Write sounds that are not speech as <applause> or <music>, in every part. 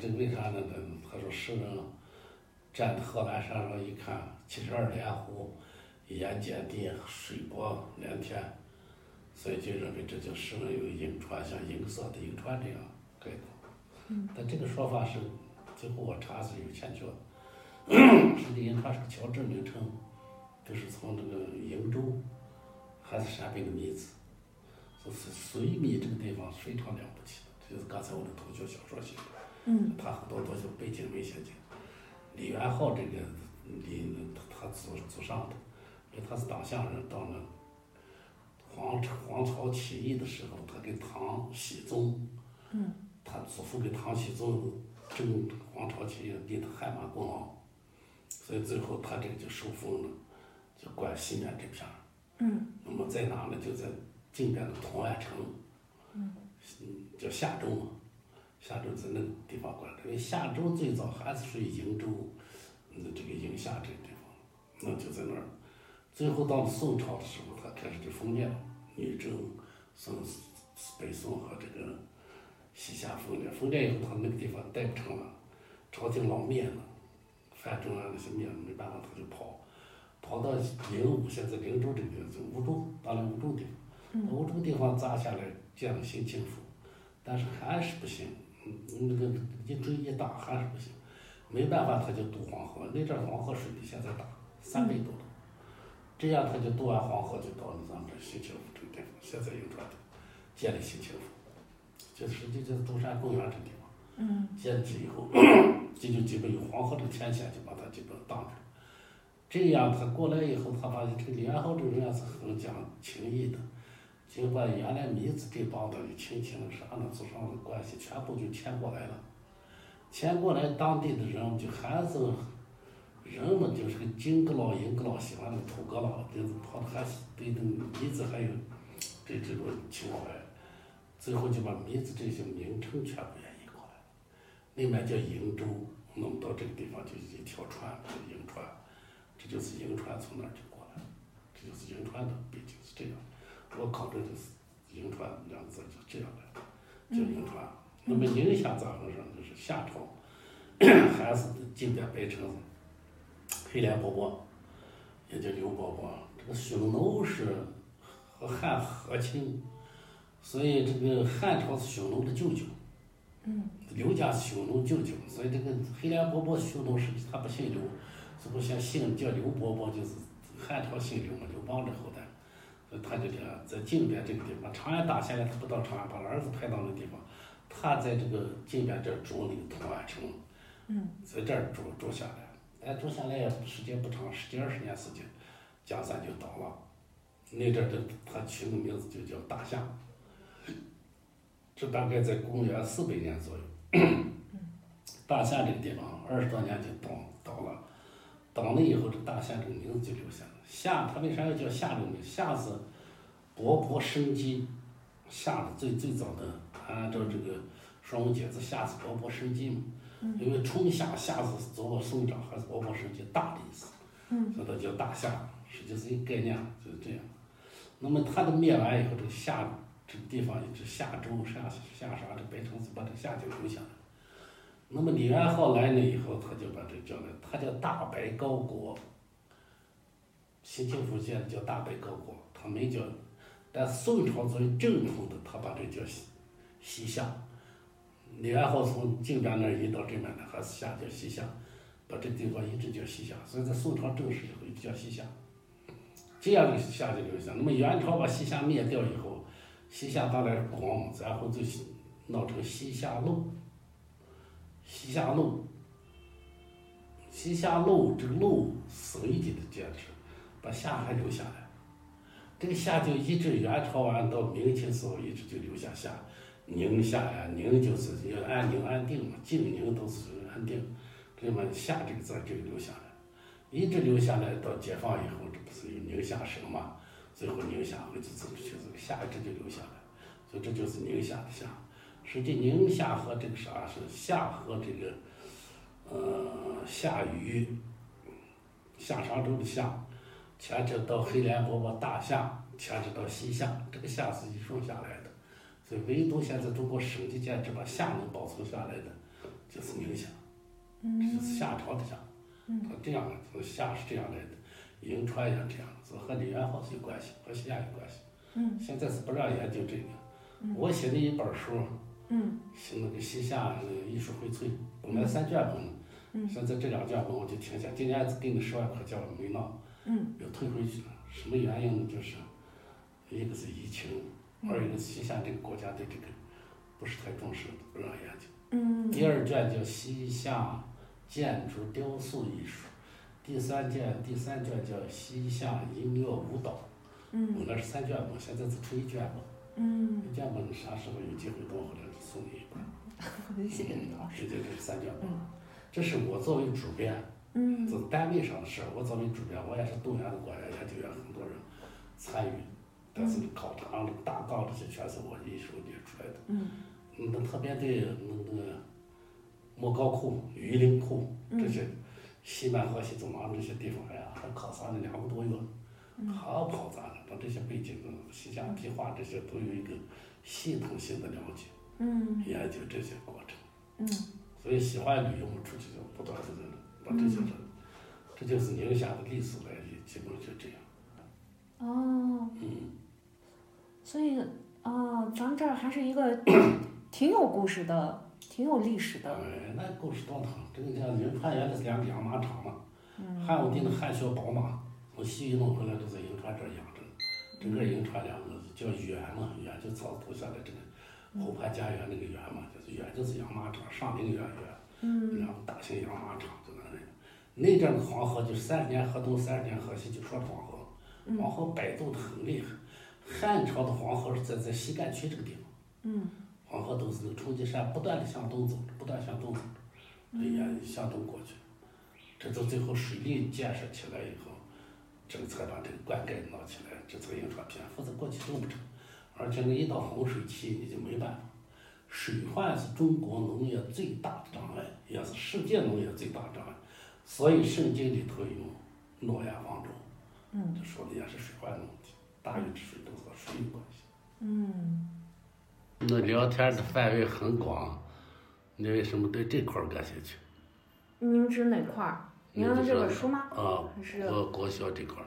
这为啥呢？他说诗人站在贺兰山上一看，七十二连湖，眼见地，水波连天，所以就认为这就诗人有银川，像银色的银川这样概括。但这个说法是，最后我查是有欠缺的。<clears throat> 实际颍川是个乔治名称，就是从这个瀛州，还是陕北的米字，就是绥米这个地方非常了不起的，就是刚才我的同学小说写的。嗯，他很多都是北京文学家，李元昊这个李他祖祖上的，因为他是党项人，到了黄黄巢起义的时候，他跟唐僖宗，嗯，他祖父跟唐僖宗争黄巢起义，立的汗马功劳，所以最后他这个就受封了，就管西面这片儿。嗯，那么在哪呢？就在近边的同安城，嗯，叫夏州嘛。夏州在那个地方管，因为夏州最早还是属于颍州，嗯，这个颍夏这个地方，那就在那儿。最后到了宋朝的时候，他开始就封建了，女真、宋、北宋和这个西夏封建。封建以后，他那个地方待不成了，朝廷老灭了，范仲淹那些灭了，没办法他就跑，跑到灵武，现在灵州这个地方，梧州，到了梧州地方，梧州地方砸下来建了新清府，但是还是不行。那个一追一打还是不行，没办法他就渡黄河，那阵黄河水比现在大三倍多了，这样他就渡完黄河就到了咱们这新清府这个地方，现在颍川的建立新清府，就实际就是中山公园这地方，嗯，建起以后，这就基本有黄河这个天险就把它基本挡住了，这样他过来以后，他发现这个李元昊这个人是很讲情义的。就把原来米子这帮的亲戚啥的祖上的关系全部就迁过来了，迁过来当地的人就还是人们就是个金阁老银阁老喜欢那土阁老，就是跑的还是对那米子还有这这种情怀，最后就把米子这些名称全部演绎过来，另外叫瀛州，那么到这个地方就是一条船，颍川，这就是颍川从那儿就过来了，这就是银川的背景是这样。我考证就是“银川”两个字就这样来，叫银川。那么宁夏咋回事？就是夏朝，还是近代白城，黑脸伯伯，也叫刘伯伯。这个匈奴是和汉和亲，所以这个汉朝是匈奴的舅舅。嗯。刘家是匈奴舅舅，所以这个黑脸伯伯匈奴是他不姓刘，是不像姓叫刘伯伯，就是汉朝姓刘嘛，刘邦的后代。他就这样，在靖边这个地方，长安打下来，他不到长安，把儿子派到那地方，他在这个靖边这住那个同安城，嗯，在这儿住住下来，但住下来也时间不长，十几二十年时间，江山就倒了。那阵儿这他取的名字就叫大夏，这大概在公元四百年左右，大夏这个地方二十多年就倒倒了，倒了以后，这大夏这个名字就留下了。夏，它为啥要叫夏这个名？夏是勃勃生机，夏的最最早的，按照这个《双文解字》，夏是勃勃生机嘛。因为春夏，夏是走我生长，还是勃勃生机，大的意思。所以它叫大夏，实际是一个概念，就是这样。那么它的灭完以后，这个夏这个地方一直夏周、夏夏啥这白城子把这个夏就留下来。那么李元昊来了以后，他就把这叫来，他叫大白高国。新清府建的叫大白高国，他没叫，但宋朝作为正统的，他把这叫西西夏。李元昊从靖边那儿移到这边来，还是夏叫西夏，把这地方一直叫西夏，所以在宋朝正式以后一直叫西夏。这样的夏就留下。那么元朝把西夏灭掉以后，西夏当然广，然后就闹成西夏路。西夏路，西夏路这个路随即的建制。把夏还留下来，这个夏就一直元朝完到明清时候一直就留下夏，宁夏呀，宁就是要安宁安定嘛，静宁都是安定，这么夏这个字就留下来，一直留下来到解放以后，这不是有宁夏省嘛，最后宁夏回自治区，这个夏一直就留下来，所以这就是宁夏的夏，实际宁夏和这个啥是夏和这个，呃，夏禹，夏商周的夏，牵扯到黑莲饽饽大夏，牵扯到西夏，这个夏是一顺下来的，所以唯独现在中国省级建制把夏能保存下来的，就是宁夏，这就是夏朝的夏，它这样的，从夏是这样来的，银川也这样，所以和李元昊是有关系，和西夏有关系。嗯。现在是不让研究这个。嗯。我写的一本书，嗯。是那个西夏那个艺术荟萃，本来三卷本，嗯。现在这两卷本我就停下，今年给你十万块钱我没拿，嗯又退回去了。什么原因呢？就是一个是疫情，二一个是西夏这个国家对这个不是太重视，不让研究。嗯第二卷叫西夏建筑雕塑艺术，第三卷第三卷叫西夏音乐舞蹈。嗯本来是三卷嘛，现在只出一卷嘛。嗯，一卷嘛，你啥时候有机会等我回来送你一本。<laughs> 谢谢李老师。直接这是三卷嘛嗯，这是我作为主编，嗯这是单位上的事儿。我作为主编，我也是动员了国家研究院很多人参与，但是考场、这个大纲这些全是我一手捏出来的。嗯嗯，那特别对那个莫高窟、榆林窟这些西南河西走廊这些地方，哎呀，还考察了两个多月，好跑杂的。把这些背景、西夏壁画这些都有一个系统性的了解，嗯研究这些过程。嗯所以喜欢旅游，出去就不断的这就是，这就是宁夏的历史来源，基本就这样。哦，嗯，所以哦，咱们这儿还是一个 <coughs> 挺有故事的、挺有历史的。哎，那故事多长？这个叫银川原来是两个养马场嘛，汉武帝的汗血宝马从西域弄回来都在银川这儿养着呢。整个银川两个字叫原嘛，原就草字头下来这个湖畔家园那个园嘛，就是园就是养马场，上林园园，嗯然后大型养马场就那阵儿的黄河就是三十年河东，三十年河西，就说黄河，黄河摆渡的很厉害。汉朝的黄河是在在西干区这个地方。嗯黄河都是那个冲积扇不断的向东走，不断向东走，哎呀向东过去，这都最后水利建设起来以后，这个才把这个灌溉闹起来，这才颍川片，否则过去都不成。而且那一到洪水期你就没办法，水患是中国农业最大的障碍，也是世界农业最大的障碍。所以圣经里头有诺亚方舟，嗯这说的也是水患的问题，大禹治水都和水有关系。嗯那聊天的范围很广，你为什么对这块儿感兴趣？您指哪块儿？您的这本书吗？啊还是，国国学这块儿，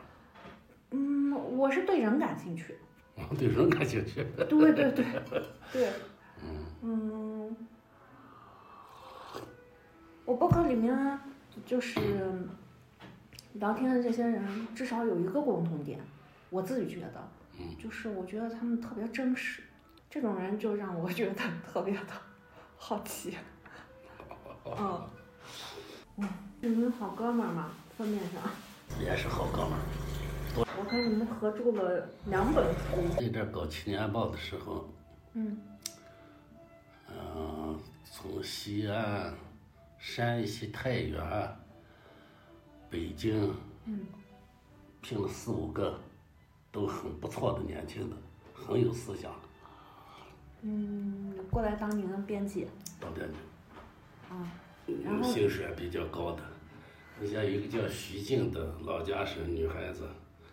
嗯，我是对人感兴趣。我对人感兴趣。对对对对，<laughs> 嗯，我博客里面就是聊天的这些人，至少有一个共同点，我自己觉得，就是我觉得他们特别真实，这种人就让我觉得特别的 <laughs> 好奇。嗯，嗯，你们好哥们儿嘛，封面上，也是好哥们儿。我和你们合著了两本书。那阵儿搞青年报的时候，嗯嗯、从西安、山西太原、北京，嗯聘了四五个，都很不错的年轻的，很有思想，嗯，过来当您的编辑。当编辑。啊，然后薪水比较高的。你像有一个叫徐静的，老家是女孩子，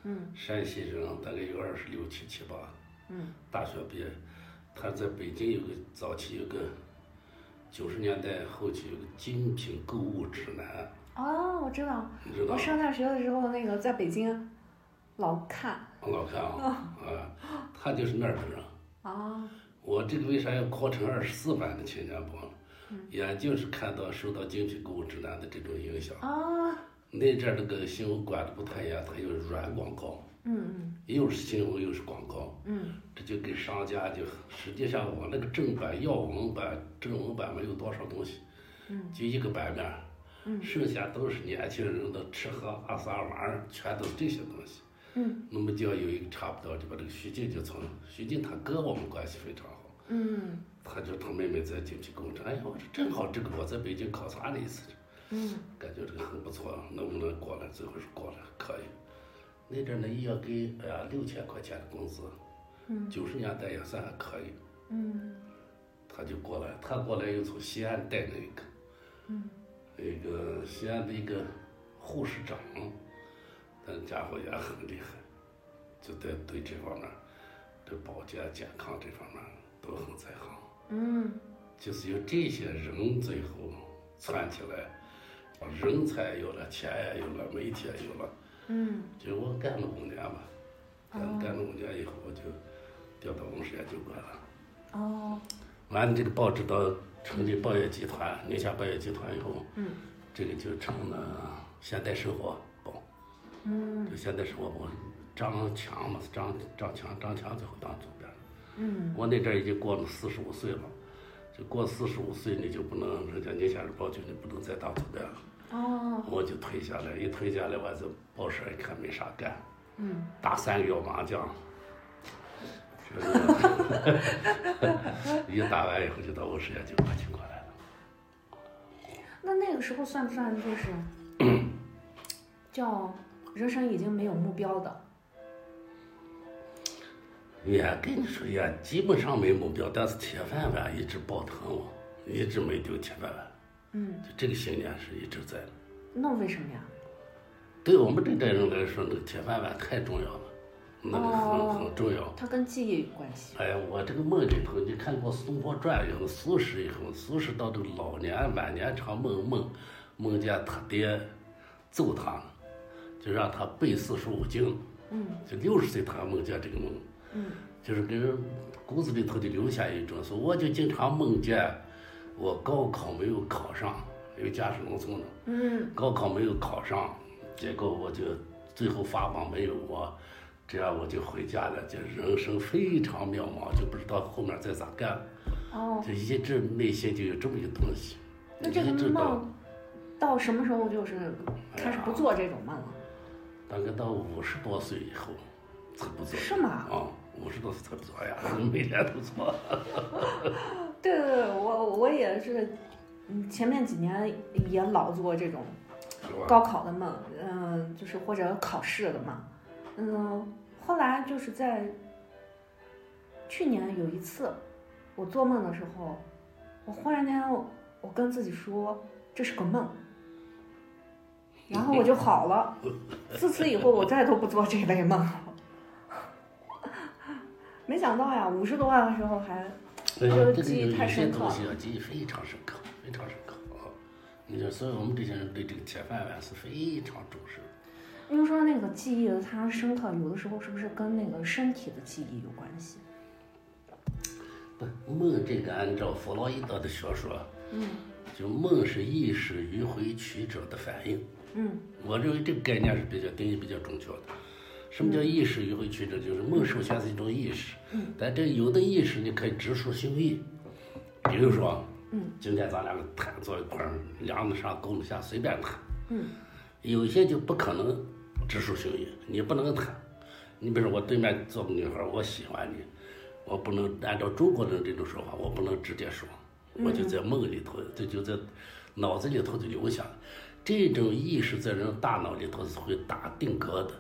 嗯山西人，大概有二十六七七八，嗯大学毕业。她在北京有个早期有个九十年代后期有个精品购物指南，哦，我知道，你知道？我上大学的时候，那个在北京老看很好看啊，啊，他就是那儿的人。啊，我这个为啥要扩成二十四版的青年报呢？也就是看到受到精品购物指南的这种影响。啊，那阵儿那个新闻管的不太严，它有软广告，嗯嗯又是新闻又是广告，嗯这就给商家就实际上我那个正版要文版正文版没有多少东西，嗯就一个版面儿，嗯剩下都是年轻人的吃喝拉撒玩儿，全都是这些东西。嗯那么就要有一个差不多，就把这个徐静就从徐静他哥我们关系非常好，嗯他就他妹妹在经济工程，哎呀，我说正好这个我在北京考察了一次，嗯感觉这个很不错，能不能过来？最后是过来，可以。那阵儿呢，一要给哎呀六千块钱的工资，嗯九十年代也算还可以。嗯他他就过来，他过来又从西安带了一个，嗯，一个西安的一个护士长，那家伙也很厉害，就在对这方面，对保健健康这方面都很在行。嗯就是有这些人最后串起来，人才有了，钱也有了，媒体也有了。嗯就我干了五年吧，干哦干了五年以后，我就调到文史研究馆了。哦完了，这个报纸到成立报业集团，宁夏报业集团以后，嗯这个就成了现代生活报。嗯就现代生活报，张强嘛，张张强，张强最后当主编了。嗯我那阵儿已经过了四十五岁了，就过四十五岁你就不能，人家宁夏日报就你不能再当主编了。哦我就退下来，一退下来，我就报社一看没啥干，嗯打三个月麻将，一 <laughs> 打完以后就到我实验就把请过来了。那那个时候算不算就是 <clears throat> 叫人生已经没有目标的？也跟你说也基本上没目标，但是铁饭碗一直抱疼我，一直没丢铁饭碗，嗯，就这个信念是一直在的。那为什么呀？对我们这代人来说，那个铁饭碗太重要了，那个很、哦很重要。它跟记忆有关系。哎呀，我这个梦里头，你看过《苏东坡传》以后，苏轼以后，苏轼到这个老年晚年常梦梦，梦见他爹揍他，就让他背四书五经，嗯就六十岁他还梦见这个梦，嗯就是跟人骨子里头就留下一种说，我就经常梦见我高考没有考上，因为家是农村的，嗯高考没有考上，结果我就最后发榜没有我，这样我就回家了，就人生非常渺茫，就不知道后面再咋干了，哦，就一直内心就有这么一个东西，那这个梦到什么时候就是开始不做这种梦了？大概到五十多岁以后才不做，是吗啊，五十多岁才不做，哎呀，每年都做，<laughs> 对对对，我我也是，嗯，前面几年也老做这种？高考的梦，嗯、就是或者考试的梦，嗯，后来就是在去年有一次，我做梦的时候，我忽然间我我跟自己说这是个梦，然后我就好了，自此以后我再都不做这类梦了。没想到呀，五十多万的时候还哎这，个记忆太深刻有些东西啊，记忆非常深刻，非常深刻啊。你说，所以我们这些人对这个铁饭碗是非常重视的。您说那个记忆的它深刻，有的时候是不是跟那个身体的记忆有关系？不，梦这个按照弗洛伊德的学说，嗯。就梦是意识迂回曲折的反应。嗯。我认为这个概念是比较定义比较准确的。什么叫意识迂回曲折？就是梦首先是一种意识，嗯。但这有的意识你可以直抒胸臆，比如说，嗯。今天咱两个谈坐一块儿，梁子上沟子下随便谈，嗯。有些就不可能直抒胸臆，你不能谈。你比如说我对面坐个女孩，我喜欢你，我不能按照中国人这种说法，我不能直接说，我就在梦里头，这就在脑子里头就留下了。这种意识在人大脑里头是会打定格的，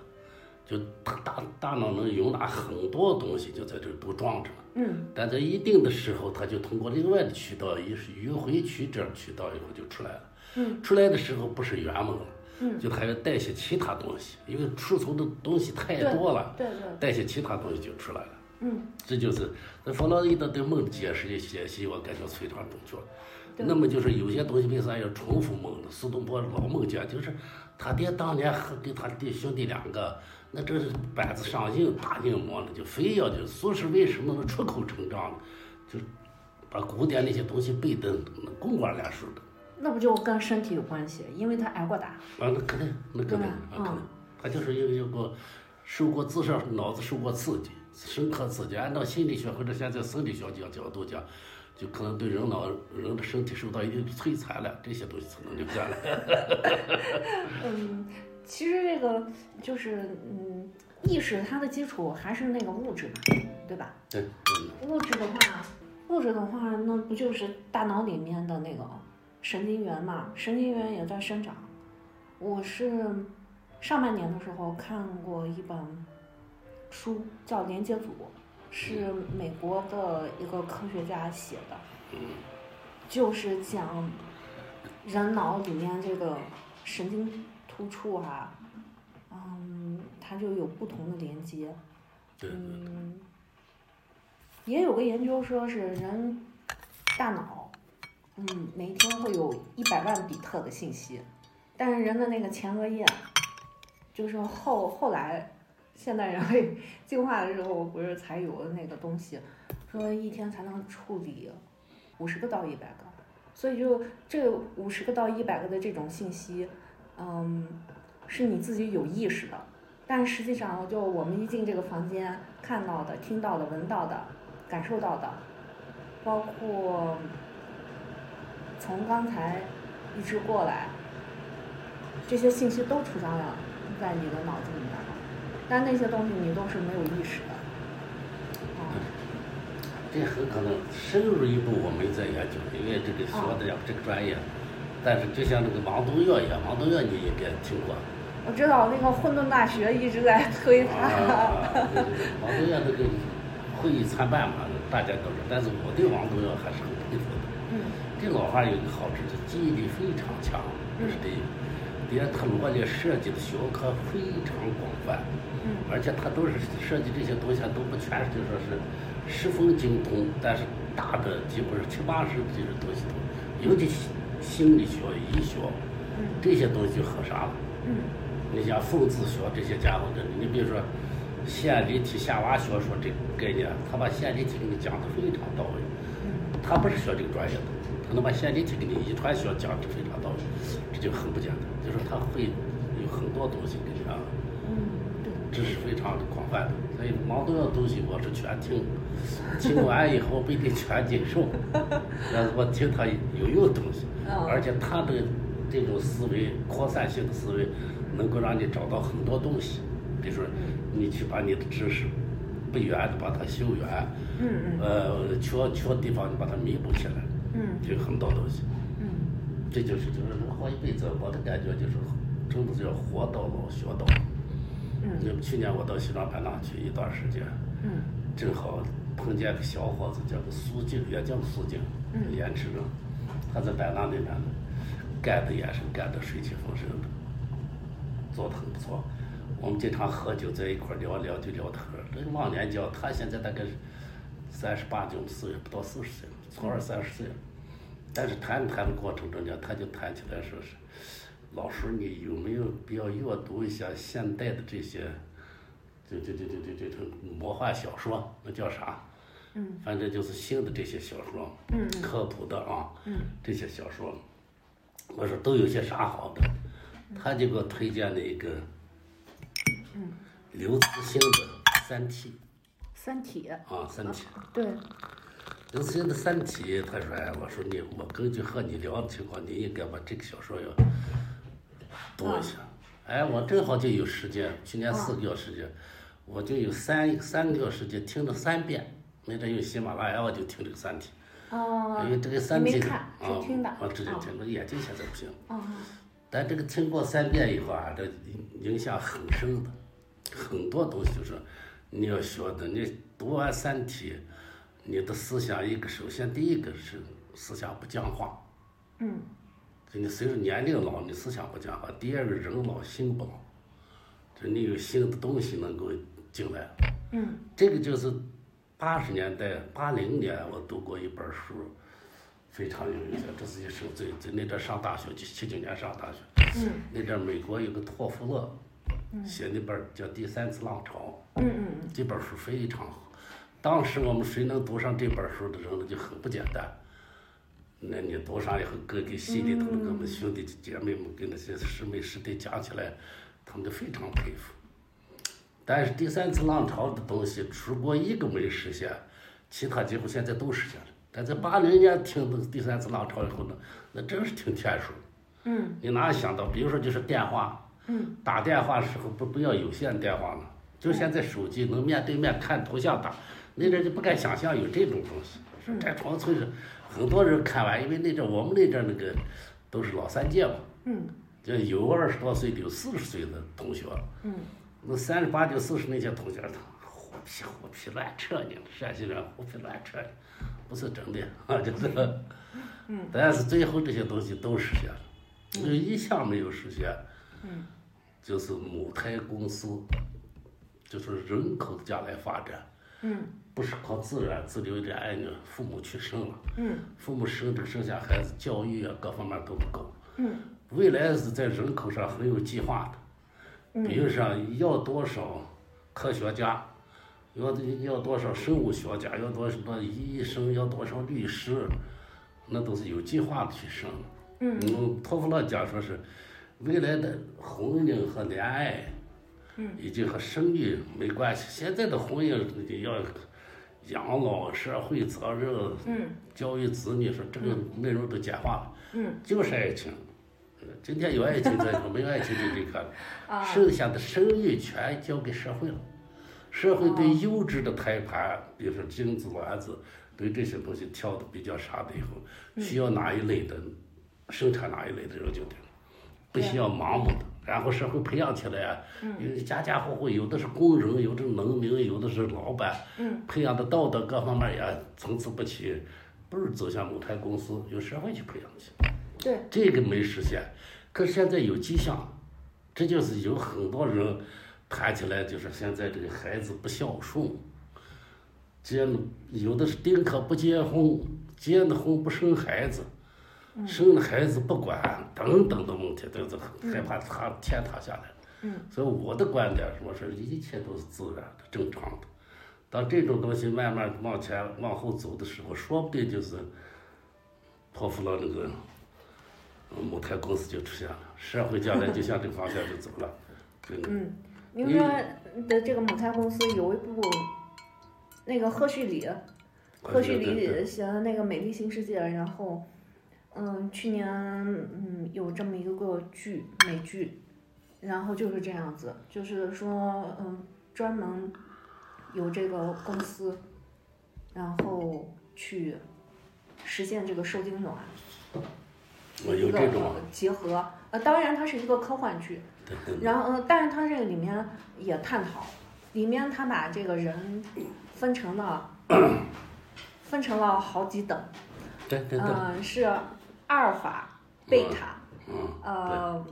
就大大大脑能容纳很多东西，就在这儿都装着了。嗯但在一定的时候，它就通过另外的渠道，也是迂回曲折渠道以后就出来了。嗯出来的时候不是圆梦了，嗯就还要带些其他东西，因为储存的东西太多了，对对，带些其他东西就出来了。嗯这就是那弗洛伊德对梦的解释的解析，我感觉非常准确。那么就是有些东西为啥要重复梦呢？苏东坡老梦见，就是他爹当年和给他弟兄弟两个，那真是板子上硬打硬磨呢，就非要就苏轼为什么能出口成章呢？就把古典那些东西背得滚瓜烂熟的。那不就跟身体有关系？因为他挨过打。啊，那肯定，那肯定，啊，肯定嗯，他就是因为有过受过自上脑子受过刺激，深刻刺激。按照心理学或者现在生理学角角度讲，就可能对人脑人的身体受到一定摧残了，这些东西才能留下来。<laughs> 嗯，其实这个就是嗯，意识它的基础还是那个物质嘛，对吧？对，嗯，物质的话，物质的话，那不就是大脑里面的那个神经元嘛？神经元也在生长。我是上半年的时候看过一本书，叫《连接组》，是美国的一个科学家写的，嗯就是讲人脑里面这个神经突触啊，嗯，它就有不同的连接。对对对，嗯，也有个研究说是人大脑，嗯，每天会有一百万比特的信息，但是人的那个前额叶，就是后后来现代人类 <laughs> 进化的时候，不是才有的那个东西，说一天才能处理五十个到一百个，所以就这五十个到一百个的这种信息，嗯，是你自己有意识的。但实际上，就我们一进这个房间看到的、听到的、闻到的、感受到的，包括从刚才一直过来，这些信息都储藏了在你的脑子里面了，但那些东西你都是没有意识的。啊、这很可能深入一步我没在研究，因为这个学的呀这个专业，但是就像这个王东岳一样，王东岳你应该听过。我知道那个混沌大学一直在推他。<laughs> 王东岳那个会议参办嘛，大家都知道，但是我对王东岳还是很这老汉有一个好处，就记忆力非常强，这是第一。第二，他罗列设计的学科非常广泛，嗯而且他都是设计这些东西都不全是就说是十分精通，但是大的基本上七八十这些东西都，尤其心心理学、医学嗯这些东西就很啥了。嗯你像分子学这些家伙的，你比如说线粒体线娃学说这个概念，他把线粒体给你讲的非常到位。嗯他不是学这个专业的，他能把线粒体给你遗传学讲的非常到位，这就很不简单。就说他会有很多东西给你啊，嗯，对。知识非常的广泛的。所以毛东的东西我是全听，听完以后不一定全接受，但是我听他有用的东西，嗯而且他的这种思维扩散性的思维，能够让你找到很多东西，比如说你去把你的知识不圆的把它修圆，嗯嗯呃，缺缺地方你把它弥补起来，嗯就有很多东西。嗯这就是就是人活一辈子，我的感觉就是真的是要活到老学到老。嗯那么去年我到西双版纳去一段时间，嗯正好碰见个小伙子，叫个苏静，也叫苏静，嗯盐池人，他在版纳那边呢，干的也是干的水气风生的，做的很不错。我们经常喝酒在一块儿聊聊就聊天儿。这个忘年交，他现在大概是三十八九岁，不到四十岁，初二三十岁了。但是谈谈的过程中间，他就谈起来说是，老师你有没有必要阅读一下现代的这些，这这这这这这这魔幻小说，那叫啥？嗯反正就是新的这些小说，嗯科普的啊，嗯这些小说，我说都有些啥好的，他就给我推荐了一个，嗯，刘慈欣的《三体三体，》啊，《三体》。对，刘慈欣的《三体》，他说：“哎，我说你，我根据和你聊的情况，你应该把这个小说要读一下。哎，我正好就有时间，去年四个月时间，我就有三三个月时间听了三遍。那阵用喜马拉雅，我就听这个《三体》，哦，因为这个《三体》啊我直接听，我眼睛现在不行。哦，但这个听过三遍以后啊，这影响很深的，很多东西就是你要学的。你读完《三体》，你的思想一个首先第一个是思想不僵化，嗯就你随着年龄老，你思想不僵化。第二个人老心不老，就你有新的东西能够进来。嗯这个就是八十年代八零年我读过一本书，非常有意思。这是一生最最那阵上大学，就七九年上大学。嗯那阵美国有个托夫勒，写那本儿叫《第三次浪潮嗯嗯》，这本儿书非常好。当时我们谁能读上这本儿书的人呢，就很不简单。那你读上以后，各个系里头的我们兄弟姐妹们跟那些师妹师弟讲起来，他们就非常佩服。但是第三次浪潮的东西，只不过一个没实现，其他几乎现在都实现了。但在八零年听的第三次浪潮以后呢，那真是听天书。嗯你哪想到，比如说就是电话，嗯打电话时候不不要有线电话了，就现在手机能面对面看图像打，那阵就不敢想象有这种东西。说这纯粹是很多人看完，因为那阵我们那阵那个都是老三届嘛，嗯就有二十多岁的，有四十岁的同学，嗯那三十八九、四十那些同学，他西胡皮乱扯呢，陕西人胡皮乱扯，不是真的啊，就是。嗯。但是最后这些东西都实现了，有一项没有实现。嗯。就是母胎公司，就是人口的将来发展。嗯。不是靠自然自留恋爱呢，父母去生了。嗯。父母生这生下孩子，教育啊各方面都不够。嗯。未来是在人口上很有计划的，比如说要多少科学家，要要多少生物学家，要多少医生，要多少律师，那都是有计划的去生。嗯。托夫勒讲说是，未来的婚姻和恋爱，嗯，已经和生育没关系。现在的婚姻要养老、社会责任，嗯，教育子女，说这个内容都简化了。嗯。就是爱情。今天有爱情再说，<laughs> 没有爱情就离开了。啊。剩下的生育权交给社会了，社会对优质的胎盘，比如说精子、卵子，对这些东西挑的比较啥的以后，需要哪一类的，生产哪一类的人就对了，不需要盲目的。然后社会培养起来，有家家户户有的是工人，有的农民，有的是老板，培养的道德各方面也层次不齐，不是走向某台公司，由社会去培养去。对。这个没实现。可是现在有迹象，这就是有很多人谈起来，就是现在这个孩子不孝顺，结有的是丁克不结婚，结了婚不生孩子，生了孩子不管，等等的问题，都是害怕他天塌下来。所以我的观点是，我说一切都是自然的、正常的。当这种东西慢慢往前往后走的时候，说不定就是破釜了那个。母胎公司就出现了，社会将来就向这个方向就走了。嗯，您说的这个母胎公司有一部，那个赫胥黎，赫胥黎写的那个《美丽新世界》，然后，嗯，去年嗯有这么一个剧，美剧，然后就是这样子，就是说嗯专门有这个公司，然后去实现这个受精卵。一个结合，呃，当然它是一个科幻剧，然后，呃，但是它这个里面也探讨，里面它把这个人分成了 <coughs> 分成了好几等，对对对，嗯，是阿尔法、贝塔，嗯，呃，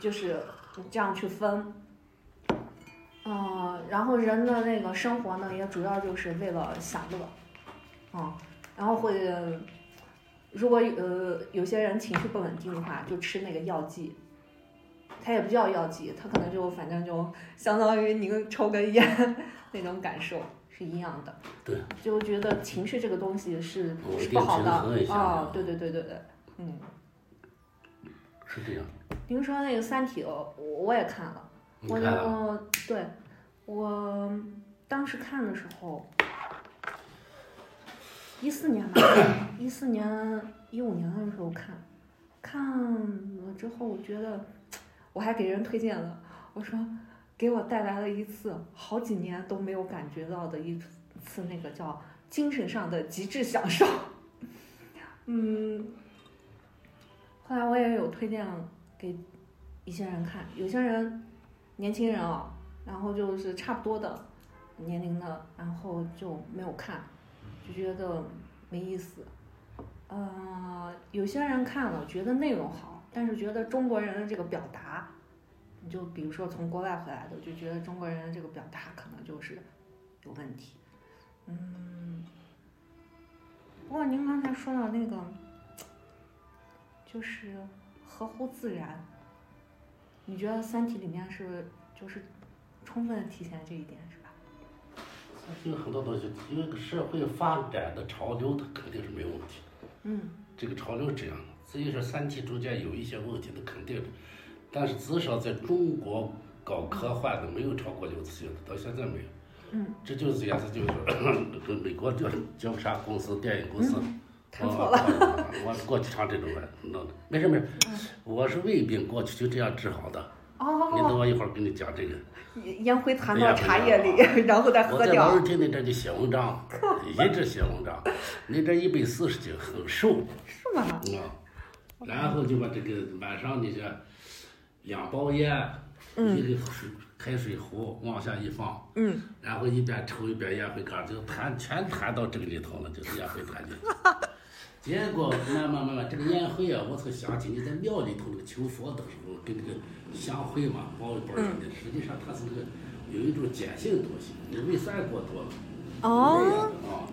就是这样去分，嗯，然后人的那个生活呢，也主要就是为了享乐，嗯，然后会。如果呃有些人情绪不稳定的话，就吃那个药剂，它也不叫药剂，它可能就反正就相当于你抽根烟 <laughs> 那种感受是一样的。对。就觉得情绪这个东西是是不好的哦，对对对对对，嗯。是这样。您说那个《三体》，我我也看了，我就对，我当时看的时候。一四年吧，<coughs> 一四年、一五年的时候看，看了之后，我觉得我还给人推荐了，我说给我带来了一次好几年都没有感觉到的一次那个叫精神上的极致享受。嗯，后来我也有推荐给一些人看，有些人年轻人啊，然后就是差不多的年龄的，然后就没有看。就觉得没意思，呃，有些人看了觉得内容好，但是觉得中国人的这个表达，你就比如说从国外回来的，就觉得中国人的这个表达可能就是有问题，嗯。不过您刚才说到那个，就是合乎自然，你觉得《三体》里面是就是充分体现这一点是吧？有很多东西，因为社会发展的潮流，它肯定是没有问题。嗯。这个潮流是这样的，至于说《三体》中间有一些问题，那肯定的。但是至少在中国搞科幻的没有超过六次性的，到现在没有。嗯。这就是意思，就是，跟美国叫叫啥公司，电影公司。看错了。我过去唱这种的，弄的没事没事。我是胃病，过去就这样治好的。哦。你等我一会儿给你讲这个。烟灰弹到茶叶里，然后再喝掉。我在老是天天这就写文章，一直写文章。你这一百四十斤，很瘦。是吗？嗯。然后就把这个晚上那些两包烟，一个水开水壶往下一放，嗯，然后一边抽一边烟灰缸，就弹全弹到这个里头了，就是烟灰弹进去。<laughs> 结果慢慢慢慢，这个烟灰啊，我才想起你在庙里头那个求佛的时候，跟那个香灰嘛包一包似的，实际上它是那个有一种碱性东西，你胃酸过多了，那哦。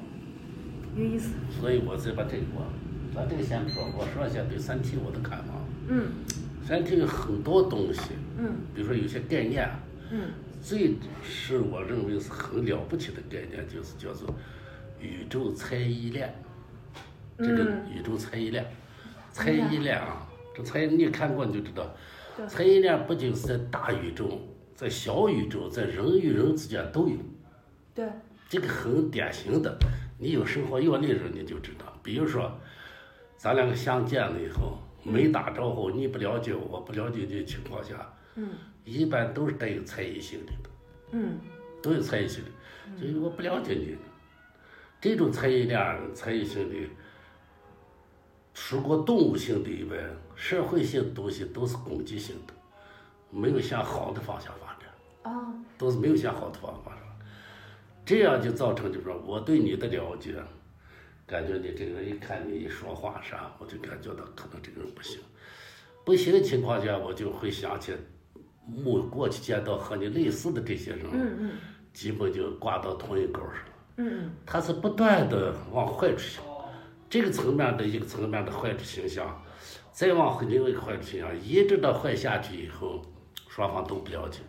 有意思。所以我才把这个我，咱这个先说，我说一下对《三体》我的看法。嗯《三体》有很多东西，嗯比如说有些概念，嗯最是我认为是很了不起的概念，就是叫做宇宙猜疑链。这个嗯宇宙猜疑链，猜疑链啊，这猜你看过你就知道，猜疑链不仅是在大宇宙，在小宇宙，在人与人之间都有。对，这个很典型的，你有生活阅历的人你就知道。比如说，咱两个相见了以后，没打招呼，你不了解我，我不了解你的情况下，嗯。一般都是带有猜疑心理的，嗯。都有猜疑心理，就是我不了解你。这种猜疑链、猜疑心理，除过动物性的以外，社会性的东西都是攻击性的，没有向好的方向发展。哦。都是没有向好的方向发展，这样就造成就是说我对你的了解，感觉你这个人一看你一说话啥，我就感觉到可能这个人不行，不行的情况下，我就会想起我过去见到和你类似的这些人，嗯嗯基本就挂到同一钩上了。嗯他是不断的往坏处想，这个层面的一个层面的坏处形象，再往另外一个坏处形象，一直到坏下去以后，双方都不了解，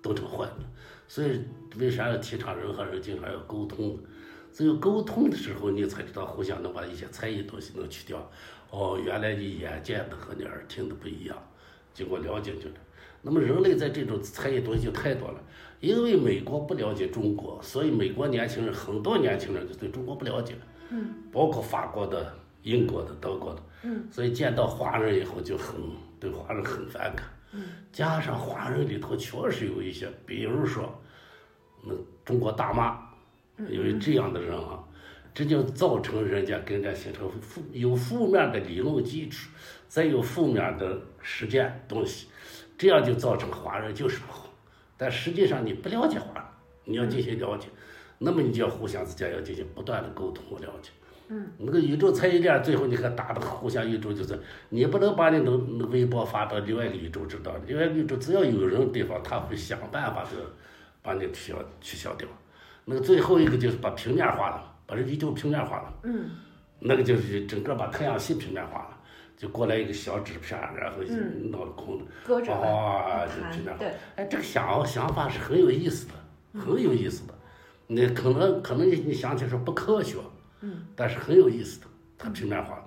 都成坏了。所以为啥要提倡人和人经常要沟通？只有沟通的时候，你才知道互相能把一些猜疑东西能去掉。哦，原来你眼见的和你耳听的不一样，经过了解就。那么人类在这种猜疑东西就太多了，因为美国不了解中国，所以美国年轻人很多年轻人就对中国不了解，嗯，包括法国的、英国的、德国的，嗯，所以见到华人以后就很对华人很反感，嗯，加上华人里头确实有一些，比如说那中国大妈，有这样的人啊，这就造成人家跟人家形成负有负面的理论基础，再有负面的实践东西，这样就造成华人就是不好。但实际上你不了解华人，你要进行了解，那么你就要互相之间要进行不断的沟通和了解。嗯，那个宇宙产业链，最后你看打的互相宇宙就是，你不能把你的那微博发到另外一个宇宙知道，另外一个宇宙只要有人地方，他会想办法的把你取消取消掉。那个最后一个就是把平面化了，把这地球平面化了。嗯。那个就是整个把太阳系平面化了，就过来一个小纸片，然后嗯。闹个空的，搁着啊，就盘平面化。对，哎，这个想想法是很有意思的，很有意思的。你可能可能你你想起来说不科学，嗯，但是很有意思的，它平面化了，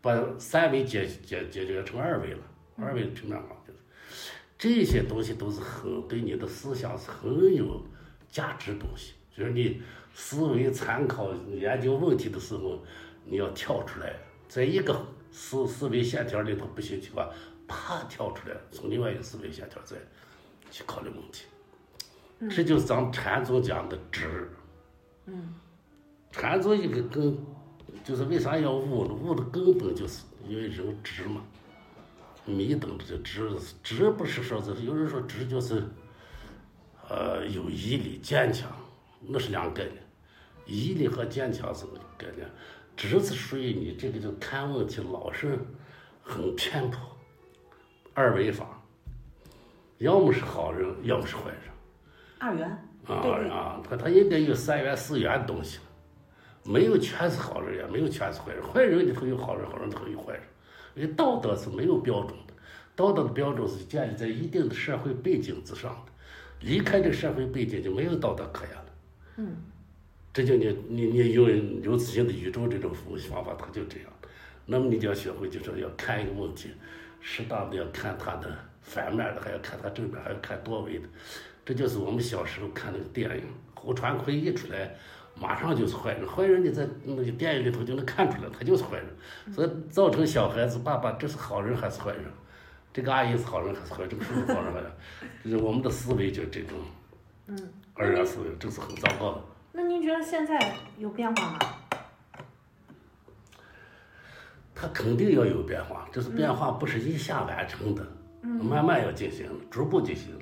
把三维解解解决成二维了，二维的平面化就是。这些东西都是很对你的思想是很有价值的东西，就是你思维参考研究问题的时候，你要跳出来，在一个思思维线条里头不行情况，啪跳出来，从另外一个思维线条再去考虑问题。这就是咱们禅宗讲的直。嗯禅宗一个根，就是为啥要悟呢？悟的根本就是因为人直嘛。迷等这直，直不是说是有人说直就是，呃，有毅力、坚强，那是两个概念。毅力和坚强是个概念，直是属于你这个就看问题老是很偏颇，二维法，要么是好人，要么是坏人。二元，啊啊，他他应该有三元四元的东西，没有全是好人，也没有全是坏人。坏人里头有好人，好人里头有坏人。因为道德是没有标准的，道德的标准是建立在一定的社会背景之上的，离开这个社会背景就没有道德可言了。嗯这就你你你用有自性的宇宙这种分析方法，它就这样。那么你就要学会，就是要看一个问题，适当的要看它的反面的，还要看它正面，还要看多维的。这就是我们小时候看那个电影，胡传魁一出来，马上就是坏人，坏人你在那个电影里头就能看出来，他就是坏人，所以造成小孩子爸爸这是好人还是坏人，这个阿姨是好人还是坏人，这个叔叔好人还是，就是我们的思维就这种嗯。二元思维，这是很糟糕的。那您觉得现在有变化吗？它肯定要有变化，这是变化不是一下完成的，慢慢要进行，逐步进行。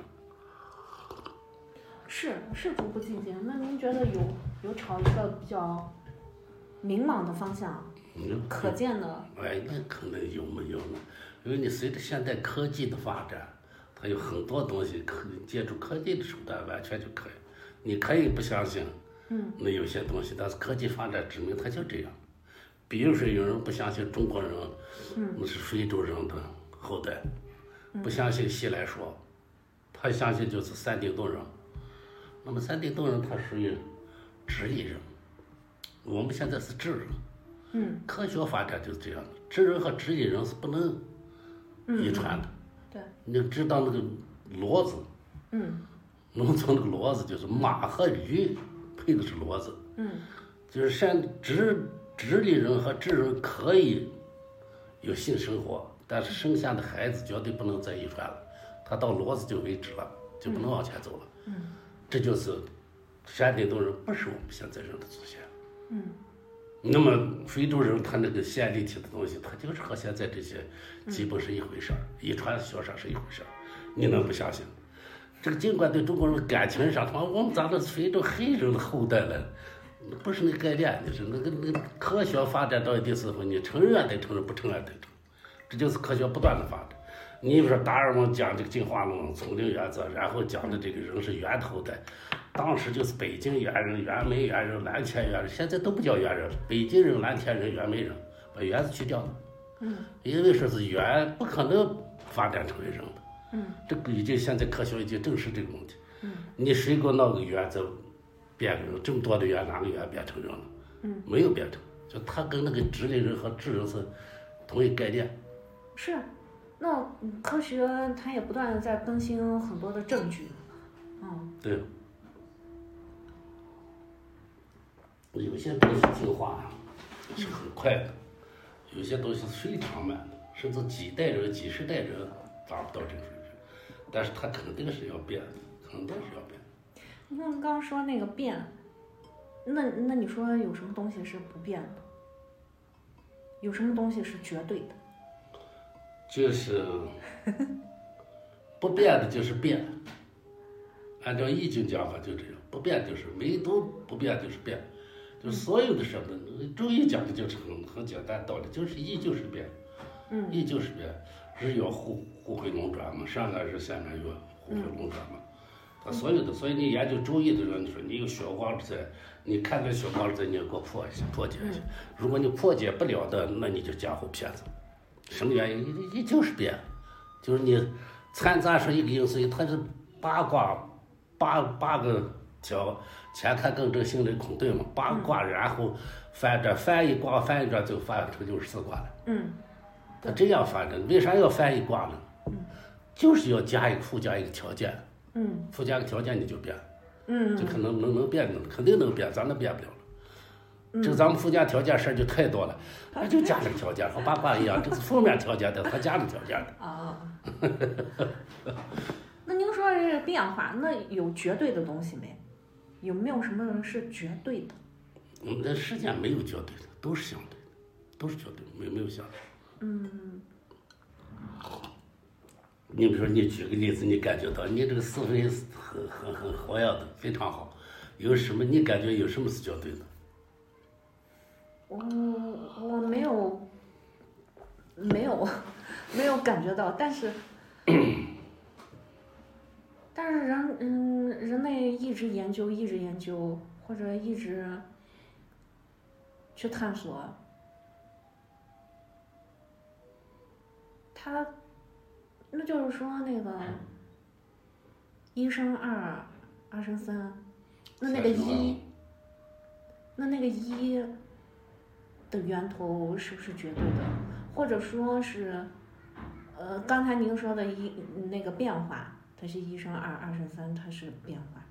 是是逐步进行。那您觉得有有朝一个比较明朗的方向，嗯，可见的？哎，那可能有没有呢？因为你随着现代科技的发展，它有很多东西可借助科技的手段完全就可以。你可以不相信，嗯，那有些东西，但是科技发展证明它就这样。比如说，有人不相信中国人，嗯，那是非洲人的后代，不相信西来说，他相信就是山顶洞人。那么山顶洞人他属于直立人，我们现在是智人。嗯，科学发展就是这样的，智人和直立人是不能遗传的。对，你知道那个骡子，嗯农村那个骡子就是马和驴配的是骡子，嗯就是山直直立人和智人可以有性生活，但是生下的孩子绝对不能再遗传了，他到骡子就为止了，就不能往前走了。嗯这就是山顶洞人不是我们现在人的祖先。嗯那么非洲人他那个线立体的东西，他就是和现在这些基本是一回事儿，遗传学上是一回事儿，你能不相信？这个尽管对中国人感情上，他妈我们咋的非洲黑人的后代了？不是那概念，就是那个那个科学发展到一定时候，你承认得承认，不承认得承认，这就是科学不断的发展。你比如说达尔文讲这个进化论、丛林原则，然后讲的这个人是猿头的，当时就是北京猿人、袁枚猿人、蓝田猿人，现在都不叫猿人，北京人、蓝田人、袁枚人，把猿子去掉了，嗯因为说是猿不可能发展成为人的。嗯这个已经现在科学已经证实这个问题。嗯你谁给我闹个猿再变个人？这么多的圆，哪个圆变成人了？嗯，没有变成，就它跟那个直立人和智人是同一概念。是。那嗯科学它也不断的在更新很多的证据。嗯对。有些东西进化是很快的，有些东西是非常慢的，甚至几代人、几十代人达不到这个水平。但是它肯定是要变的，肯定是要变的。你看刚刚说那个变，那那你说有什么东西是不变的？有什么东西是绝对的？就是不变的就是变，按照易经讲法就这样，不变就是唯独不变就是变，就所有的什么，中医讲的就是很很简单道理，就是易就是变，嗯易就是变，日月互互惠轮转嘛，上面日下面月互惠轮转嘛，他所有的，所以你研究周易的人，你说你有血光之灾，你看这血光之灾，你要给我破一下破解一下，如果你破解不了的，那你就江湖骗子。什么原因？一一就是变，就是你掺杂说一个因素，它是八卦八八个条，前看更正，心雷恐兑嘛，八卦，然后翻转翻一卦翻一转就翻成就是四卦了。嗯它这样翻的，为啥要翻一卦呢？就是要加一个附加一个条件，嗯附加个条件你就变，嗯就可能能能变的，肯定能变，咱都变不了了。这个咱们附加条件事儿就太多了，他就加了个条件，和八卦一样，这是负面条件的，他加了条件的。啊。那您说这个变化，那有绝对的东西没？有没有什么是绝对的？我们的世界没有绝对的，都是相对的，都是绝对的，没没有相对。嗯你比如说，你举个例子，你感觉到你这个思维是很很很活跃的，非常好。有什么你感觉有什么是绝对的？我我没有没有 <laughs> 没有感觉到，但是 <coughs> 但是人嗯人类一直研究一直研究或者一直去探索，他那就是说那个一生二，二生三，那那个一。那那个一的源头是不是绝对的，或者说是，呃，刚才您说的一那个变化，它是一生二，二生三，它是变化，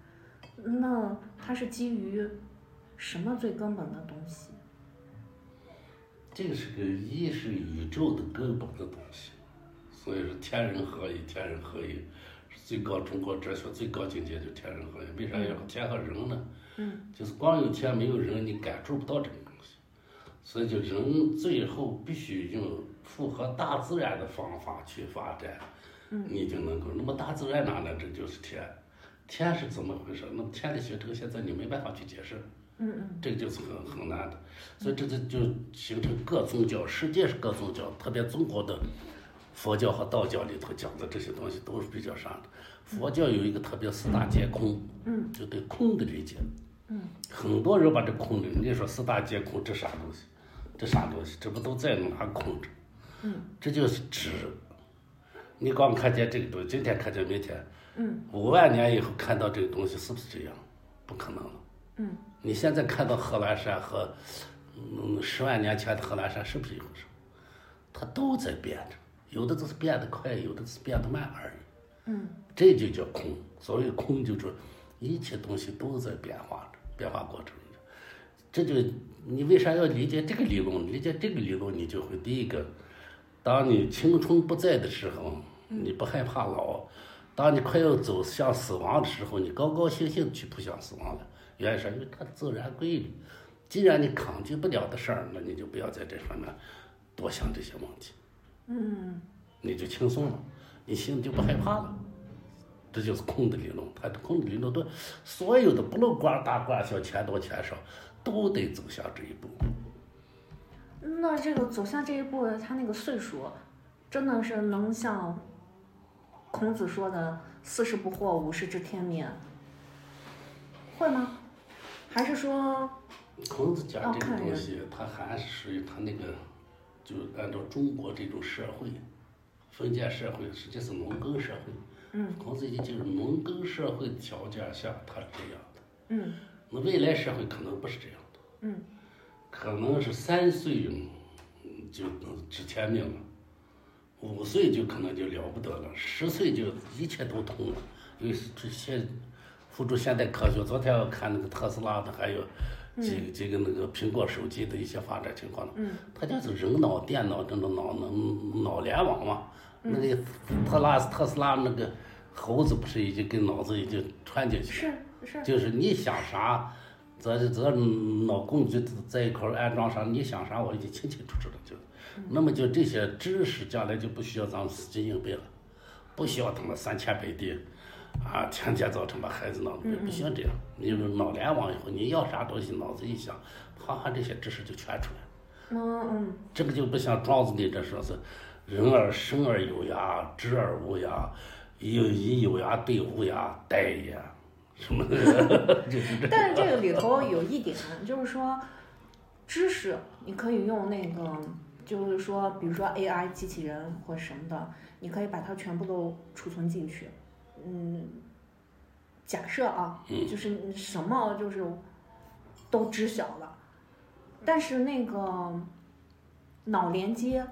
那它是基于什么最根本的东西？这个是个一是宇宙的根本的东西，所以说天人合一，天人合一是最高中国哲学最高境界，就天人合一。为啥要天和人呢？嗯，就是光有天没有人，你感受不到这个东西，所以就人最后必须用符合大自然的方法去发展，嗯你就能够。那么大自然哪来？这就是天，天是怎么回事？那么天的形成现在你没办法去解释，嗯嗯这个就是很很难的，所以这就就形成各宗教，世界是各宗教，特别中国的佛教和道教里头讲的这些东西都是比较啥的。佛教有一个特别四大皆空，嗯，就对空的理解，嗯，很多人把这空的，你说四大皆空，这啥东西？这啥东西？这不都在哪空着？嗯，这就是指，你光看见这个东西，今天看见明天，嗯，五万年以后看到这个东西是不是这样？不可能了。嗯，你现在看到贺兰山和嗯十万年前的贺兰山是不是一回事？它都在变着，有的只是变得快，有的只是变得慢而已。嗯这就叫空。所谓空，就是一切东西都在变化着，变化过程中。这就你为啥要理解这个理论？理解这个理论，你就会第一个，当你青春不在的时候，你不害怕老；当你快要走向死亡的时候，你高高兴兴去扑向死亡了。原因是因为它自然规律。既然你抗拒不了的事儿，那你就不要在这方面多想这些问题，嗯你就轻松了，你心里就不害怕了。这就是空的理论，它的空的理论都所有的不论官大官小、钱多钱少，都得走向这一步。那这个走向这一步，他那个岁数，真的是能像孔子说的“四十不惑，五十知天命”，会吗？还是说，孔子讲这个东西，他还是属于他那个，就按照中国这种社会，封建社会实际是农耕社会。嗯孔子已经进入农耕社会条件下，他是这样的。嗯那未来社会可能不是这样的，嗯可能是三岁嗯就知天命了，五岁就可能就了不得了，十岁就一切都通了。因为这些辅助现代科学，昨天我看那个特斯拉的，还有几个几个那个苹果手机的一些发展情况了。嗯它就是人脑、电脑这种脑能脑联网嘛。那个特拉特斯拉那个猴子不是已经跟脑子已经串进去了？是是，就是你想啥，这这脑工具在一块安装上，你想啥我已经清清楚楚的就，那么就这些知识将来就不需要咱们死记硬背了，不需要他妈三千倍的，啊，天天早晨把孩子脑子不行这样，你有脑联网以后，你要啥东西脑子一想，啪啪这些知识就全出来了。嗯嗯这个就不像庄子里这说是，人而生而有涯，知而无涯，有以有涯对无涯，殆也。什么？<laughs> 就是这。但是这个里头有一点，就是说，知识你可以用那个，就是说，比如说 AI 机器人或什么的，你可以把它全部都储存进去。嗯，假设啊，就是你什么就是都知晓了，但是那个脑连接、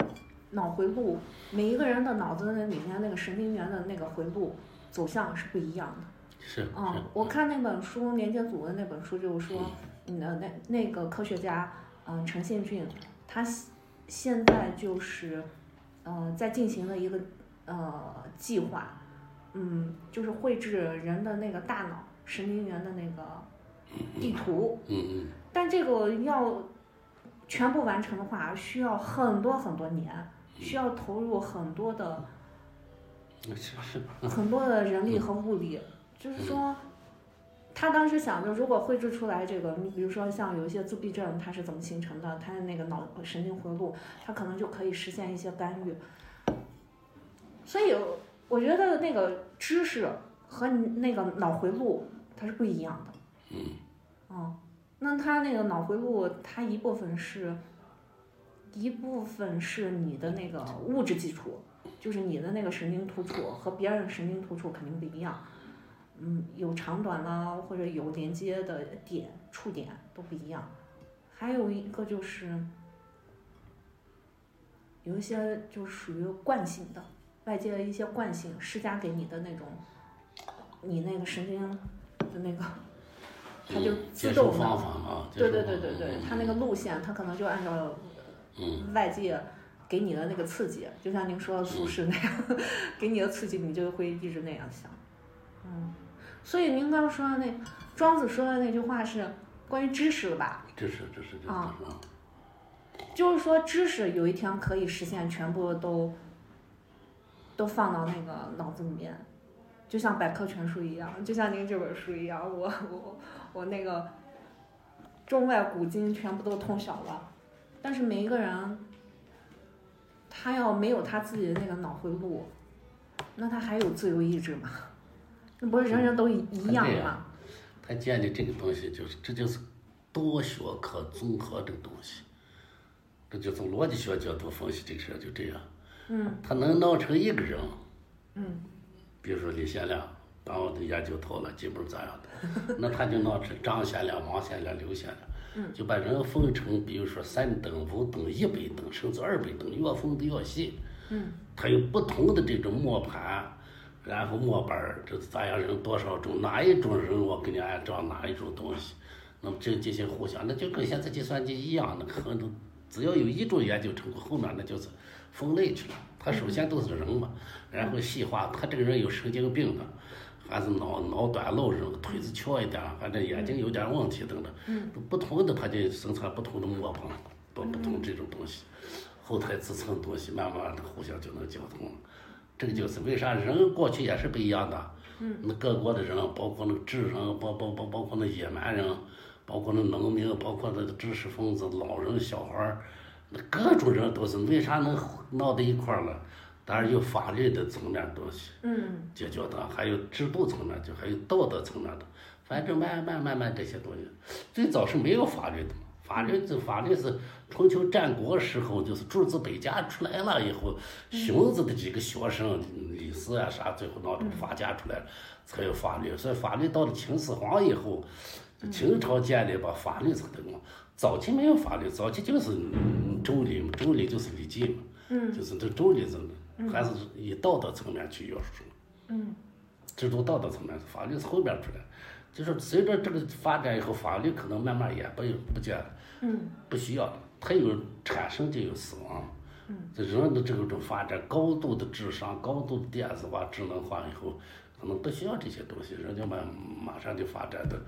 脑回路，每一个人的脑子里面那个神经元的那个回路走向是不一样的。是嗯，，我看那本书《连接组》的那本书，就是说，嗯，那那那个科学家，嗯、陈宪俊，他现现在就是，呃，在进行了一个呃计划，嗯，就是绘制人的那个大脑神经元的那个地图，嗯嗯，但这个要全部完成的话，需要很多很多年，需要投入很多的是是，很多的人力和物力，就是说，他当时想着，如果绘制出来这个，你比如说像有一些自闭症，它是怎么形成的，它的那个脑神经回路，它可能就可以实现一些干预。所以我觉得那个知识和你那个脑回路它是不一样的。嗯，哦，那它那个脑回路，它一部分是，一部分是你的那个物质基础，就是你的那个神经突触和别人神经突触肯定不一样，嗯，有长短啦，或者有连接的点、触点都不一样。还有一个就是，有一些就属于惯性的，外界的一些惯性施加给你的那种，你那个神经的那个，它就嗯自动的方法嘛，接对对对对对，它那个路线，它可能就按照嗯外界给你的那个刺激，就像您说的苏轼那样，<laughs> 给你的刺激，你就会一直那样想。嗯，所以您刚刚说的那庄子说的那句话是关于知识的吧？这是这是这是啊啊，就是说知识有一天可以实现全部都都放到那个脑子里面，就像百科全书一样，就像您这本书一样，我我我那个中外古今全部都通晓了。但是每一个人，他要没有他自己的那个脑回路，那他还有自由意志吗？那不是人人都一一样吗？他建立这个东西，就是这就是多学科综合这个东西。这就从逻辑学角度分析这个事就这样。嗯。他能闹成一个人。嗯。比如说李贤良，把我的研究透了，基本咋样的？<laughs> 那他就闹成张贤良、王贤良、刘贤良。嗯。就把人分成，比如说三等、五等、一百等，甚至二百等，越分的越细。嗯。他有不同的这种磨盘。然后模板儿，这是咋样人多少种，哪一种人我给你按照哪一种东西，那么这进行互相，那就跟现在计算机一样，那可能只要有一种研究成果，后面那就是分类去了。他首先都是人嘛，然后细化，他这个人有神经病的，还是脑脑短路人，腿子翘一点，反正眼睛有点问题等等，不同的他就生产不同的模板，不不同这种东西，后台支撑东西，慢慢的互相就能交通了。这个就是为啥人过去也是不一样的，那各国的人，包括那个智人，包包包包括那野蛮人，包括那农民，包括那个知识分子、老人、小孩儿，那各种人都是为啥能闹到一块儿了？当然有法律的层面东西，嗯，解决的，还有制度层面，就还有道德层面的，反正慢慢慢慢这些东西，最早是没有法律的。法律这法律是春秋战国时候，就是诸子百家出来了以后，荀子的几个学生李斯啊啥，最后闹出法家出来了，才有法律。所以法律到了秦始皇以后，秦朝建立把法律才得嘛。早期没有法律，早期就是周礼嘛，周礼就是礼记嘛，嗯就是这周礼是还是以道德层面去约束。嗯，制度道德层面，法律是后边出来。就是随着这个发展以后，法律可能慢慢也不不见了，嗯，不需要了。它有产生就有死亡，嗯，这人的这种发展，高度的智商、高度的电子化、智能化以后，可能不需要这些东西，人家马马上就发展的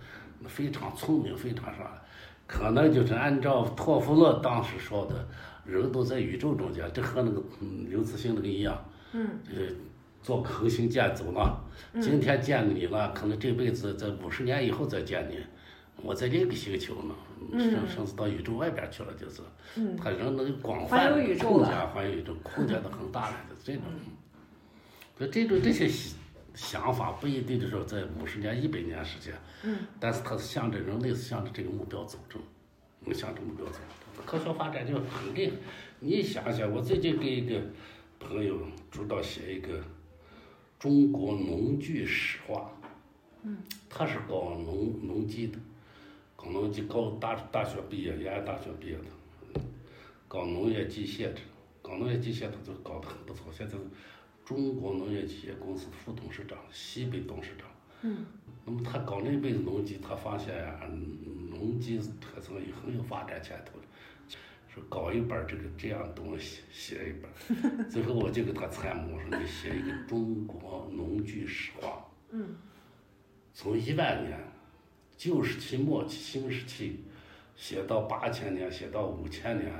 非常聪明，非常啥，可能就是按照托夫勒当时说的，人都在宇宙中间，这和那个刘慈欣那个一样，嗯，呃。坐恒星见走了，今天见你了，可能这辈子在五十年以后再见你。我在另一个星球呢，甚甚至到宇宙外边去了，就是。他人能广泛的空间，环游宇宙，空间都很大了，就这种。所以这种这些想法不一定就说在五十年、一百年时间，但是它是向着人类是向着这个目标走着，向着目标走。科学发展就很厉害。你想想，我最近给一个朋友主导写一个。中国农具史话，嗯，他是搞农农机的，搞农机高大大学毕业，延安大学毕业的，搞农业机械的，搞农业机械他都搞得很不错。现在是中国农业企业公司副董事长、西北董事长。嗯，那么他搞那辈子农机，他发现啊，农机特色也很有发展前途的。说搞一本这个这样东西，写一本，<laughs> 最后我就给他参谋我说：“你写一个中国农具史话。”嗯。从一万年旧石器末期、新石器，写到八千年，写到五千年，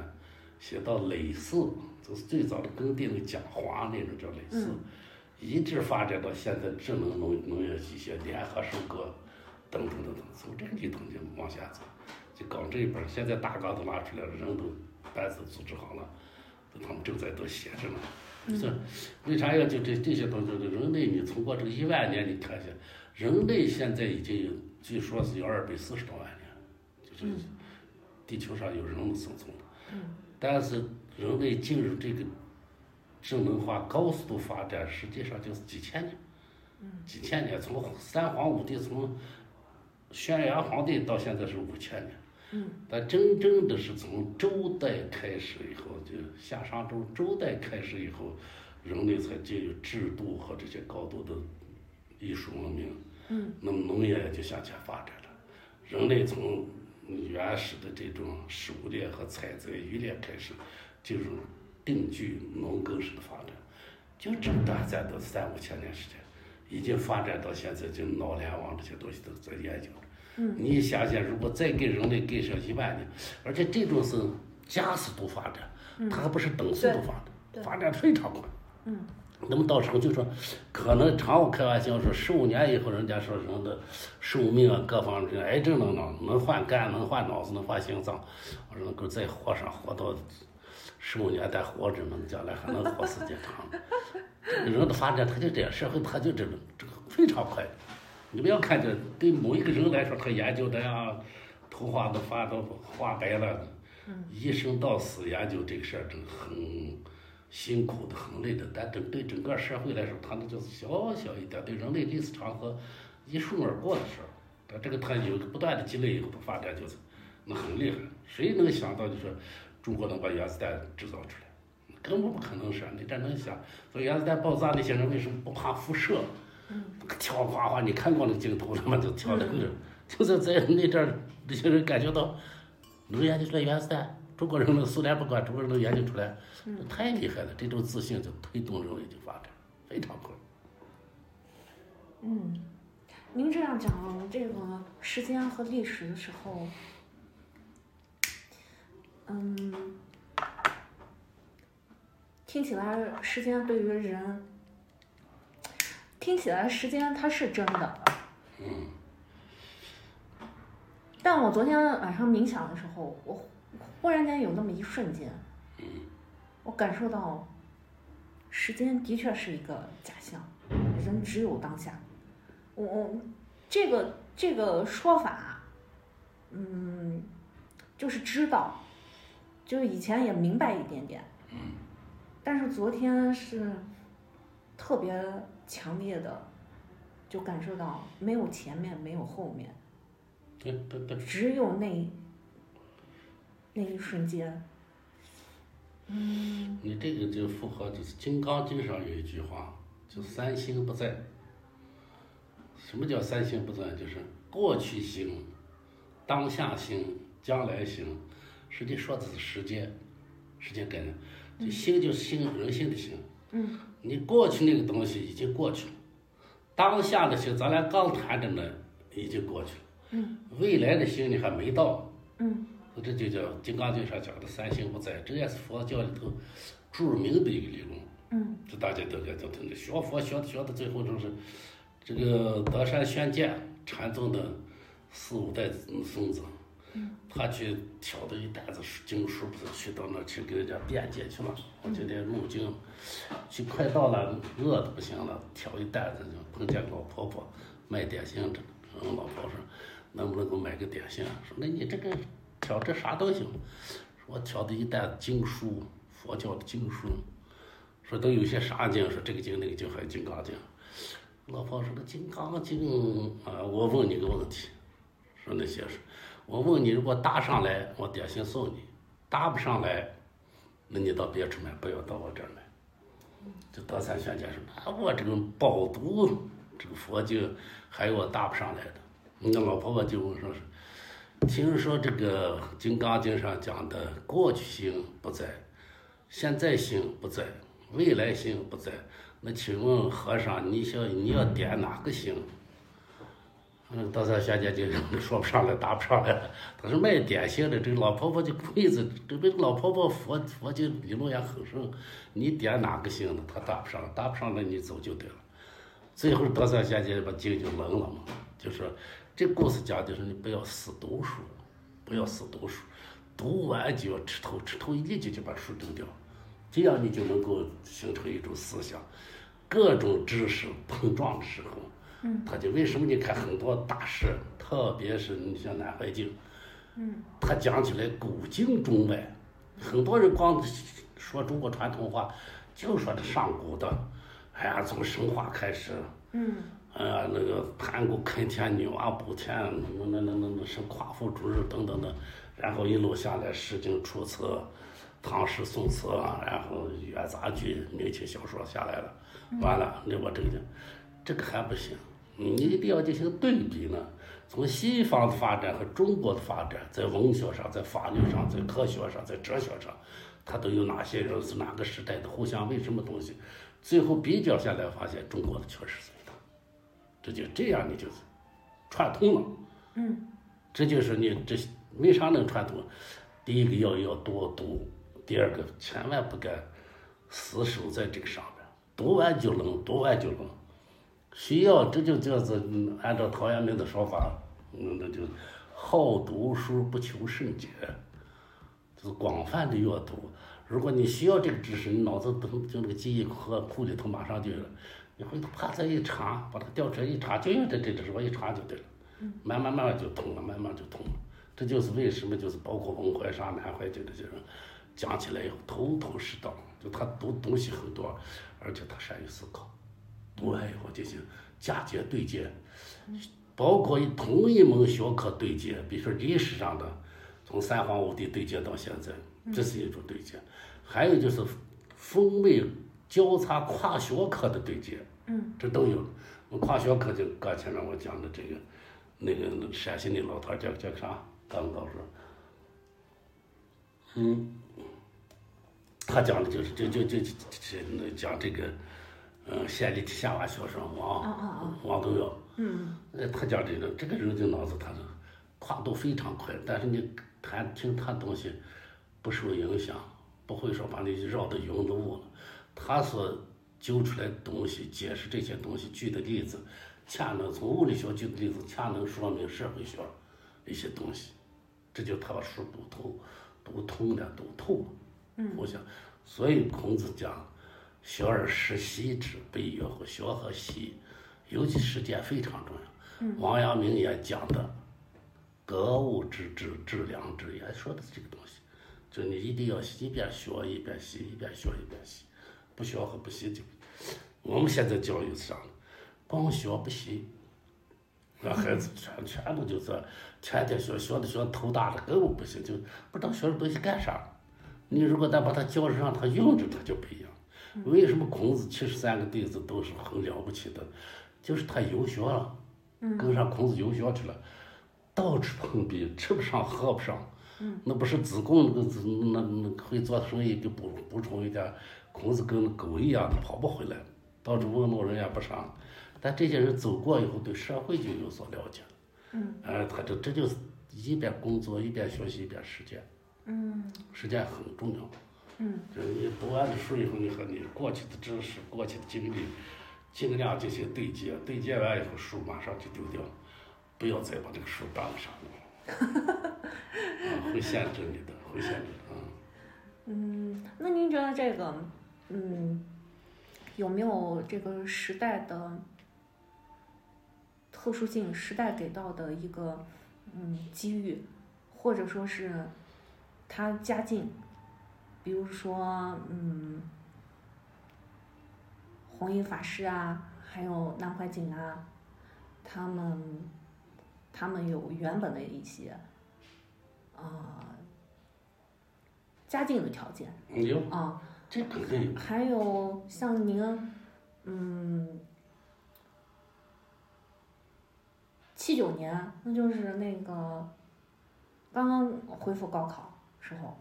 写到类似，就是最早的耕地那个讲话那种叫类似，一直发展到现在智能农农业机械、联合收割等等等等，从这个地方就往下走，就搞这一本。现在大纲都拿出来了，人都。班子组织好了，他们正在都写着呢。是为啥要就这这些东西？人类你通过这个一万年，你看一下，人类现在已经有，据说是有二百四十多万年，就是地球上有人类生存的。但是人类进入这个智能化高速度发展，实际上就是几千年。几千年，从三皇五帝，从轩辕皇帝到现在是五千年。嗯，但真正的是从周代开始以后，就夏商周周代开始以后，人类才进入制度和这些高度的艺术文明。嗯，那么农业也就向前发展了。人类从原始的这种狩猎和采摘、渔猎开始，进入定居农耕式的发展，就这么短暂的三五千年时间，已经发展到现在，就脑联网这些东西都在研究。你想想，如果再给人类给上一万年，而且这种是加速度发展，它还不是等速度发展，发展非常快。嗯，那么到时候就说，可能常我开玩笑说，十五年以后，人家说人的寿命啊，各方面癌症能能能换肝，能换脑子，能换心脏，我说能够再活上活到十五年再活着，能将来还能活时间长。<laughs> 人的发展他就这样，社会他就这种这个非常快。你不要看这对某一个人来说，他研究的呀，头发都发都花白了，一生到死研究这个事儿，真很辛苦的，很累的。但整对整个社会来说，他那就是小小一点，对人类历史长河一瞬而过的事儿。但这个它有不断的积累以后，发展就是那很厉害。谁能想到就是中国能把原子弹制造出来？根本不可能是，你这能想？所以原子弹爆炸那些人为什么不怕辐射？嗯跳哗哗，你看过那镜头了吗？就跳的，就是在那阵儿，那些人感觉到能研究出来原子弹，中国人能，苏联不管，中国人能研究出来，太厉害了。这种自信就推动人类的发展，非常快。嗯，您这样讲这个时间和历史的时候，嗯，听起来时间对于人。听起来时间它是真的，但我昨天晚上冥想的时候，我忽然间有那么一瞬间，我感受到时间的确是一个假象，人只有当下。我我这个这个说法，嗯，就是知道，就是以前也明白一点点，但是昨天是特别。强烈的，就感受到没有前面，没有后面，对对对，只有那那一瞬间。嗯。你这个就符合，就是《金刚经》上有一句话，就“三心不在”。什么叫“三心不在”？就是过去心、当下心、将来心，实际说的是时间，时间概念。就心就是心，人心的心。嗯。你过去那个东西已经过去了，当下的心咱俩刚谈着呢，已经过去了。嗯。未来的心你还没到。嗯。这就叫《金刚经》上讲的“三心不在”，这也是佛教里头著名的一个理论。嗯。这大家都该都听的，学佛学的学到最后就是这个德山宣鉴禅宗的四五代孙子。他去挑的一担子经书，不是去到那去给人家辩解去了。我今天入经，去快到了，饿的不行了，挑一担子就碰见老婆婆卖点心的。嗯，老婆说能不能给我买个点心？啊说那你这个挑这啥都行？我挑的一袋子经书，佛教的经书。说都有些啥经？说这个经那个经还有金刚经。老婆说那金刚经啊，我问你个问题，说那些是。我问你，如果答上来，我点心送你；答不上来，那你到别处买，不要到我这儿买。就德山宣鉴说：“那我这个饱读这个佛经，还有我答不上来的。”那老婆婆就问说：“是听说这个《金刚经》上讲的过去心不在，现在心不在，未来心不在。那请问和尚，你想你要点哪个心？”嗯，到时候学姐就说不上来，答不上来。他说卖点心的，这个老婆婆就意思，这个老婆婆佛佛经理论也很深。你点哪个心呢，他答不上，答不上来你走就对了。最后到时候学姐把经就扔了嘛，就说这故事讲的是你不要死读书，不要死读书，读完就要吃透，吃透立即就把书扔掉，这样你就能够形成一种思想，各种知识碰撞的时候。他就为什么你看很多大师，特别是你像南怀瑾，嗯，他讲起来古今中外，很多人光说中国传统话，就说这上古的，哎呀，从神话开始，嗯，哎呀，那个盘古开天，女娲补天，那那那那那是夸父逐日等等的，然后一路下来，诗经楚辞，唐诗宋词，然后元杂剧、明清小说下来了，完了，那我这个这个还不行。你一定要进行对比呢。从西方的发展和中国的发展，在文学上、在法律上、在科学上、在哲学上，它都有哪些人是哪个时代的互相为什么东西？最后比较下来，发现中国的确实是。这就这样，你就串通了。嗯，这就是你这为啥能串通？第一个要要多读，第二个千万不敢死守在这个上边。读完就扔，读完就扔。需要这就叫做嗯按照陶渊明的说法，嗯，那就好读书不求甚解，就是广泛的阅读。如果你需要这个知识，你脑子都就那个记忆库库里头马上就有了。你回头啪再一查，把它调出来一查，就用这这知识，我一查就对了。慢慢慢慢就通了，慢慢就通了。这就是为什么就是包括文怀沙、南怀瑾这些人讲起来以后头头是道，就他读东西很多，而且他善于思考。读完以后进行嫁接对接，包括以同一门学科对接，比如说历史上的，从三皇五帝对接到现在，这是一种对接；还有就是风味交叉跨学科的对接，嗯，这都有。我跨学科就刚前面我讲的这个，那个陕西那老头叫叫啥？刚刚说，嗯，他讲的就是就就就就就讲这个。嗯，县里下娃学生王王东耀，嗯，呃，他讲这个这个人的脑子，他的跨度非常快，但是你谈听他东西不受影响，不会说把你绕得云都雾了。他所揪出来的东西，解释这些东西，举的例子，恰能从物理学举的例子，恰能说明社会学一些东西。这就他把书读透，读通了，读透了。嗯，我想，所以孔子讲。学而时习之，不亦说乎？学和习，尤其实践非常重要。王阳明也讲的“格物致知，致良知”，也说的是这个东西。就你一定要一边学一边习，一边学一边习，不学和不习就。我们现在教育是啥呢？光学不习，让孩子全全部就是天天学，学的学头大了，根本不行，就不知道学这东西干啥。你如果再把他教着，让他用着，他就不一样。为什么孔子七十三个弟子都是很了不起的？就是他游学了，跟上孔子游学去了，到处碰壁，吃不上喝不上。那不是子贡那个那那会做生意，给补补充一点。孔子跟狗一样，跑不回来，到处问路人也不上。但这些人走过以后，对社会就有所了解了。嗯，哎，他就这就是一边工作一边学习一边实践。嗯，实践很重要。嗯，就是你读完这书以后，你和你过去的知识、过去的经历，尽量进行对接。对接完以后，书马上就丢掉，不要再把这个书当上了。<laughs> 啊，会限制你的，会限制啊。嗯，那您觉得这个，嗯，有没有这个时代的特殊性？时代给到的一个嗯机遇，或者说是他家境？比如说，嗯，弘一法师啊，还有南怀瑾啊，他们，他们有原本的一些，啊，家境的条件。嗯啊，这肯定有。还有像您，嗯，七九年，那就是那个刚刚恢复高考时候。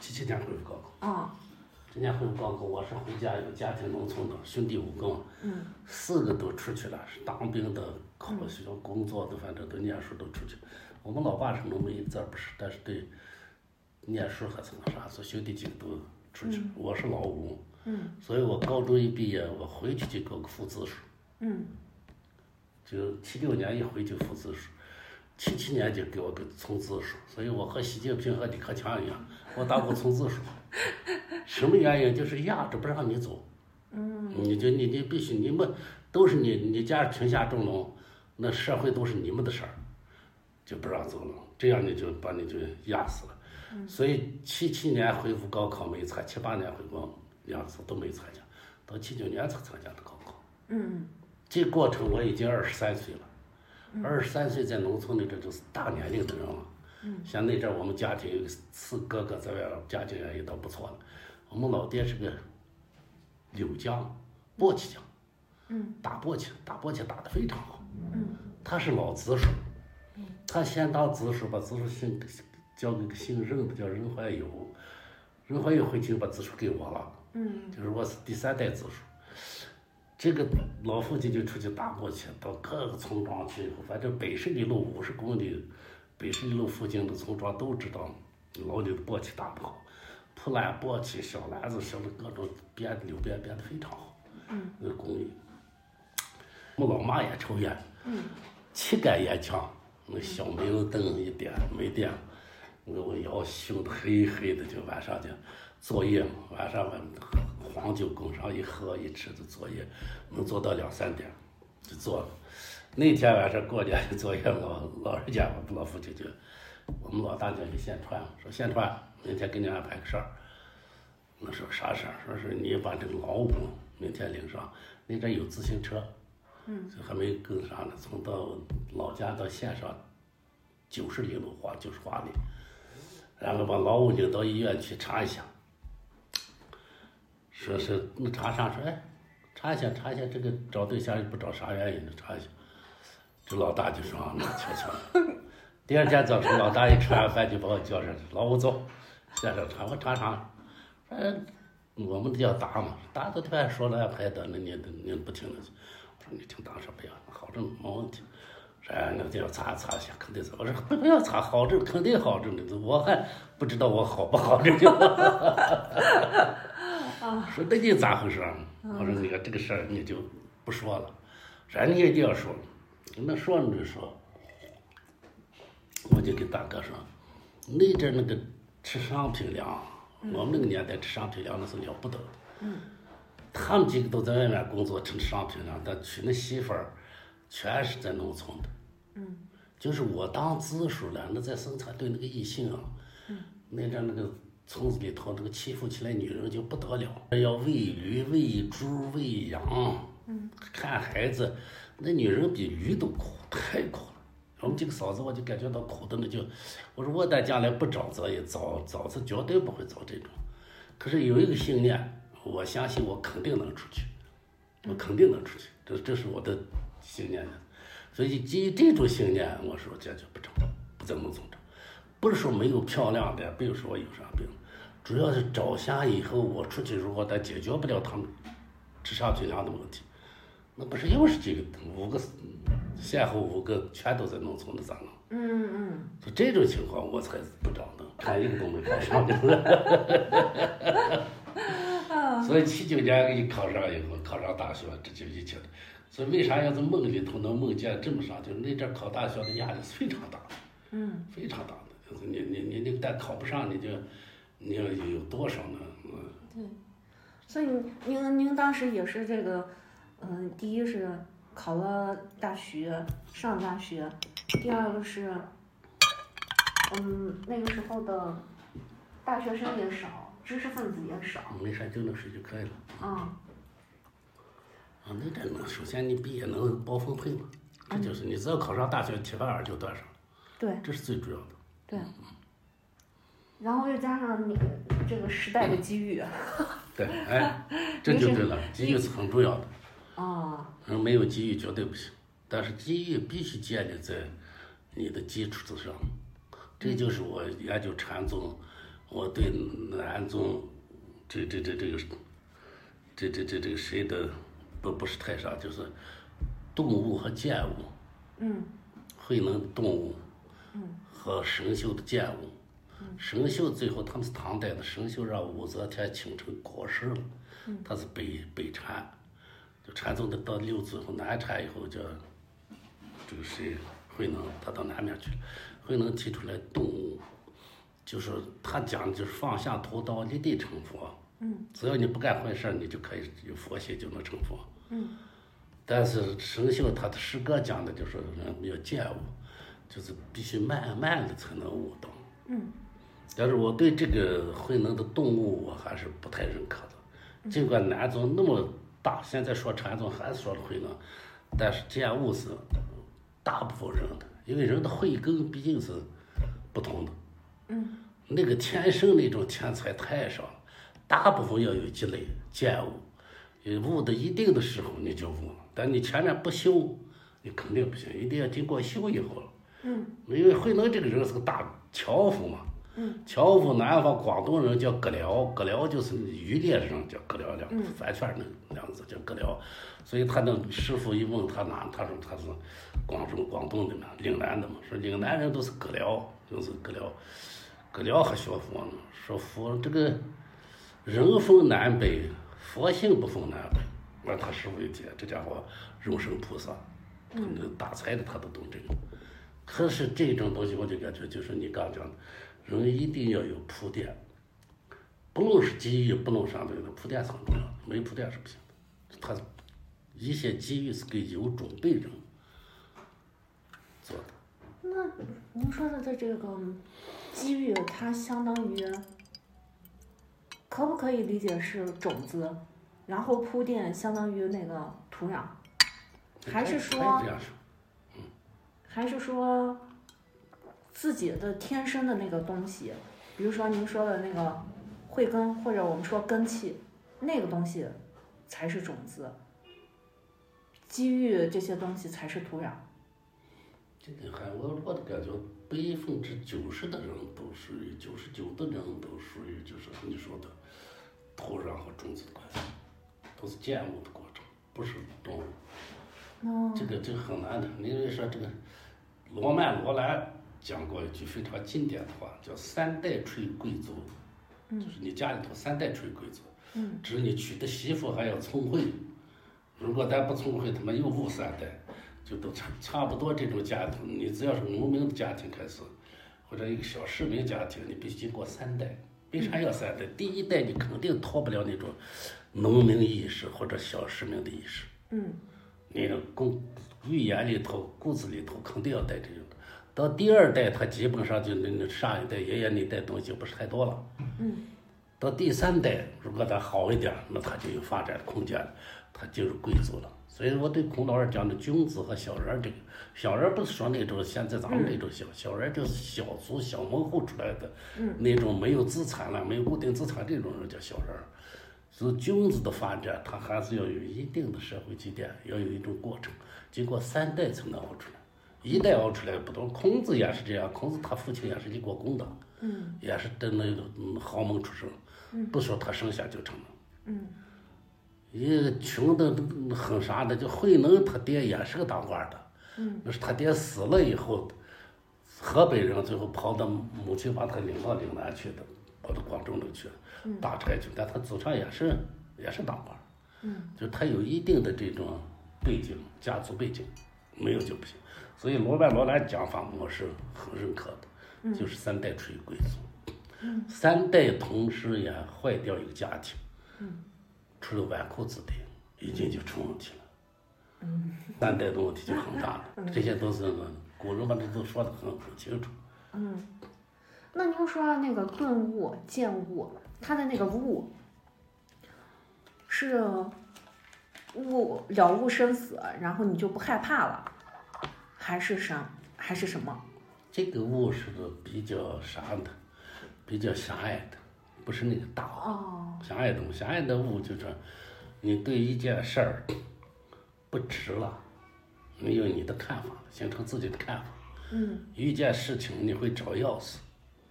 七七年恢复高考。啊。今年恢复高考，我是回家有家庭农村的，兄弟五个。嗯。四个都出去了，是当兵的、考了学校工作的，反正都念书都出去。我们老爸是农民，这不是，但是对念书还是那啥，所以兄弟几个都出去。我是老五。嗯。所以我高中一毕业，我回去就搞个副支书。嗯。就七六年一回就副支书。七七年就给我个从支书，所以我和习近平和李克强一样，我当过从支书。<laughs> 什么原因？就是压着不让你走。嗯。你就你你必须你们都是你你家贫下中农，那社会都是你们的事儿，就不让走了。这样你就把你就压死了。所以七七年恢复高考没参，七八年恢复两次都没参加，到七九年才参加的高考。嗯。这过程我已经二十三岁了。二十三岁在农村里，这就是大年龄的人了。像那阵，我们家庭有四哥哥在外，家境也倒不错了。我们老爹是个柳江，簸箕匠，打簸箕，打簸箕打得非常好。他是老子叔，他先当子叔，把子叔姓叫那个姓任的叫任怀友，任怀友回去把子叔给我了。就是我是第三代子叔。这个老父亲就出去打过去，到各个村庄去以后，反正百十里路、五十公里、北十里路附近的村庄都知道老刘的簸箕打得好，铺烂簸箕、小篮子、小的各种编的柳编编的非常好。那个工艺。我老妈也抽烟，嗯气概也强，那小煤油灯一点没电，我我腰熏得黑黑的，就晚上就作业嘛，晚上我黄酒供上一喝一吃就作业，能做到两三点就做了。那天晚上过年的作业，老老人家我老父亲就，我们老大娘就先传说先传，明天给你安排个事儿。那说啥事儿？说是你把这个老五明天领上，那阵有自行车，嗯，这还没跟上呢，从到老家到县上九十里路花九十华里，然后把劳务领到医院去查一下，说是那查啥说哎，查一下查一下这个找对象也不找啥原因的查一下，这老大就说那瞧瞧，第二天早晨老大一吃完饭就把我叫上去，老吴走，先生查我查啥？说我们叫答嘛，答都突然说了安排的，那你你不听了？我说你听答说不要，好着呢没问题。哎那就要查查一下，肯定是。我说不要查，好着肯定好着呢，我还不知道我好不好着呢。说那你咋回事儿？我说你看这个事儿你就不说了，说你一定要说，那说你就说。我就跟大哥说，那阵那个吃商品粮，我们那个年代吃商品粮那是了不得的。他们几个都在外面工作吃商品粮，但娶那媳妇儿全是在农村的。就是我当支书了，那在生产队那个异性啊，嗯那阵那个村子里头那个欺负起来女人就不得了，要喂驴、喂猪、喂羊，嗯看孩子，那女人比驴都苦，太苦了。我们几个嫂子，我就感觉到苦的那就，我说我但将来不找这也找找是绝对不会找这种，可是有一个信念，我相信我肯定能出去，我肯定能出去，这这是我的信念。所以基于这种信念，我说坚决不找，不在农村找，不是说没有漂亮的，不是说有啥病，主要是找下以后我出去如果咱解决不了他们吃上品粮的问题，那不是又是几个五个先后五个全都在农村，的咋弄？嗯嗯就这种情况，我才不找呢，看一个都没看上的。<laughs> <laughs> 所以七九年一考上以后，考上大学，这就一切了。所以为啥要在梦里头能梦见这么上？就是那阵儿考大学的压力是非常大的，嗯非常大的。就是你你你你但考不上，你就你要有多少呢？嗯，对，所以您您当时也是这个，嗯、第一是考了大学，上大学，第二个是，嗯，那个时候的大学生也少，知识分子也少，没啥就能睡就可以了。啊、啊，那这能，首先你毕业能包分配嘛，这就是你只要考上大学，铁饭碗就端上，对这是最主要的。对，然后又加上你这个时代的机遇，对，哎，这就对了，机遇是很重要的。<laughs> 啊，人没有机遇绝对不行，但是机遇必须建立在你的基础之上。这就是我研究禅宗，我对南宗这这这这个这这这这个谁的不不是太上，就是动物和建物，嗯慧能动物，和神秀的建物。神秀最后他们是唐代的，神秀让武则天请成国师了，他是北北禅，就禅宗的到六祖后南禅以后叫这个谁慧能，他到南面去了，慧能提出来动物，就是他讲的就是放下屠刀立地成佛，嗯只要你不干坏事，你就可以有佛性就能成佛。嗯。但是神秀他的诗歌讲的就是人要见悟，就是必须慢慢的才能悟到。嗯。但是我对这个慧能的动物我还是不太认可的，尽管南宗那么大，现在说禅宗还是说了慧能，但是见悟是大部分人的，因为人的慧根毕竟是不同的。嗯。那个天生那种天才太少了，大部分要有积累见悟，有悟到一定的时候你就悟了，但你前面不修，你肯定不行，一定要经过修以后了。嗯。因为慧能这个人是个大樵夫嘛，嗯，樵夫南方广东人叫葛辽，葛辽就是渔猎人叫葛辽两个字，反圈那两个字叫葛辽，所以他那师傅一问他哪，他说他是广州广东的嘛，岭南的嘛，说岭南人都是葛辽，就是葛辽，葛辽还学佛呢，说佛这个人分南北，佛性不分南北。那他是为解，这家伙肉身菩萨，嗯那打财的他都懂这个。可是这种东西，我就感觉就是你刚讲的，人一定要有铺垫，不论是机遇，不论啥东西，铺垫是很重要的，没铺垫是不行的。他一些机遇是给有准备人做的。那您说的的这个机遇，它相当于可不可以理解是种子，然后铺垫相当于那个土壤，还是说？还是说自己的天生的那个东西，比如说您说的那个慧根，或者我们说根气，那个东西才是种子，机遇这些东西才是土壤。这个还我我的感觉，百分之九十的人都属于九十九的人都属于就是你说的土壤和种子的关系，都是建物的过程，不是动物。哦，这个这个很难的。你比如说这个罗曼·罗兰讲过一句非常经典的话，叫“三代吹贵族”，就是你家里头三代吹贵族，嗯，只是你娶的媳妇还要聪慧。如果咱不聪慧，他妈又误三代，就都差差不多这种家庭。你只要是农民的家庭开始，或者一个小市民家庭，你必须经过三代。为啥要三代？第一代你肯定脱不了那种农民意识或者小市民的意识。嗯你的骨语言里头、骨子里头肯定要带这种。到第二代，他基本上就那那上一代爷爷那代东西就不是太多了。嗯到第三代，如果他好一点，那他就有发展空间了，他进入贵族了。所以我对孔老二讲的君子和小人儿这个，小人儿不是说那种现在咱们这种小小人就是小族小门户出来的，那种没有资产了、没有固定资产这种人叫小人儿。所以君子的发展，他还是要有一定的社会积淀，要有一种过程，经过三代才能熬出来。一代熬出来不多，孔子也是这样，孔子他父亲也是立过功的，嗯也是在那个嗯豪门出身，不说他生下就成了。嗯一个穷的很啥的，就慧能他爹也是个当官的，嗯。那是他爹死了以后，河北人最后跑到母亲把他领到岭南去的，跑到广州那去了，打差去，但他祖上也是也是当官，嗯。就他有一定的这种背景，家族背景，没有就不行。所以罗曼罗兰讲法我是很认可的，就是三代垂贵族，三代同时也坏掉一个家庭，出了纨绔子弟，已经就出问题了。嗯 <laughs> 三代的问题就很大了，这些都是古人把这都说的很很清楚。嗯，那您说那个顿悟、见悟，他的那个悟是悟了悟生死，然后你就不害怕了，还是什还是什么？这个悟是个比较啥的，比较狭隘的，不是那个大狭隘的悟，狭隘的悟就是你对一件事儿 <coughs> 不值了，你有你的看法，形成自己的看法。嗯一件事情你会找钥匙，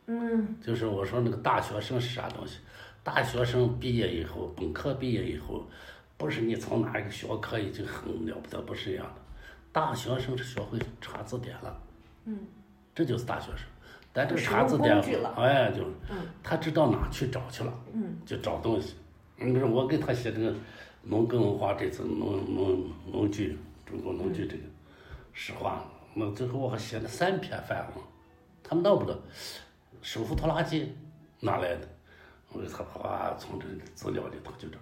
嗯就是我说那个大学生是啥东西？大学生毕业以后，本科毕业以后，不是你从哪一个学科已经很了不得，不是一样的。大学生是学会查字典了，嗯这就是大学生。但这个查字典哎，就他知道哪去找去了。嗯就找东西。你比如我给他写这个农耕文化这次农农农具，中国农具这个史话，那最后我还写了三篇范文，他们闹不得，手扶拖拉机哪来的？我给他哗从这资料里头就找，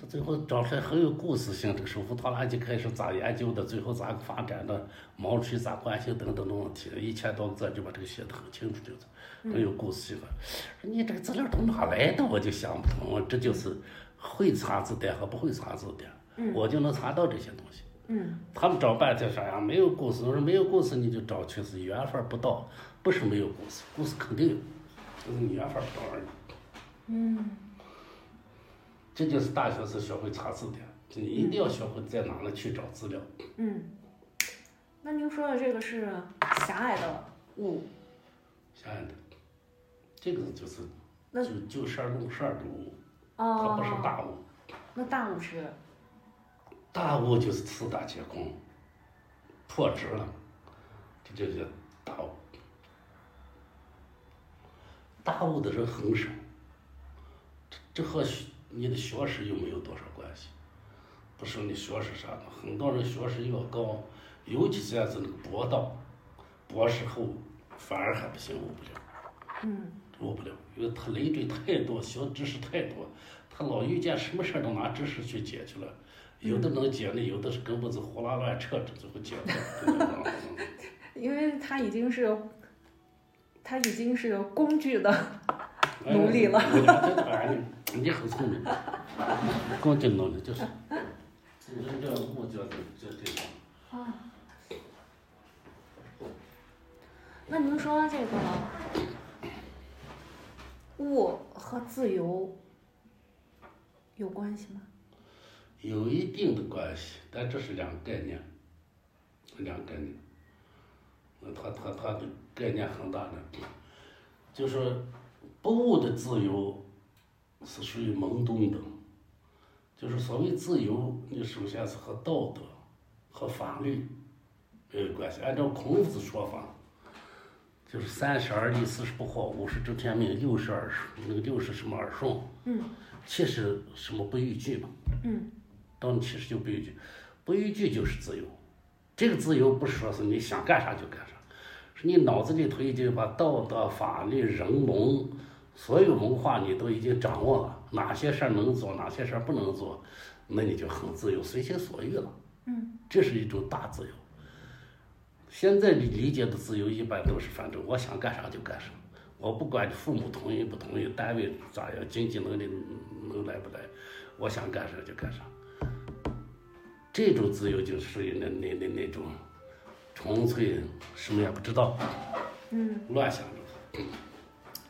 这最后找出来很有故事性。这个手扶拖拉机开始咋研究的，最后咋发展的，毛主席咋关心等等的问题，一千多个字就把这个写的很清楚，就是很有故事性的。说你这个资料从哪来的？我就想不通。这就是会查字典和不会查字典，我就能查到这些东西。嗯他们找半天啥呀？没有故事。我说没有故事，你就找去，是缘分不到，不是没有故事，故事肯定有，就是你缘分不到而已。嗯。这就是大学生学会查字典，就你一定要学会在哪里去找资料。嗯。那您说的这个是狭隘的悟，狭隘的，这个就是那就就事儿论事儿的悟，它哦，不是大悟。那大悟是？大悟就是四大皆空，破执了，这就叫大悟。大悟的人很少，这这和学你的学识又没有多少关系。不说你学识啥的，很多人学识越高，尤其现在是那个博道、博士后，反而还不行，悟不了。嗯悟不了，因为他累赘太多，学知识太多，他老遇见什么事儿都拿知识去解去了，有的能解呢，有的是根本就胡拉乱扯，这最后解不了。<laughs> 因为他已经是，他已经是工具的奴隶了。你很聪明，光真努力就是，那您说这个物和自由有关系吗？有一定的关系，但这是两个概念，两个概念。呃，它它它的概念很大的，就是不物的自由是属于懵懂的，就是所谓自由，你首先是和道德和法律没有关系。按照孔子说法，就是三十而立，四十不惑，五十知天命，六十而那个六十什么耳顺，嗯七十什么不逾矩嘛。嗯到你七十就不逾矩，不逾矩就是自由。这个自由不是说是你想干啥就干啥，是你脑子里头已经把道德、法律、人文所有文化你都已经掌握了，哪些事儿能做，哪些事儿不能做，那你就很自由，随心所欲了。嗯这是一种大自由。现在你理解的自由，一般都是反正我想干啥就干啥，我不管你父母同意不同意，单位咋样，经济能力能来不来，我想干啥就干啥。这种自由就属于那那那那种纯粹什么也不知道，嗯乱想着。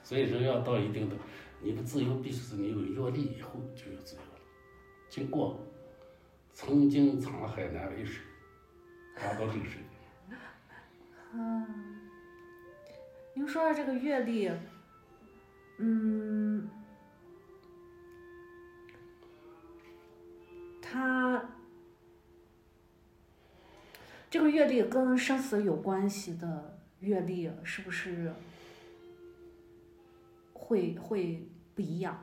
所以人要到一定的，你的自由必须是你有阅历以后就有自由了。经过曾经沧海难为水，达到这个水平。啊，您说的这个阅历，嗯，它这个阅历跟生死有关系的阅历，是不是会会不一样？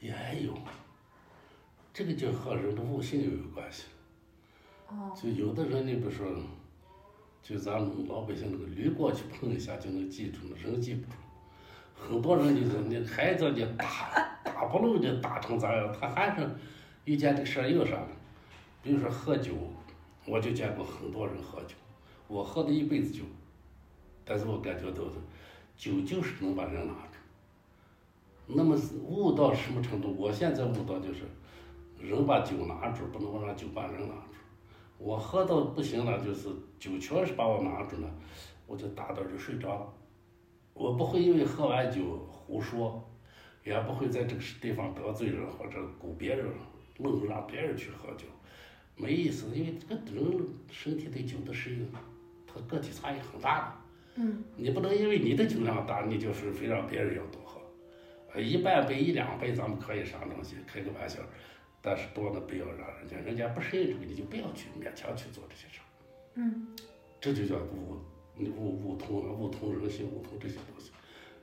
也有，这个就和人的悟性有关系。哦，就有的人，你比如说，就咱们老百姓那个驴过去碰一下就能记住，人记不住。很多人就是你孩子你打打不漏的打成咋样，他还是遇见这个事儿有啥呢？比如说喝酒，我就见过很多人喝酒，我喝了一辈子酒，但是我感觉到是酒就是能把人拿住。那么悟到什么程度？我现在悟到就是，人把酒拿住，不能让酒把人拿住。我喝到不行了，就是酒确实把我拿住了，我就打盹就睡着。我不会因为喝完酒胡说，也不会在这个地方得罪人或者鼓别人，愣让别人去喝酒，没意思。因为这个人身体对酒的适应，他个体差异很大的。嗯你不能因为你的酒量大，你就是非让别人要多喝。呃，一半杯一两杯咱们可以啥东西，开个玩笑，但是多了不要让人家，人家不适应这个，你就不要去勉强去做这些事儿。嗯这就叫悟，你悟悟通悟通人性，悟通这些东西。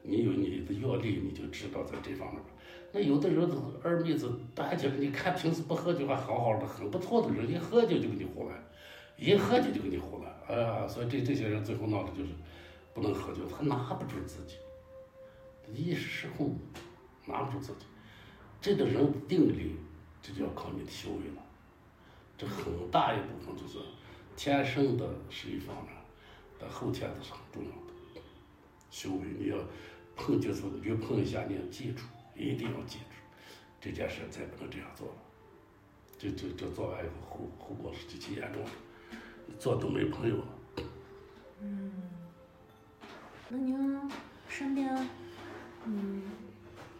你有你的阅历，你就知道在这方面。那有的人都二妹子，大姐，你看平时不喝酒还好好的，很不错的人，一喝酒就给你胡来，一喝酒就给你胡来，哎呀，所以这这些人最后闹的就是不能喝酒，他拿不住自己，一时失控，拿不住自己。这个人定力，这就要靠你的修为了。这很大一部分就是天生的是一方面，但后天的是很重要的。修为你要碰就是越碰一下，你要记住，一定要记住这件事，再不能这样做了。这这这做完以后后后果是极其严重的，做都没朋友了。嗯那您身边，嗯，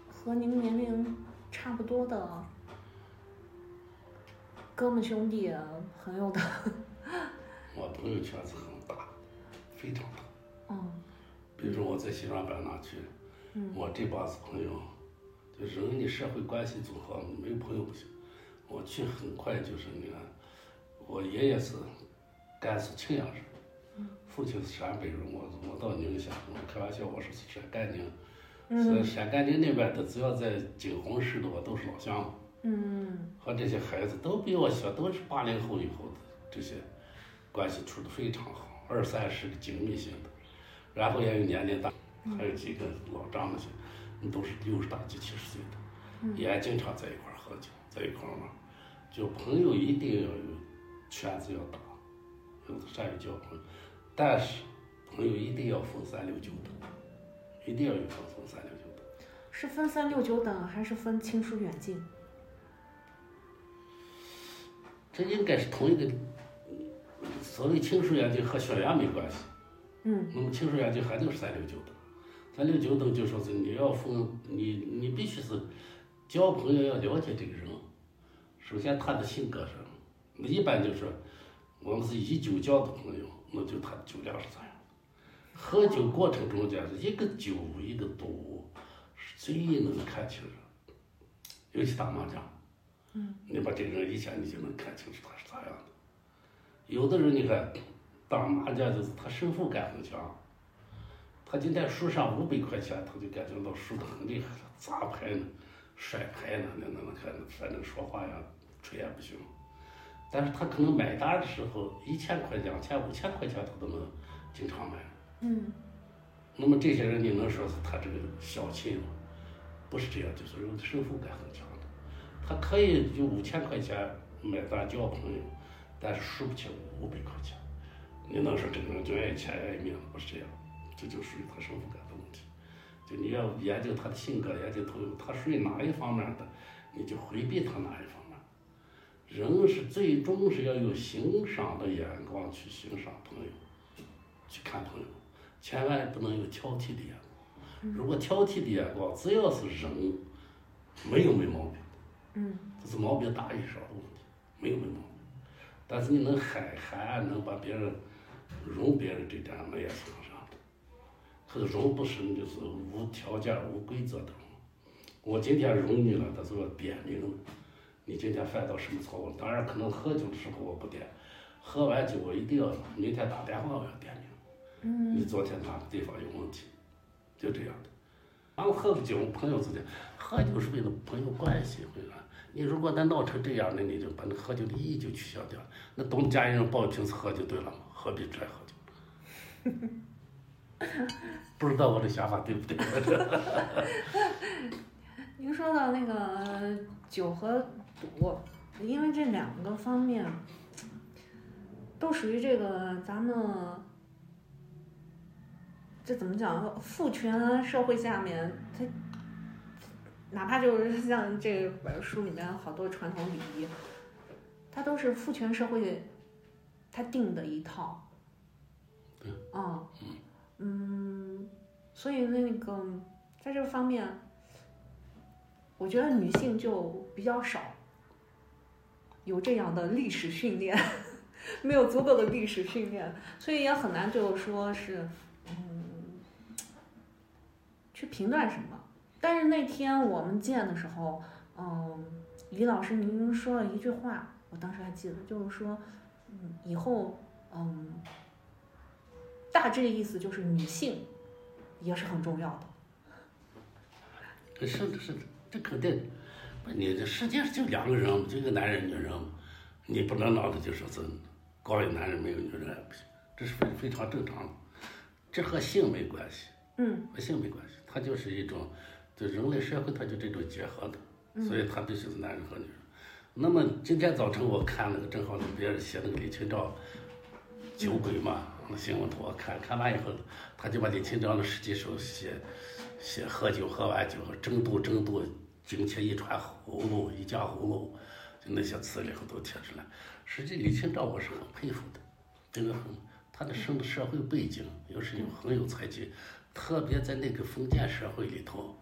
和您年龄差不多的哥们兄弟、朋友的，我朋友圈子很大，非常大。嗯比如说我在西双版纳去，嗯我这帮子朋友，就人的社会关系组合，没有朋友不行。我去很快就是你看，我爷爷是甘肃庆阳人，父亲是陕北人，我我到宁夏，我开玩笑我是陕甘宁，所以嗯陕甘宁那边的只要在景洪市的我都是老乡。嗯和这些孩子都比我小，都是八零后以后的，这些关系处的非常好，二三十个紧密型的，然后也有年龄大，还有几个老丈母些，都是六十大几七十岁的，也经常在一块喝酒，在一块儿玩。就朋友一定要有圈子要大，有的善于交朋友，但是朋友一定要分三六九等，一定要有分分三六九等。是分三六九等还是分亲疏远近？这应该是同一个，所谓亲疏远近和血缘没关系。嗯那么亲疏远近还就是三六九等，三六九等就说是你要分你你必须是交朋友要了解这个人，首先他的性格是一般就是我们是以酒交的朋友，那就他的酒量是咋样。喝酒过程中间是一个酒一个赌，是最能看清人，尤其打麻将。嗯你把这个人一下你就能看清楚他是咋样的。有的人你看打麻将就是他胜负感很强，他今天输上五百块钱，他就感觉到输的很厉害了，砸牌呢，甩牌呢，那那那看反正说话呀吹也不行。但是他可能买单的时候一千块、两千、五千块钱他都能经常买。嗯那么这些人你能说是他这个小气吗？不是这样，就是有的胜负感很强的。他可以有五千块钱买单交朋友，但是输不起五百块钱。你能说这个人就爱钱爱命？不是这样，这就属于他胜负感的问题。就你要研究他的性格，研究他他属于哪一方面的，你就回避他哪一方面。人是最终是要有欣赏的眼光去欣赏朋友，去看朋友。千万不能有挑剔的眼光。如果挑剔的眼光，只要是人，没有没毛病，嗯这是毛病大于少的问题，没有没毛病。但是你能海涵，能把别人容别人这点，那也是很啥的。可是容不是你就是无条件、无规则的容。我今天容你了，但是我点名了，你今天犯到什么错误？当然，可能喝酒的时候我不点，喝完酒我一定要明天打电话我要点名。嗯你昨天哪个地方有问题，就这样的。然后喝个酒，朋友之间喝酒是为了朋友关系，会吧你如果能闹成这样，那你就把那喝酒的意义就取消掉了。那懂家人抱一瓶子喝就对了嘛，何必出来喝酒？<laughs> 不知道我的想法对不对？<laughs> <laughs> 您说到那个酒和赌，因为这两个方面都属于这个咱们这怎么讲？父权社会下面，它哪怕就是像这本书里面好多传统礼仪，它都是父权社会它定的一套。对。嗯嗯，所以那个在这方面。我觉得女性就比较少有这样的历史训练，<laughs> 没有足够的历史训练，所以也很难就是说是嗯去评断什么。但是那天我们见的时候，嗯，李老师您说了一句话，我当时还记得，就是说，嗯，以后嗯，大致的意思就是女性也是很重要的。是的，是的，这肯定。不，你这世界上就两个人嘛，就一个男人、女人嘛，你不能闹的就说是光有男人没有女人不行，这是非非常正常的。这和性没关系，嗯和性没关系，它就是一种，就人类社会它就这种结合的，所以它必须是男人和女人。那么今天早晨我看那个正好别人写那个李清照酒鬼嘛，那新闻图我看看完以后，他就把李清照的十几首写写喝酒喝完酒争渡争渡，惊起一串葫芦一架葫芦，就那些词里头都贴出来。实际李清照我是很佩服的，这个很他的生的社会背景又是有很有才气，特别在那个封建社会里头，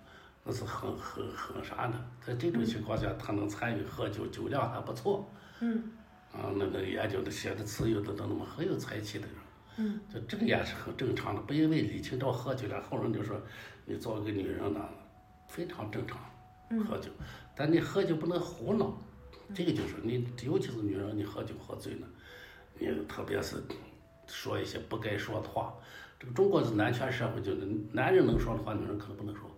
那是很很很啥的。在这种情况下，他能参与喝酒，酒量还不错。嗯啊，那个研究的写的词有的都那么很有才气的人，嗯，就这个也是很正常的，不因为李清照喝酒了，后人就说你作为一个女人呢，非常正常，喝酒，但你喝酒不能胡闹，这个就是你，尤其是女人，你喝酒喝醉了，你特别是说一些不该说的话，这个中国是男权社会，就是男人能说的话，女人可能不能说，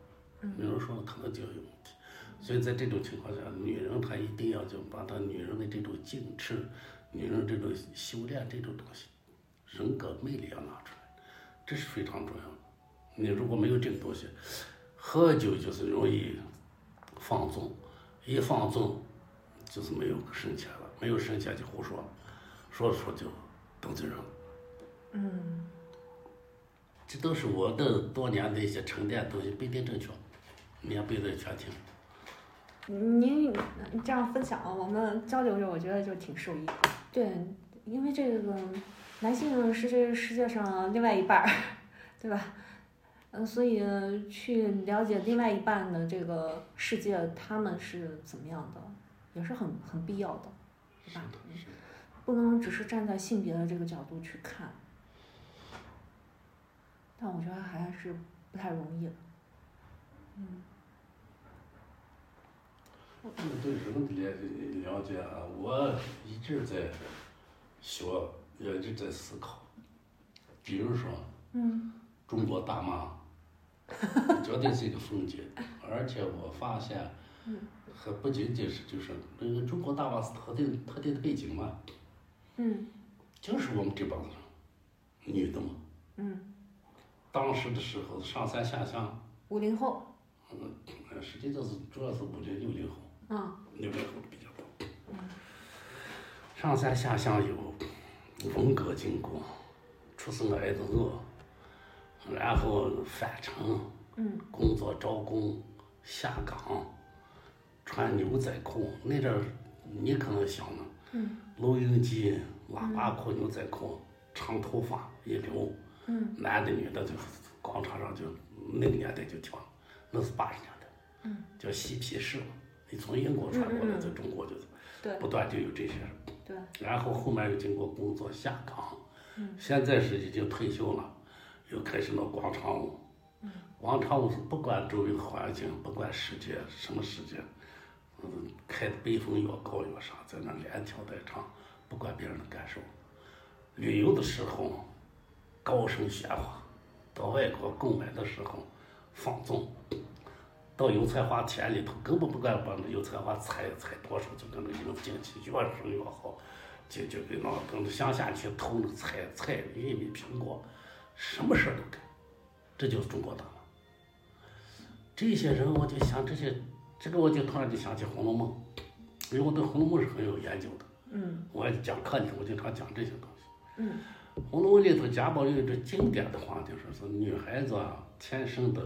女人说了可能就有问题。所以在这种情况下，女人她一定要就把她女人的这种矜持、女人这种修炼这种东西，人格魅力要拿出来，这是非常重要的。你如果没有这个东西，喝酒就是容易放纵，一放纵就是没有深浅了，没有深浅就胡说，说着说就得罪人了。嗯，这都是我的多年的一些沉淀东西，不一定正确，你也不一定全听。您这样分享，我们交流着，我觉得就挺受益。对，因为这个男性是这个世界上另外一半儿，对吧？嗯，所以去了解另外一半的这个世界，他们是怎么样的，也是很很必要的，对吧？不能只是站在性别的这个角度去看，但我觉得还是不太容易。嗯。对人的了了解啊，我一直在学，也一直在思考。比如说，嗯，中国大妈，绝对是一个风景，而且我发现，还不仅仅是就是那个中国大妈是特定特定的背景嘛，嗯，就是我们这帮子人，女的嘛，嗯，当时的时候上山下乡，五零后，嗯，实际就是主要是五零六零后。嗯，六零后比较多。上山下乡有文革经过，出生挨着饿，然后返程，嗯，工作招工，下岗，穿牛仔裤。那阵儿你可能想呢，嗯，录音机、喇叭裤、牛仔裤，长头发一留，嗯，男的女的就广场上就那个年代就跳，那是八十年代，嗯，叫嬉皮士。你从英国传过来，在中国就是对，不断就有这些，对，然后后面又经过工作下岗，嗯，现在是已经退休了，又开始弄广场舞，嗯，广场舞是不管周围环境，不管时间什么时间，嗯，开的北风越高越啥，在那连跳带唱，不管别人的感受。旅游的时候高声喧哗，到外国购买的时候放纵。到油菜花田里头，根本不敢把那油菜花采采多少，就跟那个经济越生越好，就就给那跟那乡下去偷那菜菜、玉米、苹果，什么事儿都干，这就是中国大妈。这些人我就想这些，这个我就突然就想起《红楼梦》，因为我对《红楼梦》是很有研究的。嗯。我讲课里头，我经常讲这些东西。嗯。《红楼梦》里头贾宝玉这经典的话就是说是女孩子啊，天生的。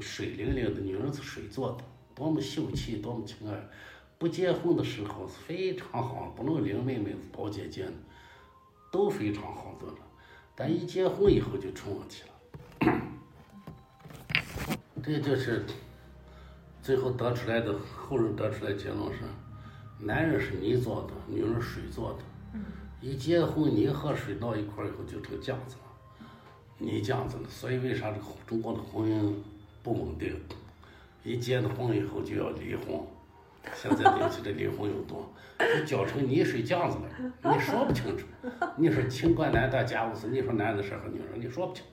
水灵灵的女人是水做的，多么秀气，多么情爱。不结婚的时候是非常好，不论林妹妹、宝姐姐都非常好做的。但一结婚以后就出问题了。这就是最后得出来的，后人得出来结论是：男人是泥做的，女人水做的。一结婚，泥和水到一块儿以后就成浆子了，泥浆子了。所以为啥这个中国的婚姻？不稳定，一结了婚以后就要离婚。现在尤其这离婚又多，就搅成泥水浆子了。你说不清楚，你说清官难断家务事，你说男的事和女人，你说不清楚。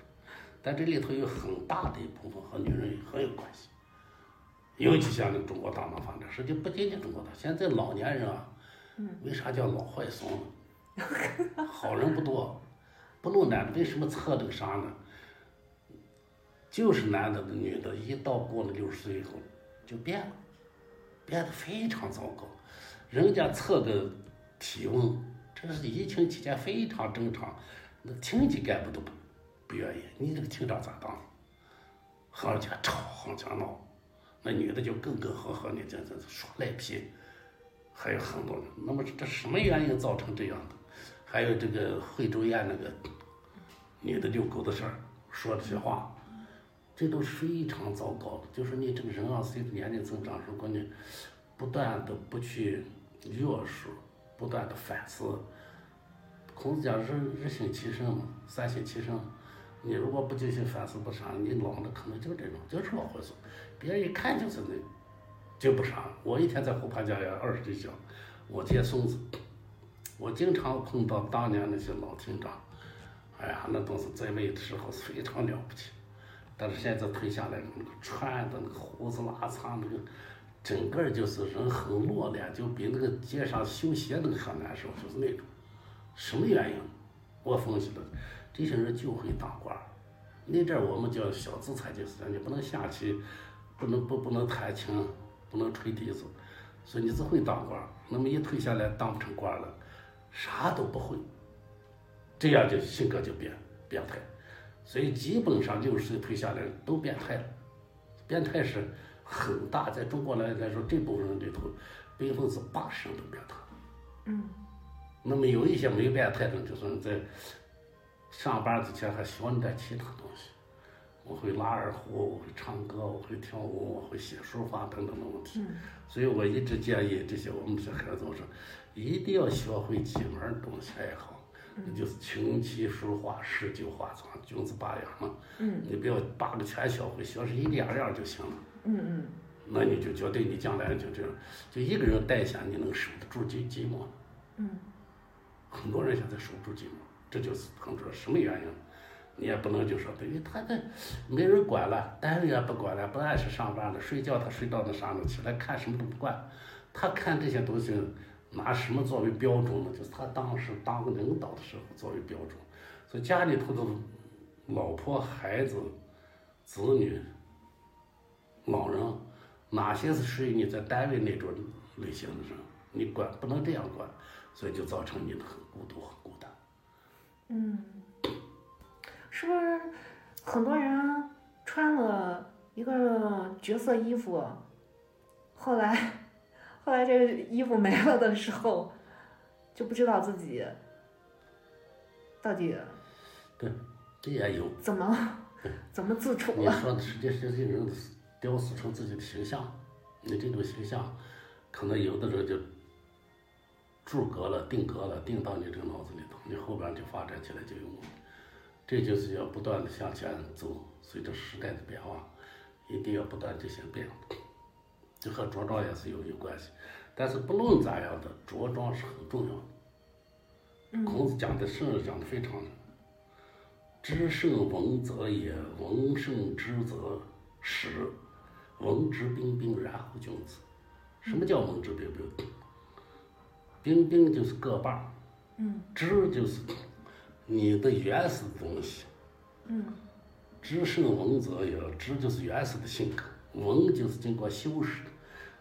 但这里头有很大的一部分和女人很有关系。尤其像那中国大妈发展，实际不仅仅中国大，现在老年人啊，为啥叫老坏怂呢？好人不多，不露男的，为什么测这个啥呢？就是男的、女的，一到过了六十岁以后，就变了，变得非常糟糕。人家测个体温，这是疫情期间非常正常，那厅级干部都不不愿意。你这个厅长咋当？行家吵，行家闹，那女的就更更呵呵，你这这耍赖皮，还有很多人。那么这什么原因造成这样的？还有这个惠州宴那个女的遛狗的事儿，说这些话。这都是非常糟糕的，就是你这个人啊，随着年龄增长，如果你不断的不去约束，不断的反思，孔子讲日日行其身嘛，三省其身。你如果不进行反思不啥，你老了可能就这种，就是老坏怂。别人一看就是那，就不啥。我一天在湖畔家园二十岁小，我接孙子，我经常碰到当年那些老厅长，哎呀，那都是在位的时候非常了不起。但是现在退下来，那个穿的那个胡子拉碴，那个整个就是人很落脸，就比那个街上修鞋那个还难受，就是那种。什么原因？我分析了，这些人就会当官。那阵儿我们叫小资产阶级，你不能下棋，不能不不能弹琴，不能吹笛子，所以你只会当官。那么一退下来当不成官了，啥都不会，这样就性格就变变态。所以基本上六十岁退下来都变态了，变态是很大，在中国来来说，这部分人里头，百分之八十人都变态。嗯那么有一些没变态的，就是在上班之前还学那点其他东西，我会拉二胡，我会唱歌，我会跳舞，我会写书法等等的问题。嗯所以我一直建议这些我们这些孩子，我说一定要学会几门东西爱好，那就是琴棋书画诗酒画藏，君子八样嘛。嗯你不要八个全学会，学是一两样就行了。嗯嗯那你就绝对你将来就这样，就一个人带下，你能守得住寂寂寞。嗯很多人现在守不住寂寞，这就是很主要什么原因？你也不能就说，等于他这没人管了，单位也不管了，不按时上班了，睡觉他睡到那啥了？起来看什么都不管，他看这些东西拿什么作为标准呢？就是他当时当领导的时候作为标准，所以家里头的老婆、孩子、子女、老人，哪些是属于你在单位那种类型的人，你管不能这样管，所以就造成你的很孤独、很孤单。嗯，是不是很多人穿了一个角色衣服，后来后来这个衣服没了的时候，就不知道自己到底对这也有，怎么怎么自处你了？说的是这是这人雕塑成自己的形象，你这种形象，可能有的人就住格了、定格了，定到你这个脑子里头，你后边就发展起来就有。这就是要不断的向前走，随着时代的变化，一定要不断进行变。这和着装也是有有关系，但是不论咋样的，着装是很重要的。嗯孔子讲的圣人讲的非常知圣文则也，文圣知则始，文质彬彬，然后君子。什么叫文质彬彬？彬彬就是个把儿，嗯知就是你的原始的东西。嗯知圣文则也，知就是原始的性格，文就是经过修饰的，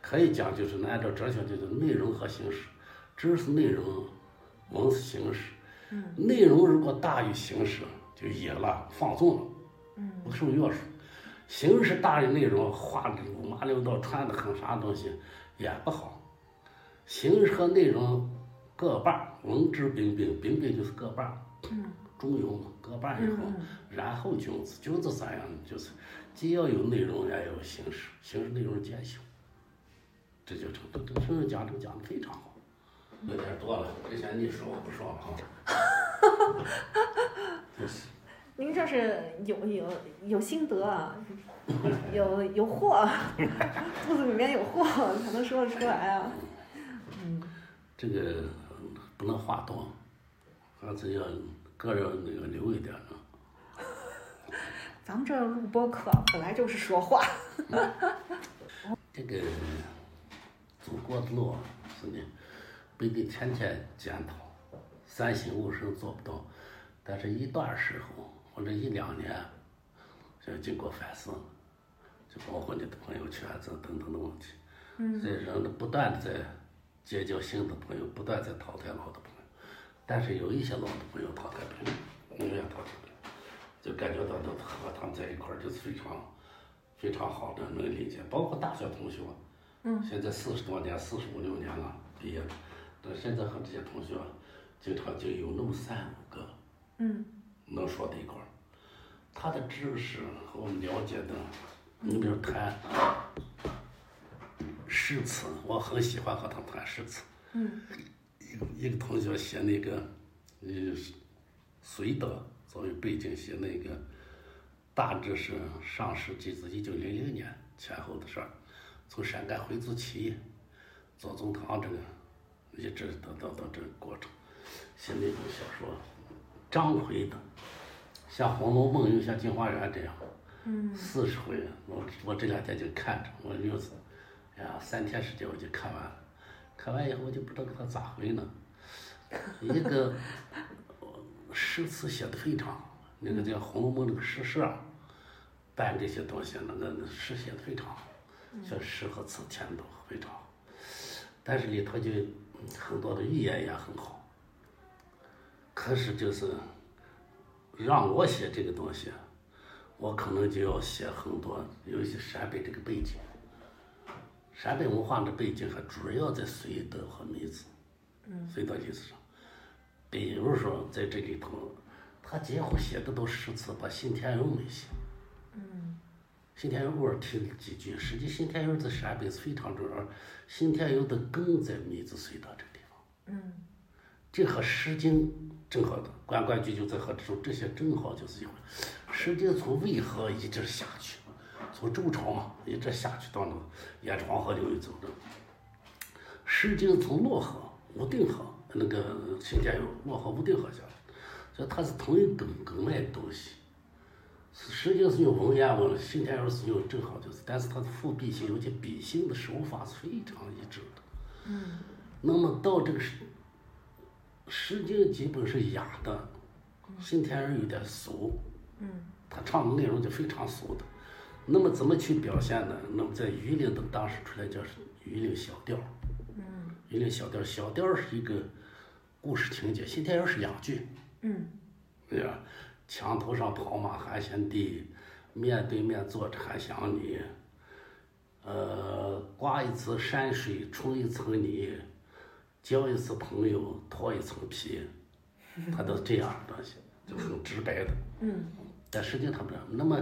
可以讲就是按照哲学就是内容和形式，知是内容，文是形式。嗯内容如果大于形式，就野了，放纵了，嗯不受约束。形式大于内容，画的五马六道，穿的很啥东西也不好。形式和内容各半儿，文质彬彬，彬彬就是各半儿，嗯中庸嘛，各半儿以后。嗯然后君子，君子咋样呢？就是既要有内容，也要有形式，形式内容兼修，这就成。这这圣人讲这个讲的非常好。有点多了，之前你说我不说了啊。就 <laughs> 是您这是有有有心得啊，有有货，<laughs> 肚子里面有货才能说得出来啊。嗯这个不能话多，还是要个人那个留一点啊。<laughs> 咱们这儿录播课本来就是说话。这个走过的路是你不一定天天检讨，三省吾身做不到，但是一段时候或者一两年，就经过反思，就包括你的朋友圈子等等的问题，嗯。这人呢不断的在结交新的朋友，不断在淘汰老的朋友，但是有一些老的朋友淘汰不了，永远淘汰不了，就感觉到他和他们在一块儿就是非常非常好的能理解，包括大学同学，嗯。现在四十多年，四十五六年了毕业了，但现在和这些同学经常就有那么三五个嗯。能说到一块儿，他的知识和我们了解的，你比如谈诗词，我很喜欢和他谈诗词。嗯。一个一个同学写那个，呃，隋德作为背景写那个，大致是上世纪是一九零零年前后的事儿，从陕甘回族起义，左宗棠这个，一直到到到这个过程，写那种小说，章回的，像《红楼梦》又像《镜花缘》这样，嗯四十回，我我这两天就看着，我又是，哎呀，三天时间我就看完了，看完以后我就不知道给他咋回呢。一个呃诗词写的非常，那个叫《红楼梦》那个诗社，办这些东西，那个诗写的非常好，像诗和词填的都非常好，但是里头就嗯很多的语言也很好，可是就是让我写这个东西。我可能就要写很多，尤其陕北这个背景，陕北文化的背景还主要在绥德和梅子，绥德历史上。比如说在这里头，他几乎写的都诗词，把信天游没写。信天游偶尔听了几句，实际新天游在陕北是非常重要，新天游的根在梅子隧道这个地方。嗯这和《诗经》正好的，关关雎鸠，在河之洲，这些正好就是一回。《诗经》从渭河一直下去，从周朝嘛，一直下去到那个延长河流域走的。《诗经》从洛河、武定河那个新天游，洛河、武定河下来，所以它是同一根根脉的东西。《诗经》是用文言文，辛天游是用正好就是，但是它的复辟性，尤其笔性的手法是非常一致的。嗯那么到这个诗，诗经基本是雅的，辛天儿有点俗，嗯他唱的内容就非常俗的。那么怎么去表现呢？那么在榆林的当时出来叫是榆林小调，嗯榆林小调，小调是一个故事情节，辛天儿是两句，嗯对吧？墙头上跑马还嫌低，面对面坐着还想你。呃，刮一次山水冲一层泥，交一次朋友脱一层皮，他都这样的东西，<laughs> 就很直白的。嗯但实际上他不是。那么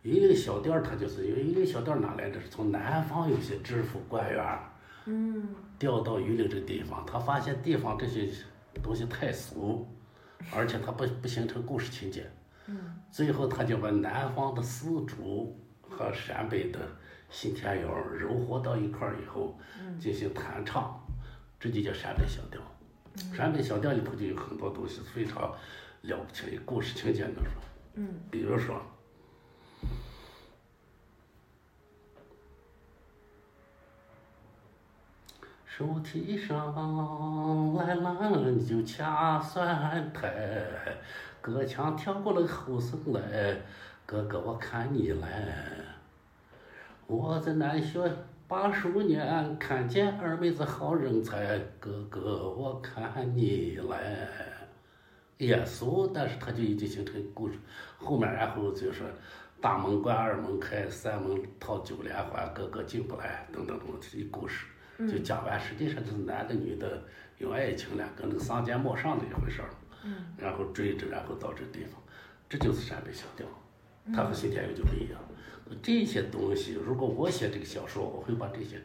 榆林小店儿，它就是因为榆林小店儿哪来的？是从南方有些知府官员儿嗯调到榆林这个地方，他发现地方这些东西太俗，而且它不不形成故事情节，嗯最后他就把南方的丝竹和陕北的新天谣儿糅合到一块儿以后，进行弹唱，这就叫陕北小调。陕北小调里头就有很多东西非常了不起的故事情节那种，嗯比如说。手提上来篮就掐蒜苔，隔墙跳过了后生来，哥哥我看你来。我在南学八十五年，看见二妹子好人才，哥哥我看你来。也俗，但是他就已经形成故事。后面然后就是大门关，二门开，三门套九连环，哥哥进不来，等等等等，这故事就讲完。实际上就是男的女的有爱情了，跟那个桑间陌上的一回事儿。嗯然后追着，然后到这个地方，这就是陕北小调，它和新天游就不一样。这些东西，如果我写这个小说，我会把这些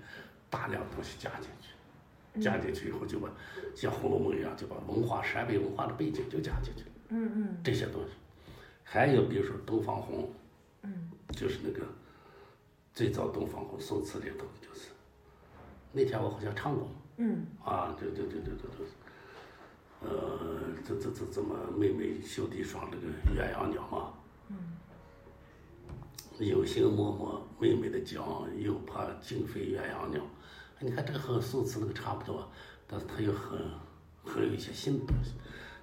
大量东西加进去，加进去以后就把像《红楼梦》一样，就把文化陕北文化的背景就加进去，嗯嗯这些东西。还有比如说东方红，嗯就是那个最早东方红宋词里头那天我好像唱过。嗯啊，对对对对对对，呃，这这这怎么妹妹绣的一双这个鸳鸯鸟嘛？有心摸摸妹妹的脚，又怕惊飞鸳鸯鸟。你看这个和宋词那个差不多，但是它又很很有一些新的东西，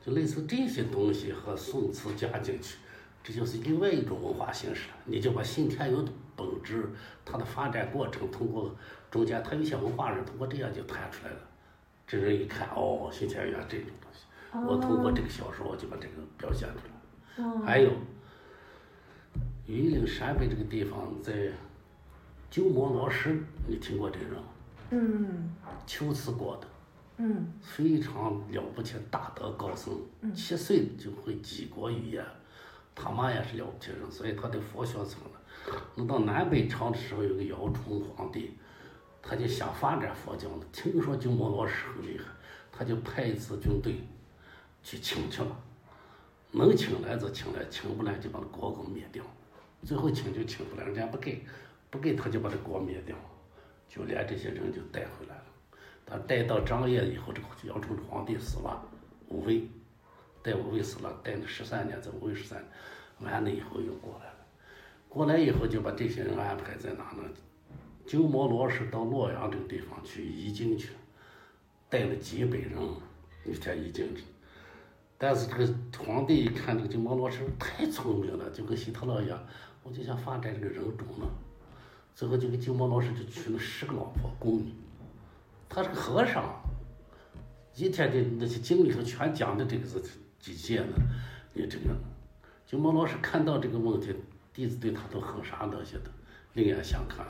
就类似这些东西和宋词加进去，这就是另外一种文化形式了。你就把信天游的本质，它的发展过程，通过中间，他有些文化人通过这样就谈出来了。这人一看，哦，新天游这种东西，我通过这个小说，我就把这个表现出来。哦。还有，榆林陕北这个地方，在鸠摩罗什，你听过这个人吗？嗯。秋瓷国的，嗯。非常了不起的大德高僧，七岁就会几国语言，他妈也是了不起人，所以他的佛学成了。那到南北朝的时候，有个姚崇皇帝，他就想发展佛教呢，听说鸠摩罗什很厉害，他就派一支军队去请去了，能请来就请来，请不来就把那国给灭掉。最后请就请不来，人家不给，不给他就把这国灭掉，就连这些人就带回来了。他带到张掖以后，这个姚崇皇帝死了，武威，带武威死了，带了十三年，在武威十三，完了以后又过来了，过来以后就把这些人安排在哪呢？鸠摩罗什到洛阳这个地方去移经去，带了几百人一天移经去。但是这个皇帝一看这个鸠摩罗什太聪明了，就跟希特勒一样，我就想发展这个人种呢。最后就给鸠摩罗什就娶了十个老婆宫女，他是个和尚，一天的那些经里头全讲的这个是几届呢？你这个鸠摩罗什看到这个问题，弟子对他都很啥东西的，另眼相看。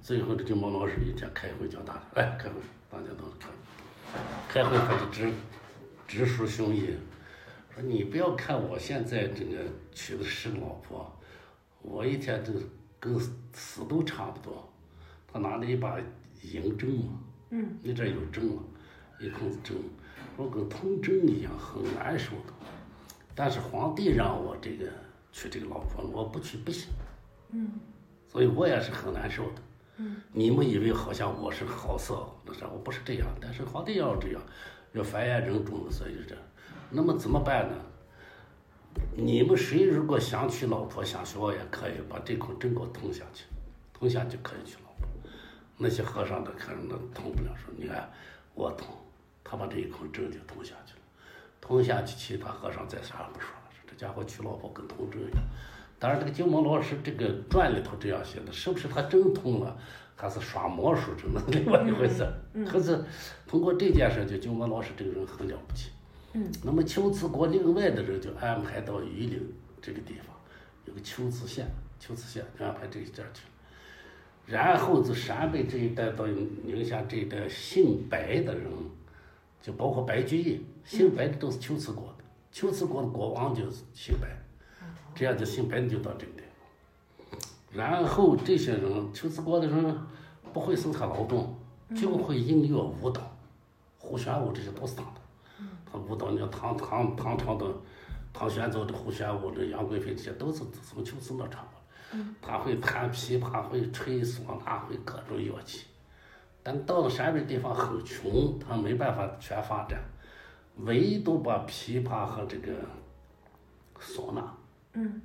最后这就毛老师一天开会叫大家来开会，大家都开。开会他就直直抒胸臆，说你不要看我现在这个娶的十个老婆，我一天这跟死都差不多。他拿了一把银针嘛，嗯，你这有针嘛，一孔子针，我跟铜针一样，很难受的。但是皇帝让我这个娶这个老婆，我不娶不行。嗯，所以我也是很难受的。嗯，你们以为好像我是好色，那啥，我不是这样。但是皇帝要这样，要繁衍人种，所以是这样。那么怎么办呢？你们谁如果想娶老婆，想学我也可以，把这口针给我通下去，通下就可以娶老婆。那些和尚的看着那通不了，说你看我通，他把这一口针就通下去了，通下去，其他和尚再啥也不说了，说这家伙娶老婆跟通针一样。当然，这个鸠摩罗什这个传里头这样写的，是不是他真通了，还是耍魔术，这那另外一回事。可是通过这件事，就鸠摩罗什这个人很了不起。嗯，那么龟兹国另外的人就安排到榆林这个地方，有个龟兹县，龟兹县安排这一点去。然后就陕北这一带到宁夏这一带姓白的人，就包括白居易，姓白的都是龟兹国的，龟兹国的国王就是姓白。这样就姓白的就到这个地方，然后这些人龟兹国的人不会生产劳动，就会音乐舞蹈，胡旋舞这些都是他的。他舞蹈，你看唐唐唐朝的唐玄宗的胡旋舞，这杨贵妃这些都是从龟兹那传过来。他会弹琵琶，会吹唢呐，会各种乐器。但到了陕北地方很穷，他没办法全发展，唯独把琵琶和这个唢呐。嗯，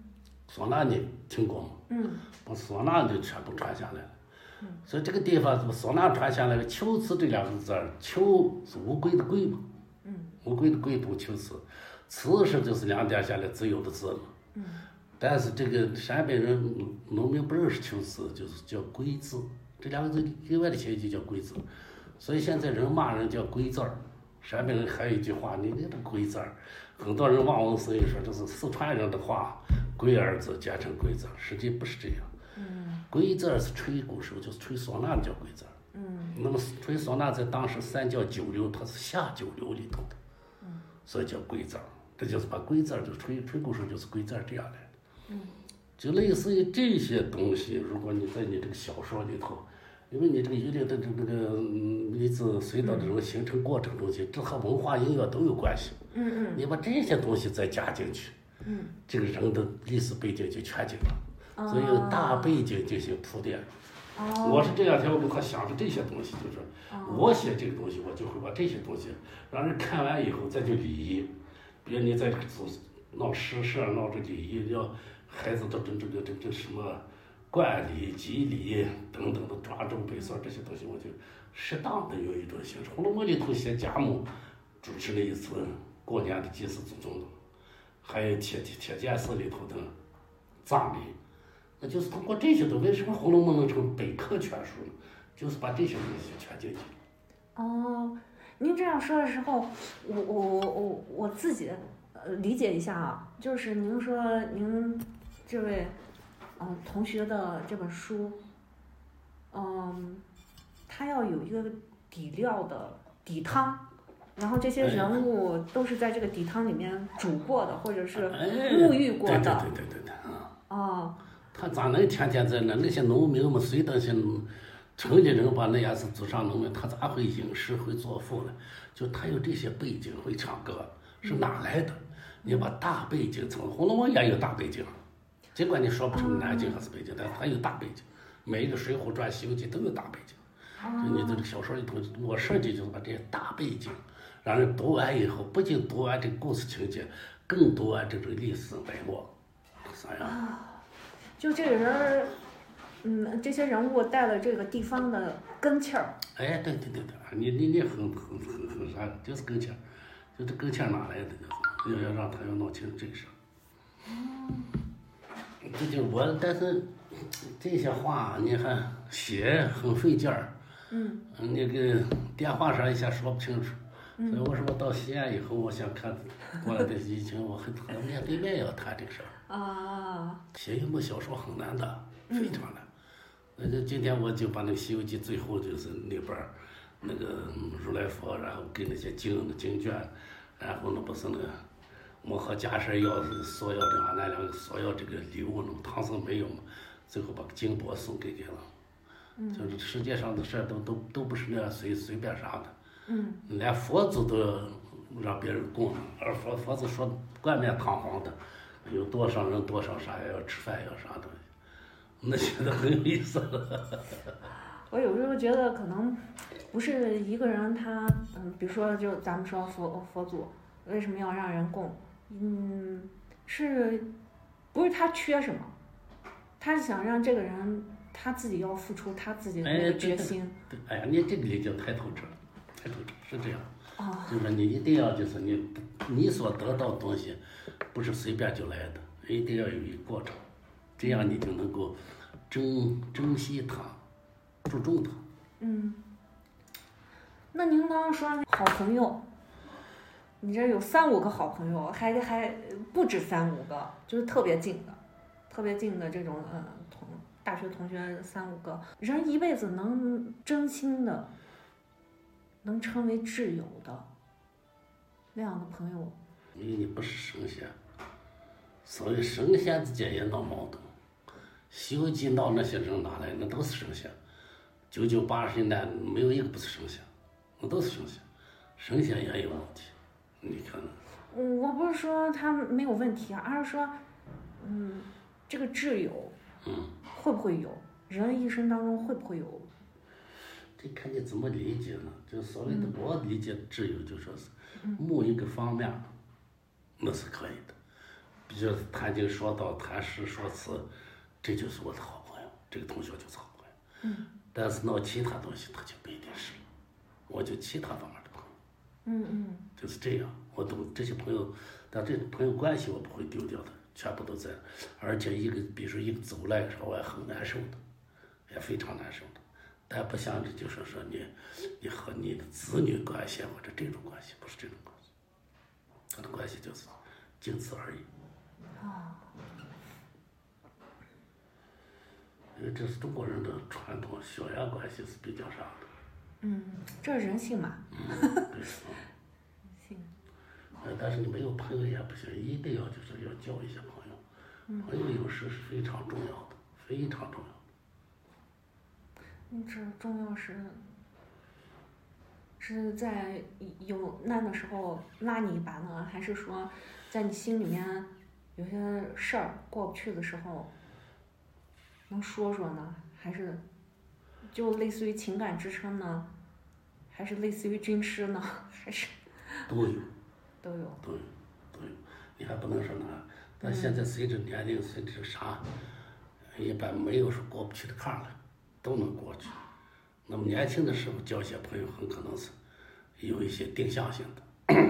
唢呐你听过吗？嗯，把唢呐就全部传下来了。嗯。所以这个地方把唢呐传下来了，秋词这两个字儿，秋是乌龟的龟嘛，嗯，乌龟的龟读秋词，词是就是两点下来自由的字嘛。嗯，但是这个陕北人农民不认识秋词，就是叫龟字，这两个字另外的写就叫龟字，所以现在人骂人叫龟字儿。陕北人还有一句话，你那个龟字儿，很多人望文生义说这是四川人的话，龟儿子简称龟子，实际不是这样。嗯，龟子是吹鼓手，就是吹唢呐的叫龟子。嗯，那么吹唢呐在当时三教九流，它是下九流里头的，嗯，所以叫龟子。这就是把龟字儿就吹吹鼓手就是龟字儿这样来的。嗯，就类似于这些东西，如果你在你这个小说里头。因为你这个榆林的这这个名字隧道的这种形成过程中间，这和文化音乐都有关系。嗯嗯你把这些东西再加进去，嗯，这个人的历史背景就全景了，所以有大背景进行铺垫。哦，我是这两天我跟他想着这些东西，就是我写这个东西，我就会把这些东西让人看完以后再去礼仪，比如你在这个组闹诗社闹这礼仪，要孩子的这这个这这什么。冠礼、祭礼等等的抓周背诵这些东西，我就适当的有一种形式。《红楼梦》里头写贾母主持了一次过年的祭祀祖宗，还有铁铁铁剑寺里头的葬礼，那就是通过这些东西。为什么《红楼梦》能成百科全书呢？就是把这些东西全进去。哦，您这样说的时候，我我我我我自己呃理解一下啊，就是您说您这位。嗯，同学的这本书，嗯，他要有一个底料的底汤，然后这些人物都是在这个底汤里面煮过的，或者是沐浴过的。对对对对对啊！哦。他咋能天天在那？那些农民们谁那些城里人把那样子祖上农民，他咋会吟诗会作赋呢？就他有这些背景，会唱歌，是哪来的？你把大背景从《红楼梦》也有大背景。尽管你说不成南京还是北京，但它有大背景。每一个《水浒传》《西游记》都有大背景。就你这个小说里头，我设计就是把这些大背景，让人读完以后，不仅读完这个故事情节，更读完这种历史脉络，啥样？就这个人儿，嗯，这些人物带了这个地方的根气儿。哎，对对对对，你你你很很很很啥，就是根气儿，就这根气儿哪来的？就是要要让他要弄清楚这个事儿。这就是我，但是这些话你看写很费劲儿，嗯那个电话上一下说不清楚。所以我说我到西安以后，我想看过来的疫情，我很和面对面要谈这个事儿。啊，写一部小说很难的，非常难。那就今天我就把那个《西游记》最后就是那本儿那个如来佛，然后给那些经经卷，然后那不是那个我和家婶要索要的俺两个索要这个礼物，呢唐僧没有嘛，最后把金钵送给给了。就是世界上的事儿都都都不是那样随随便啥的。嗯连佛祖都要让别人供了，而佛佛祖说冠冕堂皇的，有多少人多少啥要吃饭要啥东西，那觉得很有意思了。<laughs> 我有时候觉得可能不是一个人他，嗯，比如说就咱们说佛佛祖为什么要让人供，嗯，是不是他缺什么？他是想让这个人他自己要付出他自己的决心对，哎呀，你这个理解太透彻了，太透彻，是这样。啊，就是你一定要就是你你所得到的东西，不是随便就来的，一定要有一个过程，这样你就能够珍珍惜它，注重它。嗯。那您刚刚说好朋友，你这有三五个好朋友，还还不止三五个，就是特别近的，特别近的这种呃同大学同学三五个，人一辈子能真心的，能称为挚友的那样的朋友，因为你不是神仙，所以神仙之间也闹矛盾。《西游记》闹那些人哪来？那都是神仙。九九八十一难没有一个不是神仙，那都是神仙。神仙也有问题，你看我不是说他没有问题啊，而是说，嗯，这个挚友嗯，会不会有？人一生当中会不会有？这看你怎么理解呢？就所谓的我理解挚友，就说是某一个方面，那是可以的。比如谈经说道、谈诗说词，这就是我的好朋友，这个同学就是好朋友。嗯但是闹其他东西，他就不一定是了。我就其他方面嗯嗯就是这样。我都这些朋友，但这朋友关系我不会丢掉的，全部都在。而且一个，比如说一个走来的时候，我也很难受的，也非常难受的。但不像这就是说你，你和你的子女关系或者这种关系，不是这种关系。他的关系就是仅此而已。啊，因为这是中国人的传统，血缘关系是比较啥的。嗯，这是人性嘛，嗯，<laughs> 对。嗯人性。呃，但是你没有朋友也不行，一定要就是要交一些朋友。朋友有时是非常重要的，非常重要的。嗯，这重要是是在有难的时候拉你一把呢，还是说在你心里面有些事儿过不去的时候能说说呢？还是就类似于情感支撑呢？还是类似于军师呢？<laughs> 还是都有，都有？都有，都有。你还不能说那，但现在随着年龄，随着啥，一般没有说过不去的坎儿了，都能过去。那么年轻的时候交些朋友，很可能是有一些定向性的。<coughs>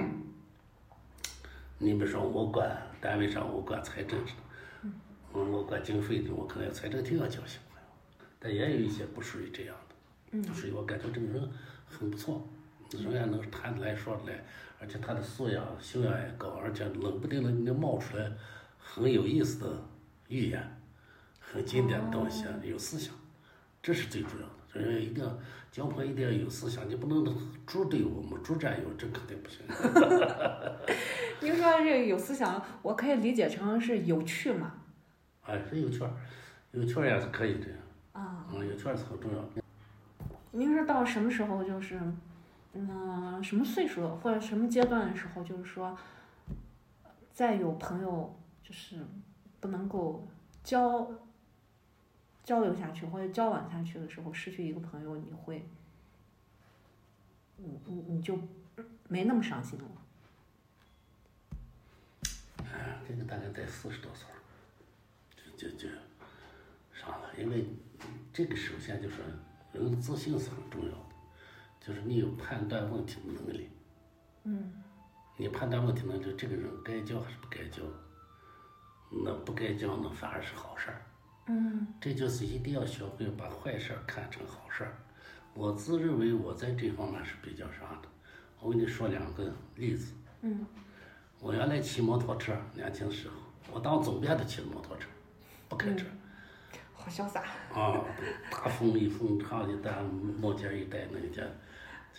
你比如说，我管单位上我管财政上，嗯，我管经费的，我可能要财政厅要交些朋友，但也有一些不属于这样的。嗯所以我感觉这个人很不错，人家能谈得来说得来，而且他的素养、修养也高，而且冷不丁能能冒出来很有意思的语言，很经典的东西，有思想，这是最主要的。人一定要交朋友，一定要有思想，你不能猪队友嘛，猪战友，这肯定不行。<laughs> 您说这个有思想，我可以理解成是有趣嘛？哎，是有趣儿，有趣儿也是可以这样，啊，嗯，有趣儿是很重要的。您是到什么时候就是，嗯、什么岁数或者什么阶段的时候，就是说，再有朋友就是不能够交交流下去或者交往下去的时候，失去一个朋友，你会，你你你就没那么伤心了。哎，这个大概在四十多岁就，就就就因为这个首先就是人自信是很重要的，就是你有判断问题的能力。嗯你判断问题能力，这个人该教还是不该教？那不该教呢，反而是好事儿。嗯这就是一定要学会把坏事儿看成好事儿。我自认为我在这方面是比较啥的。我跟你说两个例子。嗯我原来骑摩托车，年轻的时候，我当总编的骑摩托车，不开车。好潇洒。啊，大风一风长一戴，帽尖一戴，那一天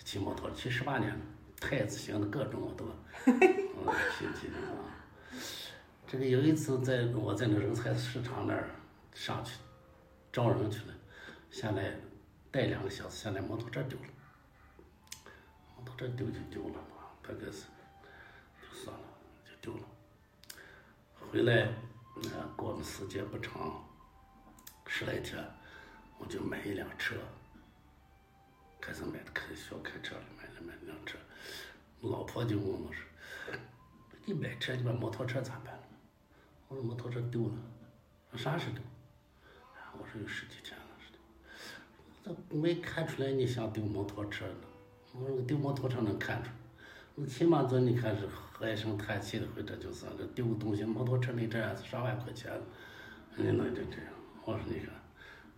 骑摩托骑十八年了，太子型的各种我都，嗯，<laughs> 骑骑的啊。这个有一次在我在那人才市场那儿上去招人去了，下来带两个小时，下来摩托车丢了，摩托车丢就丢了嘛，大概是就算了，就丢了。回来，呃，过了时间不长，十来天，我就买一辆车，开始买的开学开车了，买了买了辆车。老婆就问我说：“你买车你把摩托车咋办？”我说：“摩托车丢了。”啥时丢？我说有十几天了，是的。这没看出来你想丢摩托车呢。我说丢摩托车能看出来。起码说你看是唉声叹气的，或者就是这丢个东西，摩托车那这样子上万块钱，你能就这样？我说你看，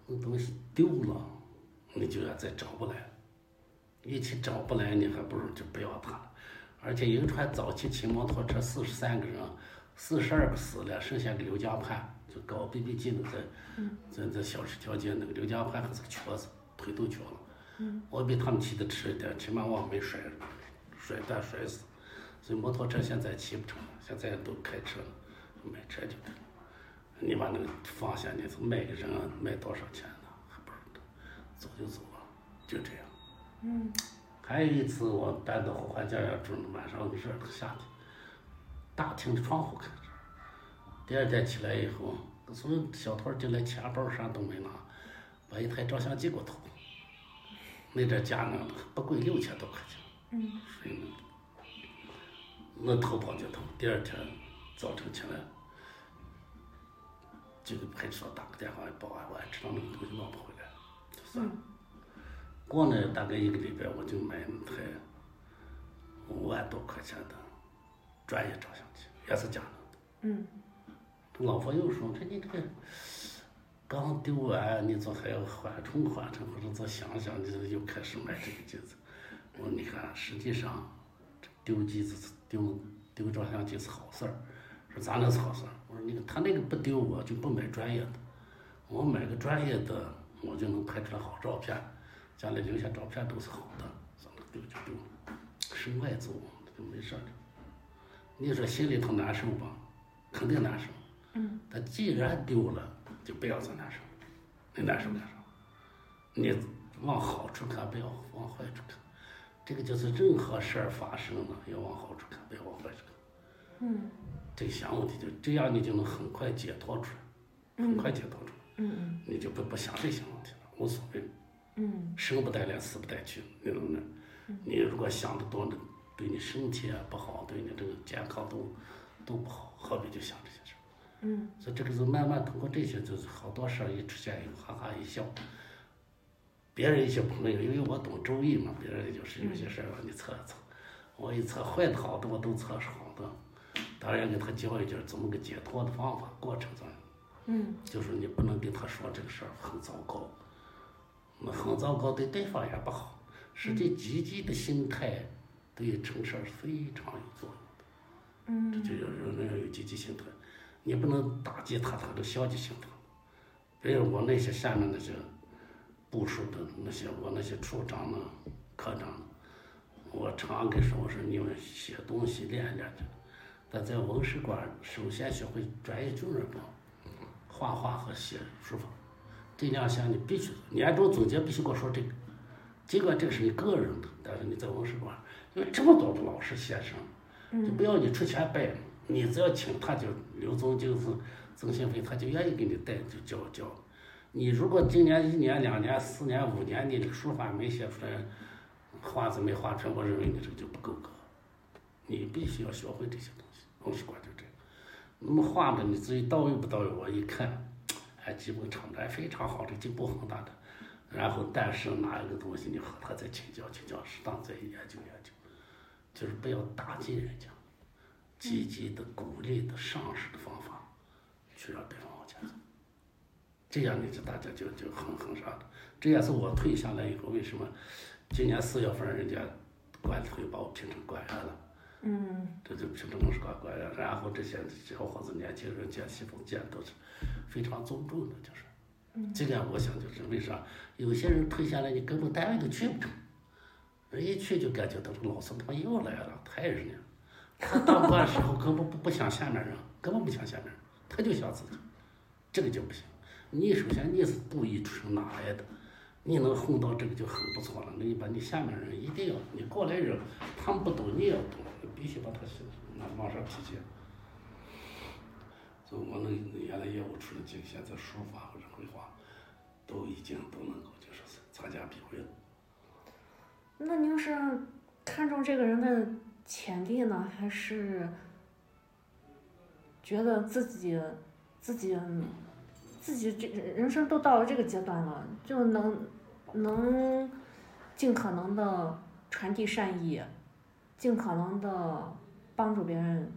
那东西丢了，你就要再找不来，一起找不来，你还不如就不要它了。而且银川早期骑摩托车四十三个人，四十二个死了，剩下个刘家盼，就搞 BB 机的在，在在小石条街那个刘家盼还是个瘸子，腿都瘸了。我比他们骑的迟一点，起码我没摔摔断摔死。所以摩托车现在骑不成了，现在都开车了，买车就对了。你把那个放下，你卖给人啊卖多少钱呢？还不知道，走就走了，就这样。嗯还有一次，我搬到后花家要住，晚上热的夏天，大厅的窗户开着。第二天起来以后，所有小偷进来，钱包啥都没拿，把一台照相机给我偷了。那点价呢不贵，六千多块钱。嗯所以呢，那偷跑就偷。第二天早晨起来，就给派出所打个电话报案，我还知道那个东西弄不回来，就算了。过了大概一个礼拜，我就买那台五万多块钱的专业照相机，也是佳能的。嗯老婆又说：“这你这个刚丢完，你这还要缓冲缓冲，或者再想想，你这又开始买这个机子。”我说：“你看，实际上丢机子丢丢照相机是好事儿。说咋能是好事儿？我说你看他那个不丢，我就不买专业的。我买个专业的，我就能拍出来好照片，家里留下照片都是好的。怎么丢就丢了，身外之物就没事儿了。你说心里头难受吧？肯定难受。嗯但既然丢了，就不要再难受，你难受干啥？你往好处看，不要往坏处看。这个就是任何事儿发生了，要往好处看，不要往坏处看。嗯这想问题就这样，你就能很快解脱出来，很快解脱出来，嗯你就不不想这些问题了，无所谓，嗯生不带来，死不带去，你懂不懂？你如果想的多了，对你身体也不好，对你这个健康都都不好，何必就想这些事儿？嗯所以这个是慢慢通过这些，就是好多事儿一出现以后，哈哈一笑。别人一些朋友，因为我懂周易嘛，别人就是有些事儿让你测一测，我一测坏的好的我都测是好的，当然给他教一教怎么个解脱的方法，过程中，嗯就是你不能跟他说这个事儿很糟糕，那很糟糕对对方也不好，实际积极的心态对成事儿非常有作用的。嗯这就要人要有积极心态，你不能打击他他的消极心态。比如我那些下面那些部署的那些我那些处长呢、科长呢，我常给说我说你们写东西练练去，但在文史馆首先学会专业军人本，画画和写书法，这两项你必须，你按照总结必须给我说这个。尽管这个是你个人的，但是你在文史馆，因为这么多的老师先生。就不要你出钱拜，你只要请他就刘宗就是曾庆飞，他就愿意给你带就教教。你如果今年一年、两年、四年、五年，你这个书法没写出来，画字没画出来，我认为你这个就不够格。你必须要学会这些东西，文史馆就这样。那么画的你至于到位不到位，我一看，还基本唱的非常好，这进步很大的。然后，但是哪一个东西你和他再请教请教，适当再研究研究，就是不要打击人家，积极的、鼓励的、赏识的方法，去让对方往前走。这样你就大家就就很很啥的。这也是我退下来以后为什么今年四月份人家管理会把我评成官员了。嗯，这就评成是个官员，然后这些小伙子、年轻人见习风见都是非常尊重的，就是。这点我想就是为啥有些人退下来，你根本单位都去不成，人一去就感觉到这老孙他妈又来了，太人了。他当官时候根本不不想下面人，根本不想下面人，他就想自己，这个就不行。你首先你是布衣出身哪来的？你能混到这个就很不错了。那你把你下面人一定要，你过来人他们不懂你也懂，必须把他那往上提前。就我们原来业务处的几个，现在书法或者绘画，都已经都能够就是参加比会了。那您是看中这个人的潜力呢，还是觉得自己自己自己这人生都到了这个阶段了，就能能尽可能的传递善意，尽可能的帮助别人？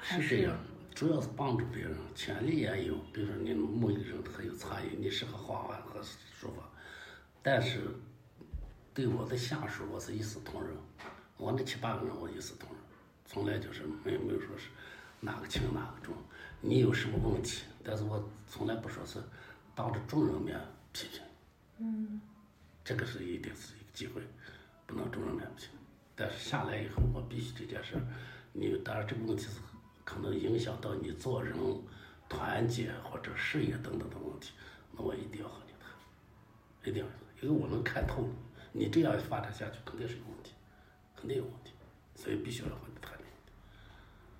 是这样，主要是帮助别人，潜力也有。比如说，你某一个人很有才艺，你适合画画和书法，但是对我的下属，我是一视同仁。我那七八个人，我一视同仁，从来就是没有没有说是哪个轻哪个重。你有什么问题，但是我从来不说是当着众人面批评。嗯。这个是一定是一个机会，不能众人面批评。但是下来以后，我必须这件事，你当然这个问题是。可能影响到你做人、团结或者事业等等的问题，那我一定要和你谈，一定要，因为我能看透你你这样发展下去肯定是有问题，肯定有问题，所以必须要和你谈。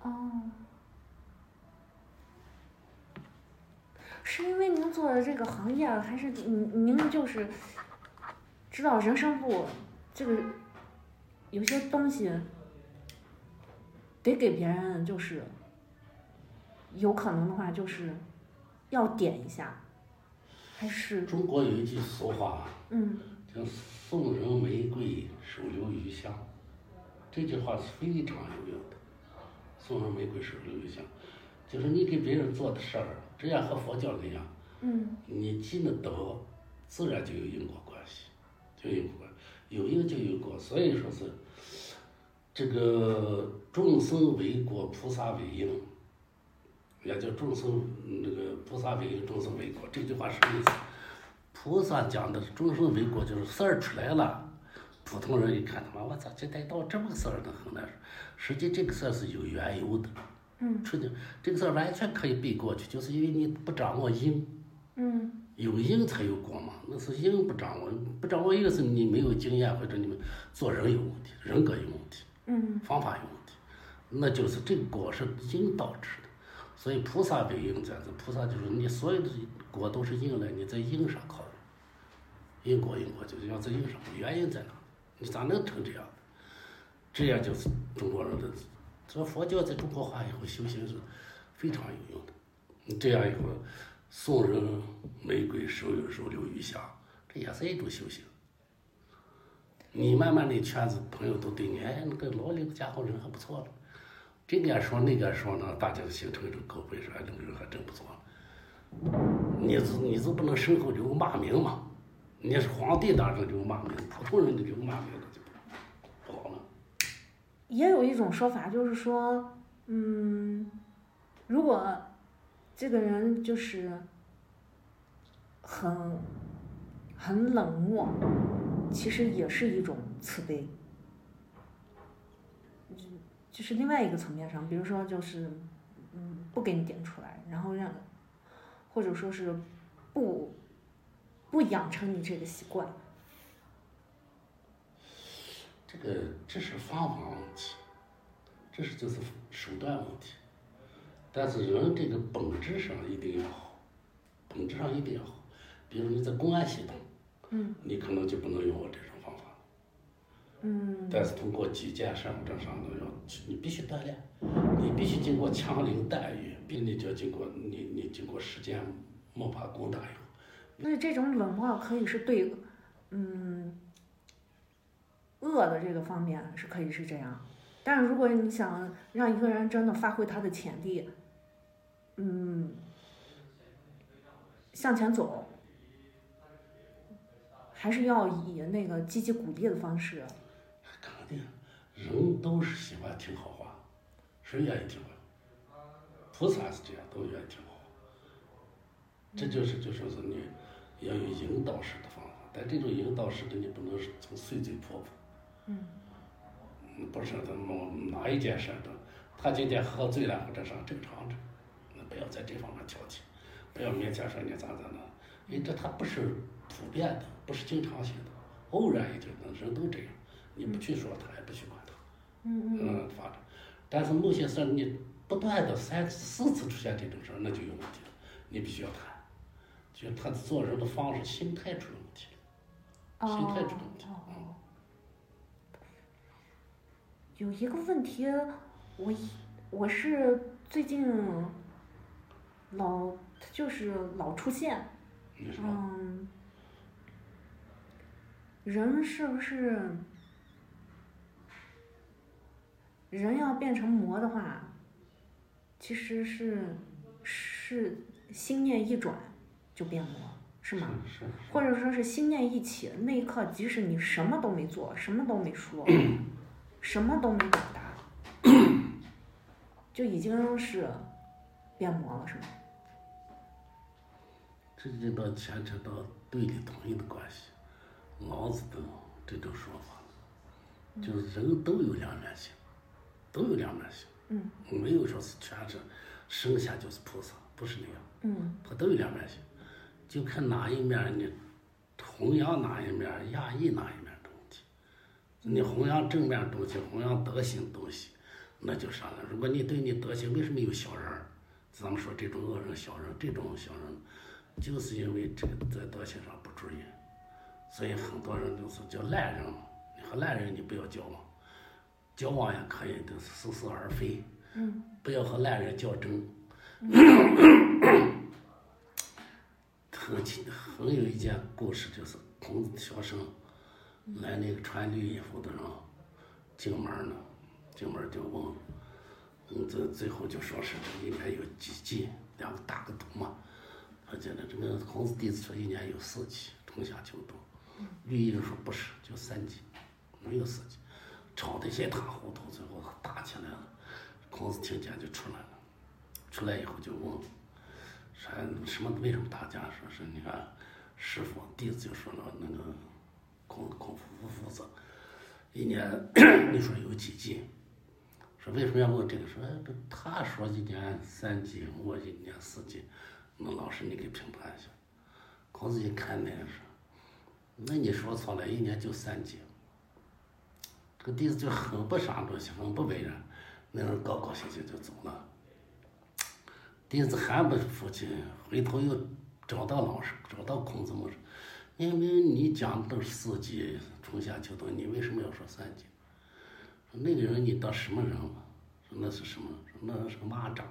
哦，是因为您做的这个行业，还是您您就是知道人生不这个有些东西。得给别人就是，有可能的话就是要点一下，还是中国有一句俗话，嗯，叫“送人玫瑰，手留余香”，这句话是非常有用的。送人玫瑰，手留余香，就是你给别人做的事儿，这样和佛教一样，嗯，你积了德，自然就有因果关系，就有因果，有因就有果，所以说是。这个众生为果，菩萨为因，也叫众生那个菩萨为因，众生为果。这句话什么意思？菩萨讲的众生为果，就是事儿出来了，普通人一看他妈，我操，这得到这么个事儿呢很难受。实际这个事儿是有缘由的，嗯，出的这个事儿完全可以避过去，就是因为你不掌握因，嗯，有因才有果嘛，那是因不掌握，不掌握一个是你没有经验，或者你们做人有问题，人格有问题。嗯，方法有问题，那就是这个果是因导致的，所以菩萨为因，这样子，菩萨就是你所有的果都是因来，你在因上考虑，因果因果就是要在因上，原因在哪？你咋能成这样？这样就是中国人的，所以佛教在中国化以后修行是非常有用的。你这样以后，送人玫瑰，手有手留余香，这也是一种修行。你慢慢的圈子朋友都对你，哎，那个老李家伙人还不错了，这个说那个说呢，大家都形成一种口碑，说哎，那个人还真不错。你是你是不能身后留个骂名嘛？你是皇帝当然留骂名，普通人留骂名那就不好了。也有一种说法，就是说，嗯，如果这个人就是很很冷漠。其实也是一种慈悲，就是另外一个层面上，比如说就是，嗯，不给你点出来，然后让，或者说是不不养成你这个习惯。这个这是方法问题，这是就是手段问题，但是人这个本质上一定要好，本质上一定要好，比如你在公安系统。嗯，你可能就不能用我这种方法。嗯，但是通过几件事或者啥的要，你必须锻炼，你必须经过枪林弹雨，病你就要经过你你经过时间摸爬滚打以后，那这种冷漠可以是对，嗯，恶的这个方面是可以是这样，但是如果你想让一个人真的发挥他的潜力，嗯，向前走，还是要以那个积极鼓励的方式。肯定人都是喜欢听好话，谁愿意听话？菩萨是这样，都愿意听好话。这就是就说是你要有引导式的方法，但这种引导式的你不能是从碎嘴婆婆。嗯。嗯，不是他某哪一件事都，他今天喝醉了或者啥正常着，那不要在这方面挑剔，不要勉强说你咋咋的，因为这他不是普遍的，不是经常性的，偶然一就能人都这样，你不去说他，也不去管他，嗯嗯嗯，发展。但是某些事儿你不断的三四次出现这种事儿，那就有问题了，你必须要谈，就他做人的方式、心态出了问题了，心态出了问题。哦嗯有一个问题，我一我是最近老就是老出现，嗯，人是不是人要变成魔的话，其实是是心念一转就变魔，是吗？是是或者说是心念一起，那一刻即使你什么都没做，什么都没说，什么都没表达，<clears throat> 就已经是变魔了，是吗？这就到牵扯到对立统一的关系。老子的这种说法，就是人都有两面性，都有两面性，嗯没有说是全是生下就是菩萨，不是那样，嗯他都有两面性，就看哪一面你弘扬哪一面，压抑哪一面东西。你弘扬正面东西，弘扬德行东西，那就啥了。如果你对你德行，为什么有小人儿？咱们说这种恶人、小人，这种小人，就是因为这个在德行上不注意，所以很多人都是叫烂人。你和烂人你不要交往，交往也可以，都是似是而非，嗯不要和烂人较真。很奇很有一件故事，就是孔子学生来那个穿绿衣服的人进门了，进门就问，嗯，这最后就说是里面有几季，两个大个赌嘛。他讲的这个孔子弟子说一年有四季，春夏秋冬。绿衣人说不是，就三季，没有四季，吵得一塌糊涂，最后打起来了。孔子听见就出来了，出来以后就问，说什么为什么打架？说是你看师傅弟子就说了那个孔孔夫夫子，一年 <coughs> 你说有几季？说为什么要问这个？说他说一年三季，我一年四季，那老师你给评判一下。孔子一看那个说，那你说错了，一年就三季。这个弟子就很不啥东西，很不为人，那人高高兴兴就走了。弟子还不服气，回头又找到老师，找到孔子问说：“明明你讲的都是四季，春夏秋冬，你为什么要说三季？”说那个人你当什么人了？说那是什么？说那是个蚂蚱。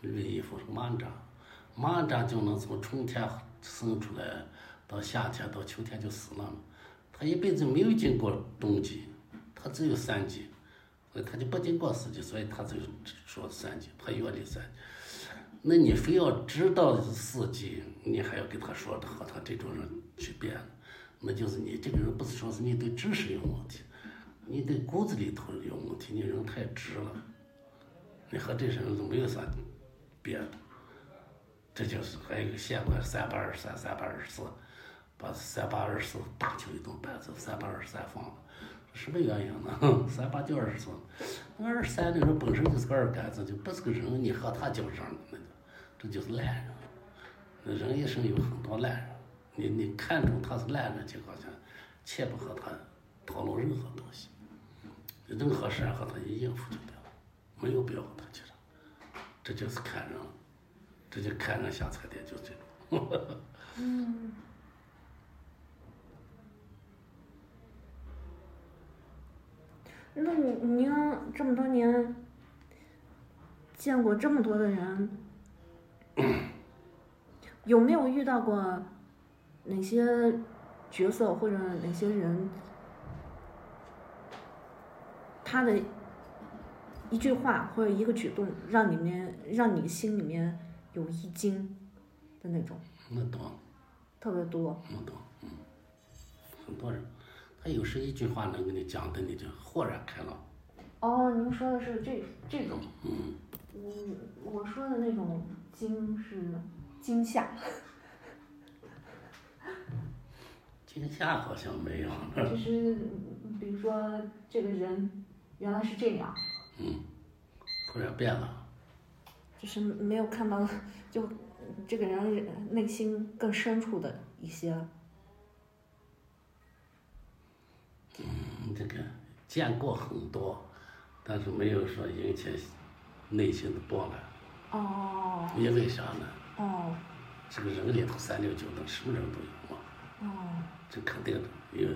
绿衣服是蚂蚱，蚂蚱就能从春天生出来，到夏天到秋天就死了嘛。它一辈子没有经过冬季，它只有三季，所以它就不经过四季，所以它就说三季，它原理三季。那你非要知道四季，你还要给他说和他这种人去辩，那就是你这个人不是说是你对知识有问题，你对骨子里头有问题，你人太直了，你和这些人都没有啥别。这就是还有个县官三八二十三、三八二十四，把三八二十四大敲一顿板子，三八二十三放了。什么原因呢？<laughs> 三八就二十四，二十三的人本身就是个二杆子，就不是个人，你和他较真儿，那就这就是烂人。那人一生有很多烂人，你你看中他是烂人情况下，切不和他讨论任何东西，任何事和他一应付就得了，没有必要和他去。这就是看人，这就看人下菜碟，就这种。<laughs> 嗯。那你您这么多年见过这么多的人，有没有遇到过哪些角色或者哪些人，他的一句话或者一个举动，让你们让你心里面有一惊的那种，那多，特别多。那多，嗯，很多人，他有时一句话能给你讲的，你就豁然开朗。哦，您说的是这这种，嗯，我，我说的那种惊是惊吓，<laughs> 惊吓好像没有，就是嗯比如说这个人原来是这样，嗯，突然变了，就是没有看到，就这个人内心更深处的一些，嗯，这个见过很多，但是没有说引起内心的波澜。哦因为啥呢？哦这个人里头三六九等，什么人都有嘛，哦，这肯定的，有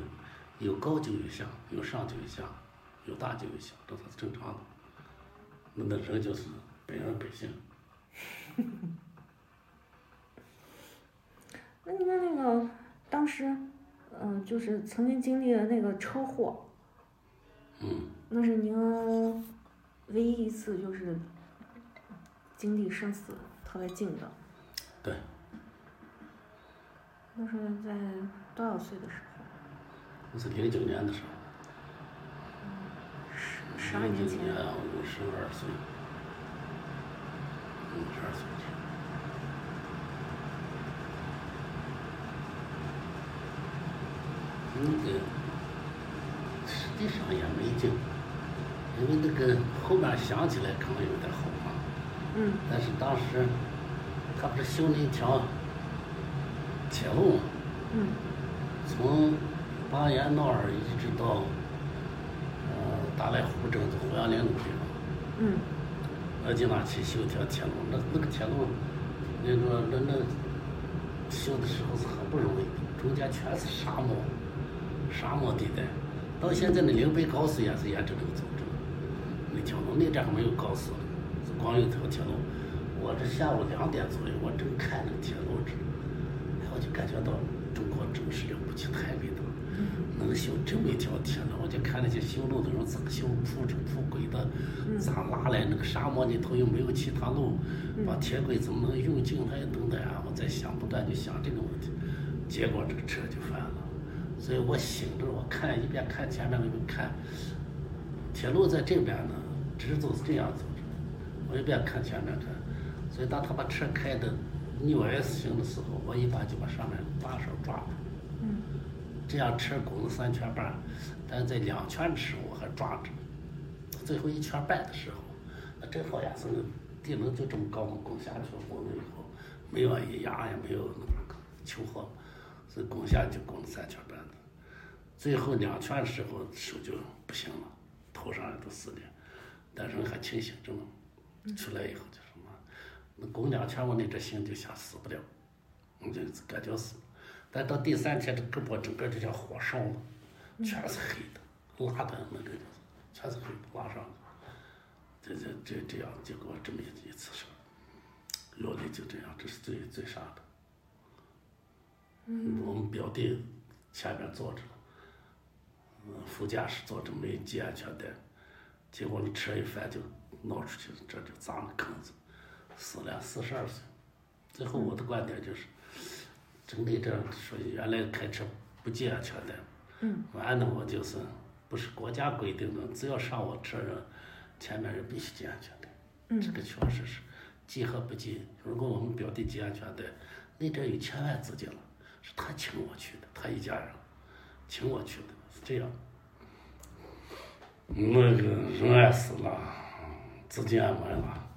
有高就有下，有上就有下，有大就有小，这才是正常的。那那人就是本人本性，那您那个当时，嗯、就是曾经经历的那个车祸，嗯，那是您唯一一次就是经历生死特别近的。对，那是在多少岁的时候？那是零九年的时候，十十二年前。零九年我十二岁，嗯，十二岁。那个实际上也没劲，因为那个后面想起来可能有点后怕，嗯但是当时他不是修那条铁路吗？嗯从巴彦淖尔一直到呃达赖湖镇子胡杨林那个地方，嗯我经常去修一条铁路，那那个铁路，那个那那修的时候是很不容易的，中间全是沙漠，沙漠地带。到现在那岭北高速也是沿着这个走着，那条路那阵还没有高速光有条铁路。我这下午两点左右，我正看那个铁路这，哎，我就感觉到中国真是了不起，太伟大了。能修这么一条铁路，我就看那些修路的人咋修铺这铺轨的，咋拉来那个沙漠里头又没有其他路，把铁轨怎么能用尽？还有等等啊！我在想，不断就想这个问题，结果这个车就翻了。所以我醒着，我看一边看前面一边看，铁路在这边呢，直走是这样走着，我一边看前面看，所以当他把车开的扭 S 型的时候，我一般就把上面把手抓住。这样车拱了三圈半，但是在两圈的时候我还抓着，最后一圈半的时候，那正好也是那地棱就这么高嘛，拱下去了，拱了以后没有一压也没有那个秋后，所以拱下去拱了三圈半的，最后两圈的时候手就不行了，头上也都撕裂，但人还清醒着呢，出来以后就什么，那拱两圈我那这心就想死不了，我就感觉死。但到第三天，这胳膊整个就像火烧了，全是黑的，拉的那个就是全是黑的，拉上去。这这这这样，结果这么一一次事儿，落的就这样，这是最最傻的。嗯，我们表弟前面坐着，嗯，副驾驶坐着没系安全带，结果那车一翻就闹出去了，这就砸了坑子，死了四十二岁。最后我的观点就是。整体这样说原来开车不系安全带，嗯，完了我就是不是国家规定的，只要上我车人，前面人必须系安全带，嗯这个确实是系和不系。如果我们表弟系安全带，那阵有千万资金了，是他请我去的，他一家人请我去的，是这样。那个人爱死了，资金也没了，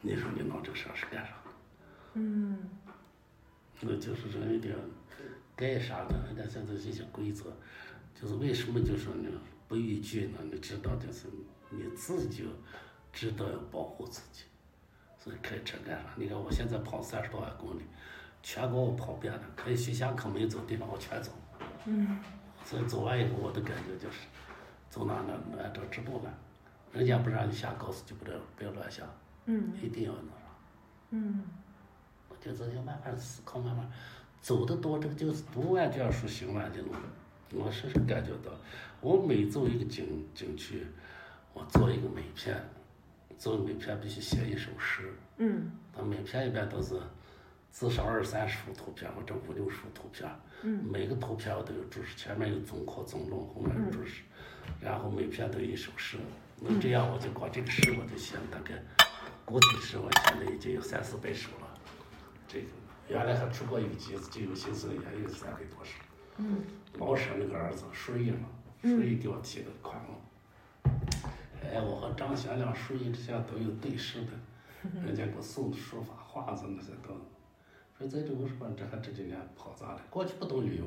你说你闹这事儿是干啥？嗯那就是人一定该啥的，人家现在这些规则，就是为什么就说呢不逾矩呢？你知道，就是你自己知道要保护自己。所以开车干啥？你看我现在跑三十多万公里，全国我跑遍了，可以去香港没走的地方我全走。嗯 <laughs> 所以走完以后，我的感觉就是，走哪哪按照直路来，人家不让你下高速就不要不要乱下，嗯一定要那啥。嗯我就这就慢慢思考，慢慢走得多，这个就是读万卷书行万里路。我深深感觉到，我每走一个景景区，我做一个美片，做美片必须写一首诗。嗯那每篇一般都是至少二三十幅图片或者五六十幅图片，嗯每个图片我都有注释，前面有总括总论，后面有注释，然后每篇都有一首诗。那这样我就光这个诗我就写了大概古体诗，我现在已经有三四百首了。这个原来还出过一个集子，就有心思也有三百多首。嗯老舍那个儿子顺义嘛，顺义给我提的款嘛。哎，我和张贤良、顺义之间都有对诗的，人家给我送的书法、画子那些都。所以在这我说这还这几年跑咋了？过去不懂旅游，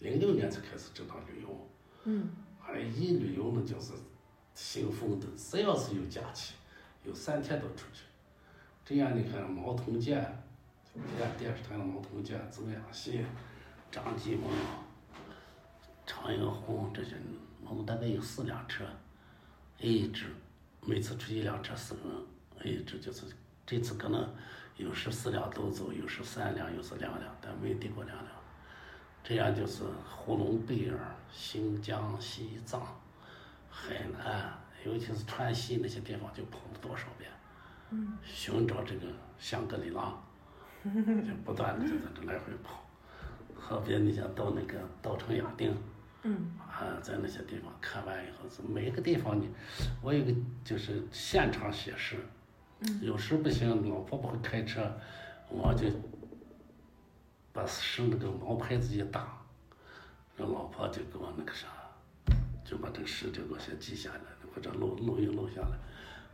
零六年才开始知道旅游。嗯哎，一旅游呢就是兴奋的，只要是有假期，有三天都出去。这样你看毛同建，电电视台的毛腾建、曾亚新、张继萌、常英红这些，我们大概有四辆车，A 支，每次出一辆车四个人，A 支就是这次可能有时四辆都走，有时三辆，有时两辆，但没低过两辆。这样就是呼伦贝尔、新疆、西藏、海南，尤其是川西那些地方，就跑了多少遍，寻找这个香格里拉，<laughs> 就不断的就在这来回跑。河边你想到那个稻城亚丁，嗯啊，在那些地方看完以后，是每一个地方你，我有个就是现场写诗，有时不行，老婆不会开车，我就把诗那个毛牌子一打，让老婆就给我那个啥，就把这个诗就给我先记下来，或者录录音录下来，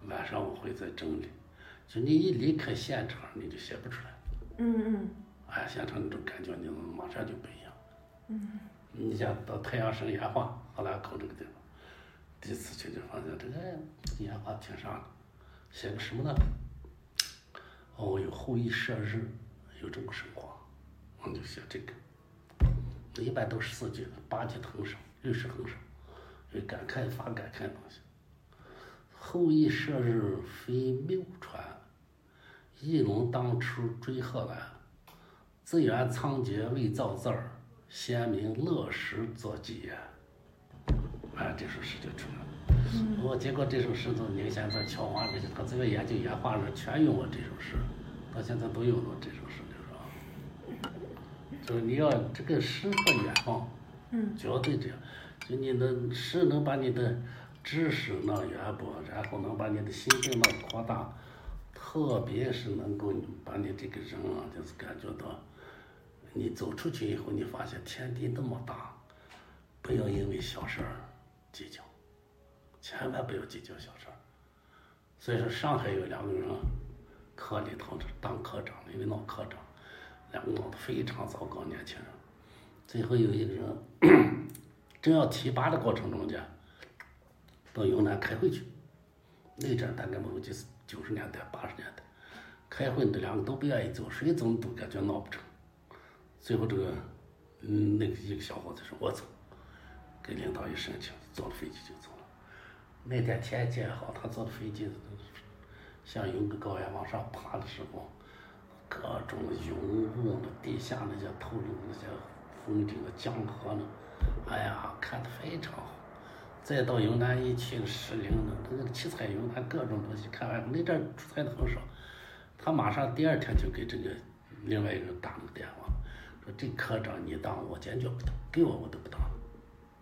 晚上我会再整理。就你一离开现场，你就写不出来。嗯嗯哎，现场那种感觉，你马上就不一样。嗯，你像到太阳升烟花荷兰口这个地方，第一次去就发现这个哎烟花挺啥的，写个什么呢？哦，有后羿射日，有这么神话，我就写这个。一般都是四句，八句很少，六十横升，有感慨发感慨的东西。后羿射日非谬传，翼龙当初追贺兰。自远仓颉未造字儿，先民乐时作记言。哎，这首诗就出来了。我结果这首诗从宁县在乔华这些，他这个研究演化人全用我这首诗，到现在都用我这首诗，就是说，就是你要这个诗和远方，嗯绝对这样，就你的诗能把你的知识弄渊博，然后能把你的心境弄扩大，特别是能够把你这个人啊，就是感觉到，你走出去以后，你发现天地那么大，不要因为小事儿计较，千万不要计较小事儿。所以说，上海有两个人，科里头当科长的，因为闹科长，两个闹得非常糟糕，年轻人。最后有一个人 <clears throat> 正要提拔的过程中间，到云南开会去。那阵大概我记是九十年代、八十年代，开会这两个都不愿意走，谁走都感觉闹不成。最后这个，嗯，那个一个小伙子说：“我走。”给领导一申请，坐了飞机就走了。那天天气还好，他坐的飞机向云个高原往上爬的时候，各种云雾呢，地下那些透露那些风景的江河呢，哎呀，看得非常好。再到云南一去石林呢，那个七彩云南各种东西看完，那阵儿出差的很少。他马上第二天就给这个另外一个人打了个电话，说这科长你当，我坚决不当，给我我都不当。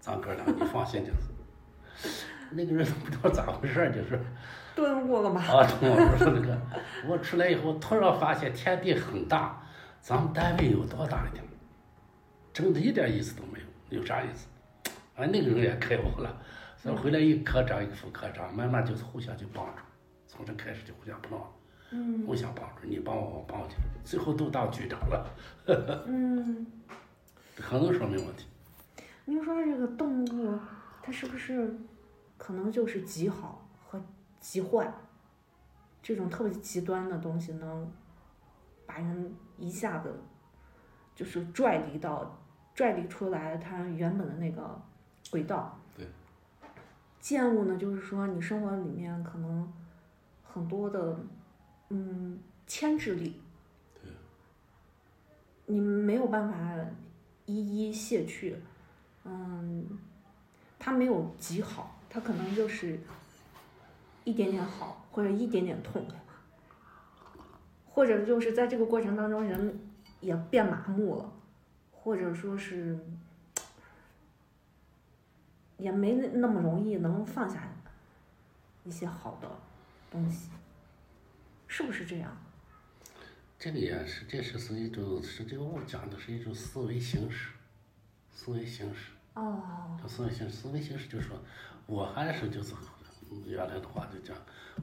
咱哥俩你放心就是。<laughs> 那个人都不知道咋回事，就是。<laughs> 顿悟了吧？啊，跟我说那个，我出来以后突然发现天地很大，咱们单位有多大一点？真的一点意思都没有，有啥意思？啊，那个人也开悟了，所以回来一个科长一个副科长，慢慢就是互相就帮助，从这开始就互相帮，嗯。互相帮助，你帮我我帮你，最后都当局长了，<laughs> 嗯，可能说明问题。您说这个动物，它是不是可能就是极好和极坏这种特别极端的东西，能把人一下子就是拽离到拽离出来它原本的那个轨道？厌恶呢，就是说你生活里面可能很多的嗯牵制力，对你没有办法一一卸去，嗯，它没有极好，它可能就是一点点好，或者一点点痛，或者就是在这个过程当中，人也变麻木了，或者说是也没那那么容易能放下一些好的东西，是不是这样？这个也是，这是是一种，是这个我讲的是一种思维形式，思维形式。哦，这思维形式，思维形式就是说，我还是就是原来的话就讲，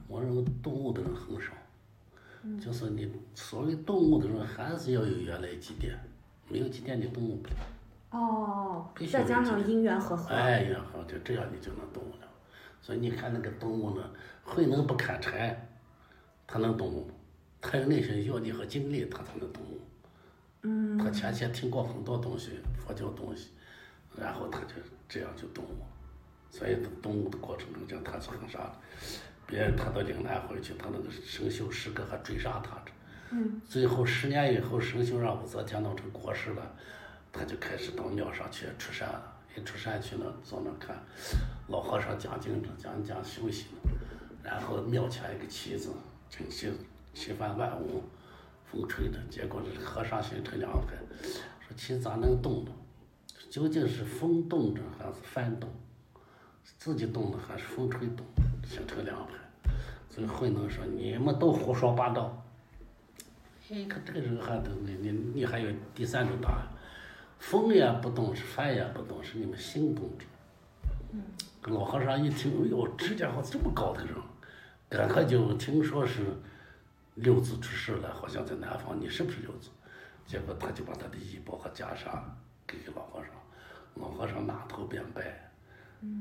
我认为动物的人很少，就是你所谓动物的人还是要有原来几点，没有几点你动物不了。哦必，须再加上因缘和合，哎呀，好，就这样你就能动物了。所以你看那个动物呢，慧能不砍柴，它能动物；它有那些药力和精力，它才能动物。嗯。他前期听过很多东西，佛教东西，然后他就这样就动物。所以动物的过程中间，他是很啥的。别人他到岭南回去，他那个生锈师哥还追杀他着。嗯。最后十年以后，生锈让武则天弄成国师了，他就开始到庙上去出山了。一出山去呢，坐那看，老和尚讲经着，讲讲修行呢。然后庙前一个旗子，正气旗帆万物，风吹的。结果这和尚形成两派，说旗子咋能动呢？究竟是风动着还是幡动？自己动的还是风吹动？形成两派。所以慧能说：“你们都胡说八道。”哎，可这个人还都你你你还有第三种答案，风也不动，是幡也不动，是你们心动着。老和尚一听，哎呦，这家伙这么高的人，赶快就听说是六祖出世了，好像在南方，你是不是六祖？结果他就把他的衣钵和袈裟给给老和尚，老和尚拿头便拜，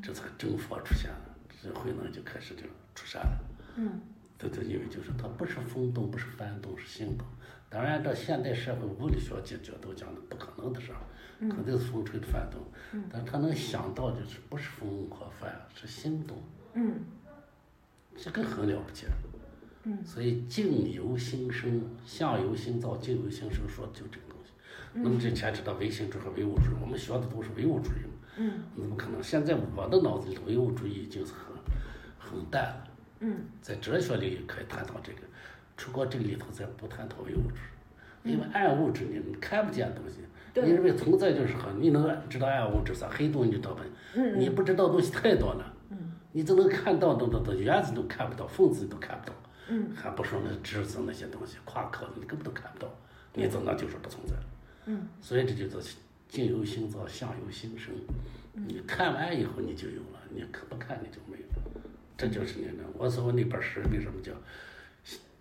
这才真佛出现了，这慧能就开始就出山了。嗯这这因为就是他不是风动，不是幡动，是心动。当然，这现代社会物理学解决都讲的不可能的事儿，肯定是风吹的幡动。但他能想到就是不是风和幡，是心动，嗯这个很了不起。嗯所以境由心生，相由心造，境由心生，说的就这个东西。那么这牵扯到唯心主义和唯物主义，我们学的都是唯物主义嘛。嗯怎么可能？现在我的脑子里唯物主义已经是很很淡了。嗯在哲学里也可以探讨这个，出过这个里头咱不探讨唯物质，因为暗物质你们看不见东西，你认为存在就是好，你能知道暗物质啥？黑洞你知道吧？你不知道东西太多了，你只能看到的的的原子都看不到，分子都看不到，嗯还不说那质子那些东西，夸克你根本都看不到，你怎么就是不存在？嗯所以这就是境由心造，相由心生。你看完以后你就有了，你可不看你就没有。这就是你的。我说我那本诗为什么叫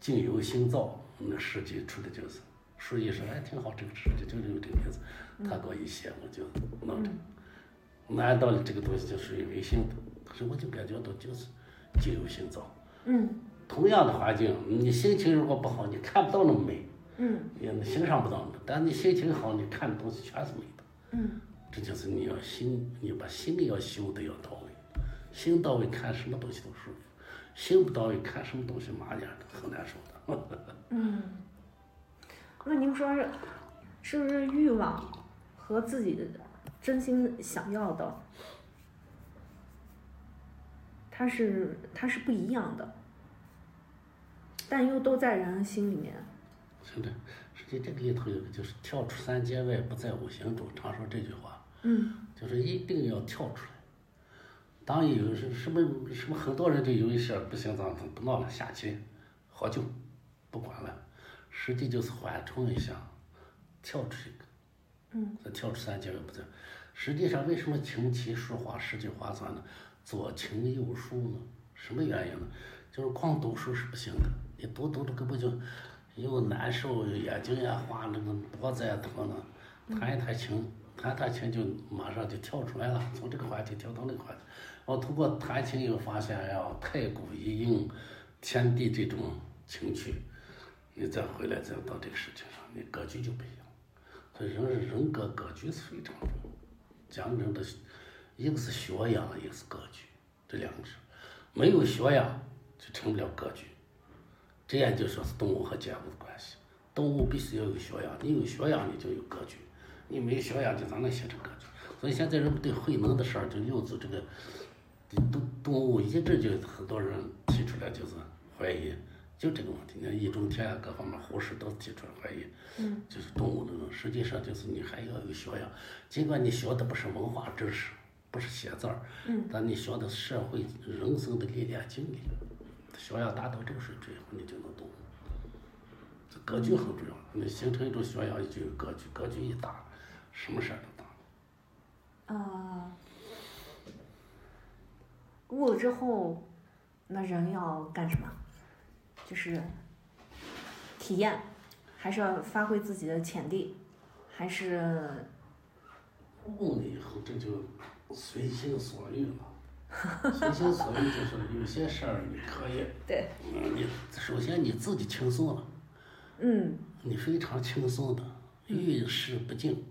境由心造？那诗集出的就是，书一说哎挺好，这个诗集就是有这个名字。他给我一写，我就弄的。那按道理这个东西就属于唯心的，可是我就感觉到就是境由心造。嗯同样的环境，你心情如果不好，你看不到那么美，嗯也欣赏不到那么。但你心情好，你看的东西全是美的。嗯这就是你要心，你把心要修的要到位，心到位看什么东西都舒服，心不到位看什么东西马眼的，很难受的。<laughs> 嗯，那您说是是不是欲望和自己的真心想要的，它是它是不一样的，但又都在人心里面。是的，实际这个里头有个就是跳出三界外，不在五行中，常说这句话，嗯就是一定要跳出来。当有什什么什么，很多人就有一些不行，咱咱不闹了，下棋喝酒，不管了，实际就是缓冲一下，跳出一个。嗯再跳出三界外不在。实际上，为什么琴棋书画诗句画算呢？左琴右书呢？什么原因呢？就是光读书是不行的，你读读着根本就又难受，眼睛也花那个脖子也疼了。弹一弹琴，弹弹琴就马上就跳出来了，从这个话题跳到那个话题。我通过弹琴又发现呀，太古一应天地这种情趣，你再回来再到这个事情上，你格局就不一样。所以人人格格局是非常重要。讲人的，一个是学养，一个是格局。这两个是没有学养就成不了格局。这样就说是动物和建物的关系。动物必须要有学养，你有学养你就有格局，你没学养就咋能形成格局？所以现在人们对慧能的事儿，就柚子这个动动物一直就很多人提出来就是怀疑，就这个问题。你看易中天啊各方面胡适都提出来怀疑，嗯，就是动物那种，实际上就是你还要有学养，尽管你学的不是文化知识，不是写字儿，嗯，但你学的社会人生的历练经历，学养达到这个水准以后，你就能懂。这格局很重要，你形成一种学养就有格局，格局一大，什么事儿都大。啊，悟了之后，那人要干什么？就是体验，还是要发挥自己的潜力，还是悟了以后，这就随心所欲了。随心所欲就是有些事儿你可以，<laughs> 对，嗯，你首先你自己轻松了，嗯你非常轻松的，遇事不惊，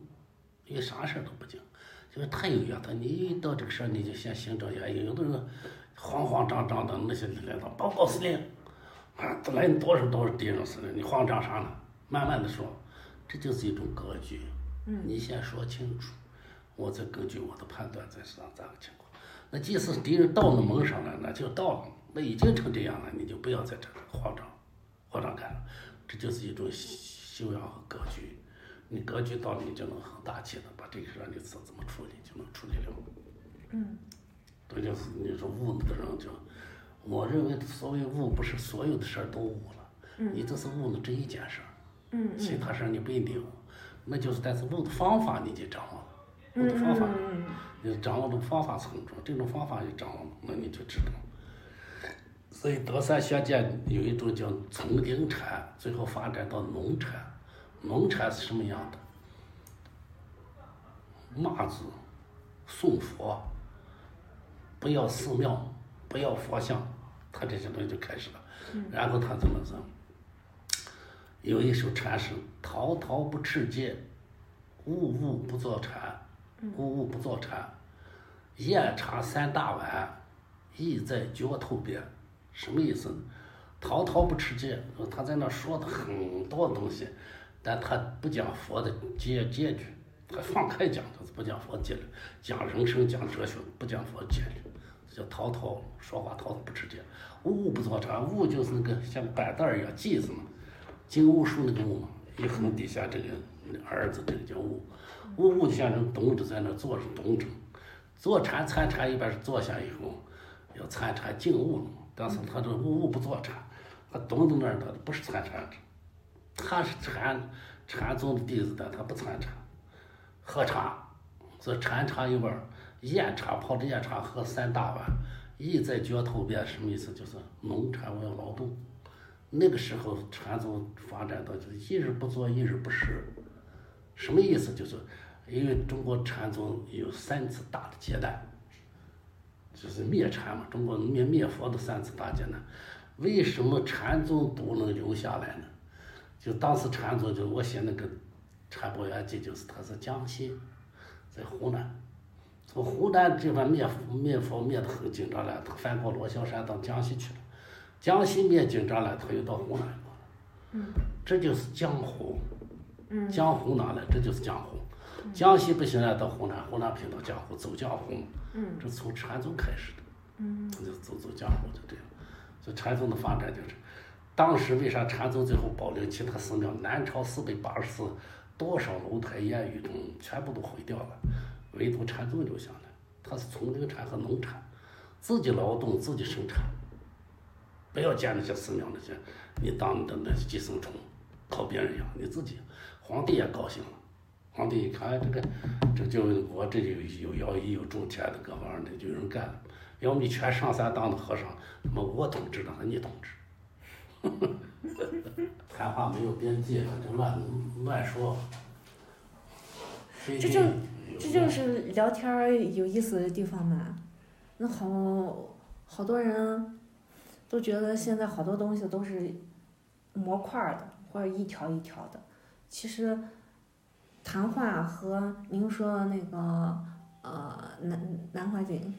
遇啥事儿都不惊，就是太有缘分。你一遇到这个事儿，你就先寻找原因。有的人慌慌张张的，那些领导报告司令，啊，都来多少多少敌人司令，你慌张啥呢？慢慢的说，这就是一种格局。嗯你先说清楚，我再根据我的判断再是咋个情况。那即使敌人到了门上了，那就到了，那已经成这样了，你就不要在这儿慌张，慌张干了。这就是一种修养和格局。你格局到了，你就能很大气的把这个事儿你怎怎么处理就能处理了。嗯这就是你说悟的人就，我认为所谓悟不是所有的事儿都悟了，你这是悟了这一件事儿，嗯其他事儿你不一定悟，那就是但是悟的方法你就掌握了，悟嗯的方法，嗯你掌握的方法很重要，这种方法你掌握了，那你就知道。所以德山学界有一种叫从经禅，最后发展到农禅。农禅是什么样的？骂子、送佛，不要寺庙，不要佛像，他这些东西就开始了。然后他怎么怎么？有一首禅诗：“滔滔不持戒，物物不作禅，物物不作禅。夜茶三大碗，意在脚头边。”什么意思呢？滔滔不持戒，他在那说的很多东西，但他不讲佛的戒戒律，他放开讲，他是不讲佛戒律，讲人生讲哲学，不讲佛戒律，这叫滔滔说话滔滔不持戒。物物不作禅，物就是那个像板凳一样记子嘛，经巫术那个悟嘛，一横底下这个儿子这个叫物，物物就像人懂着在那坐着懂着，坐禅参禅一般是坐下以后要参禅静悟了。但是他这物物不坐禅，他懂在那儿，他不是参禅，他是禅禅宗的弟子的，他不参禅，喝茶，这禅茶一碗儿，烟茶泡着烟茶喝三大碗，意在脚头边，什么意思？就是农禅我要劳动。那个时候禅宗发展到就是一日不作，一日不食，什么意思？就是因为中国禅宗有三次大的劫难。就是灭禅嘛，中国灭灭佛的三次大劫难，为什么禅宗都能留下来呢？就当时禅宗，就我写那个《禅宝元记》，就是他是江西，在湖南，从湖南这边灭灭佛灭的很紧张了，他翻过罗霄山到江西去了，江西灭紧张了，他又到湖南过了，嗯，这就是江湖，嗯江湖哪来？这就是江湖，江西不行了，到湖南，湖南拼到江湖，走江湖。嗯这从禅宗开始的，嗯就走走江湖就这样。所以禅宗的发展就是，当时为啥禅宗最后保留其他寺庙？南朝四百八十寺，多少楼台烟雨中全部都毁掉了，唯独禅宗留下来。它是丛林禅和农禅，自己劳动自己生产，不要见那些寺庙那些，你当的那些寄生虫，靠别人养，你自己。皇帝也高兴了。皇帝一看，这个，这就我这里有有徭役有种田的各方面的就有人干了，要么你全上山当的和尚，那么我统治的，你统治。<laughs> 谈话没有边界，就乱乱说。这就这就是聊天儿有意思的地方嘛。那好，好多人都觉得现在好多东西都是模块儿的，或者一条一条的。其实谈话和您说那个呃南南怀瑾，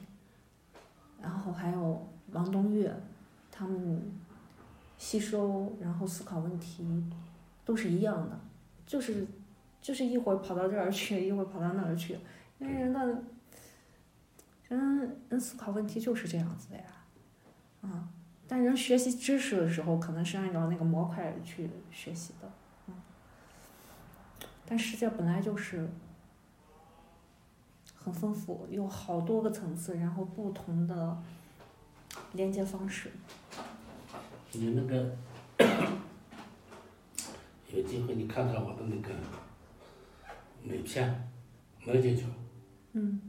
然后还有王东岳，他们吸收然后思考问题都是一样的，就是就是一会儿跑到这儿去，一会儿跑到那儿去，因为人的人人思考问题就是这样子的呀，啊，但人学习知识的时候可能是按照那个模块去学习的，嗯，但世界本来就是。很丰富，有好多个层次，然后不同的连接方式。你那个 <coughs> 有机会你看看我的那个美片，能进去？嗯，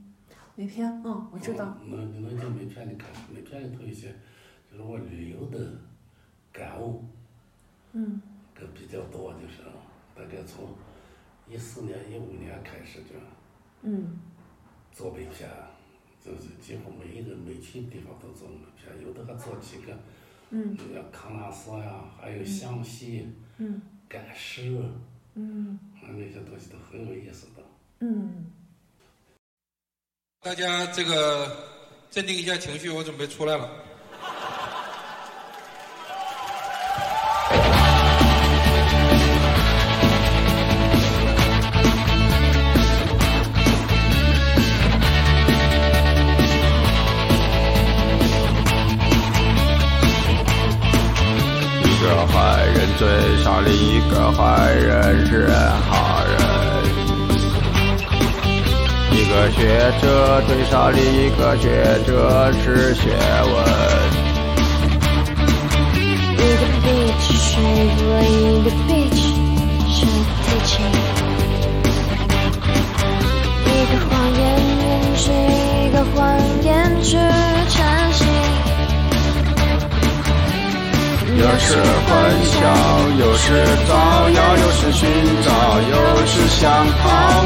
美片，嗯，我知道。能能进美片？你看，美片里头一些就是我旅游的感悟。嗯。个比较多，就是大概从一四年、一五年开始就。嗯。做美片，就是几乎每一个每去地方都做美片，有的还做几个，嗯，像康纳斯呀，还有湘西，嗯，赶尸，嗯，那些东西都很有意思的。嗯。大家这个镇定一下情绪，我准备出来了。追杀了一个坏人是好人，一个学者追杀了一个学者是学问。一个 bitch 睡过一个 bitch 是激情，一个谎言掩饰一个谎言是诚信。有时欢笑，有时造谣，有时寻找，有时想逃；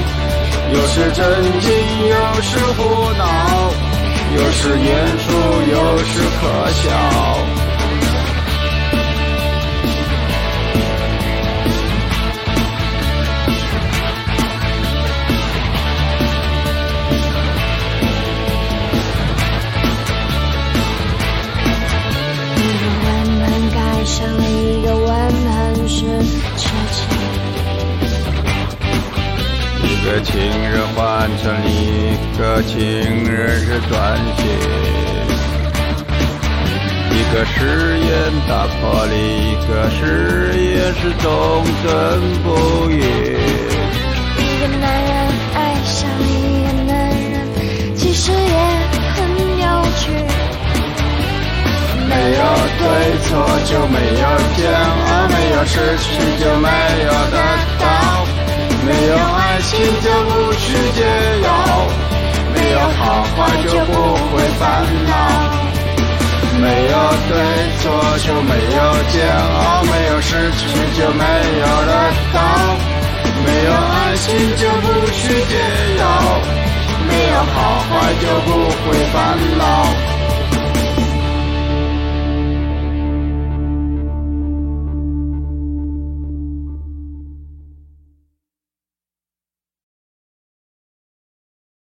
有时震惊，有时胡闹；有时严肃，有时可笑。个情人换成一个情人是短信，一个誓言打破了一个誓言是忠贞不渝。一个男人爱上一个男人，其实也很有趣。没有对错就没有煎熬，没有失去就没有得到。没有爱情就不去解药，没有好坏就不会烦恼。没有对错就没有煎熬，没有失去就没有得到。没有爱情就不去解药，没有好坏就不会烦恼。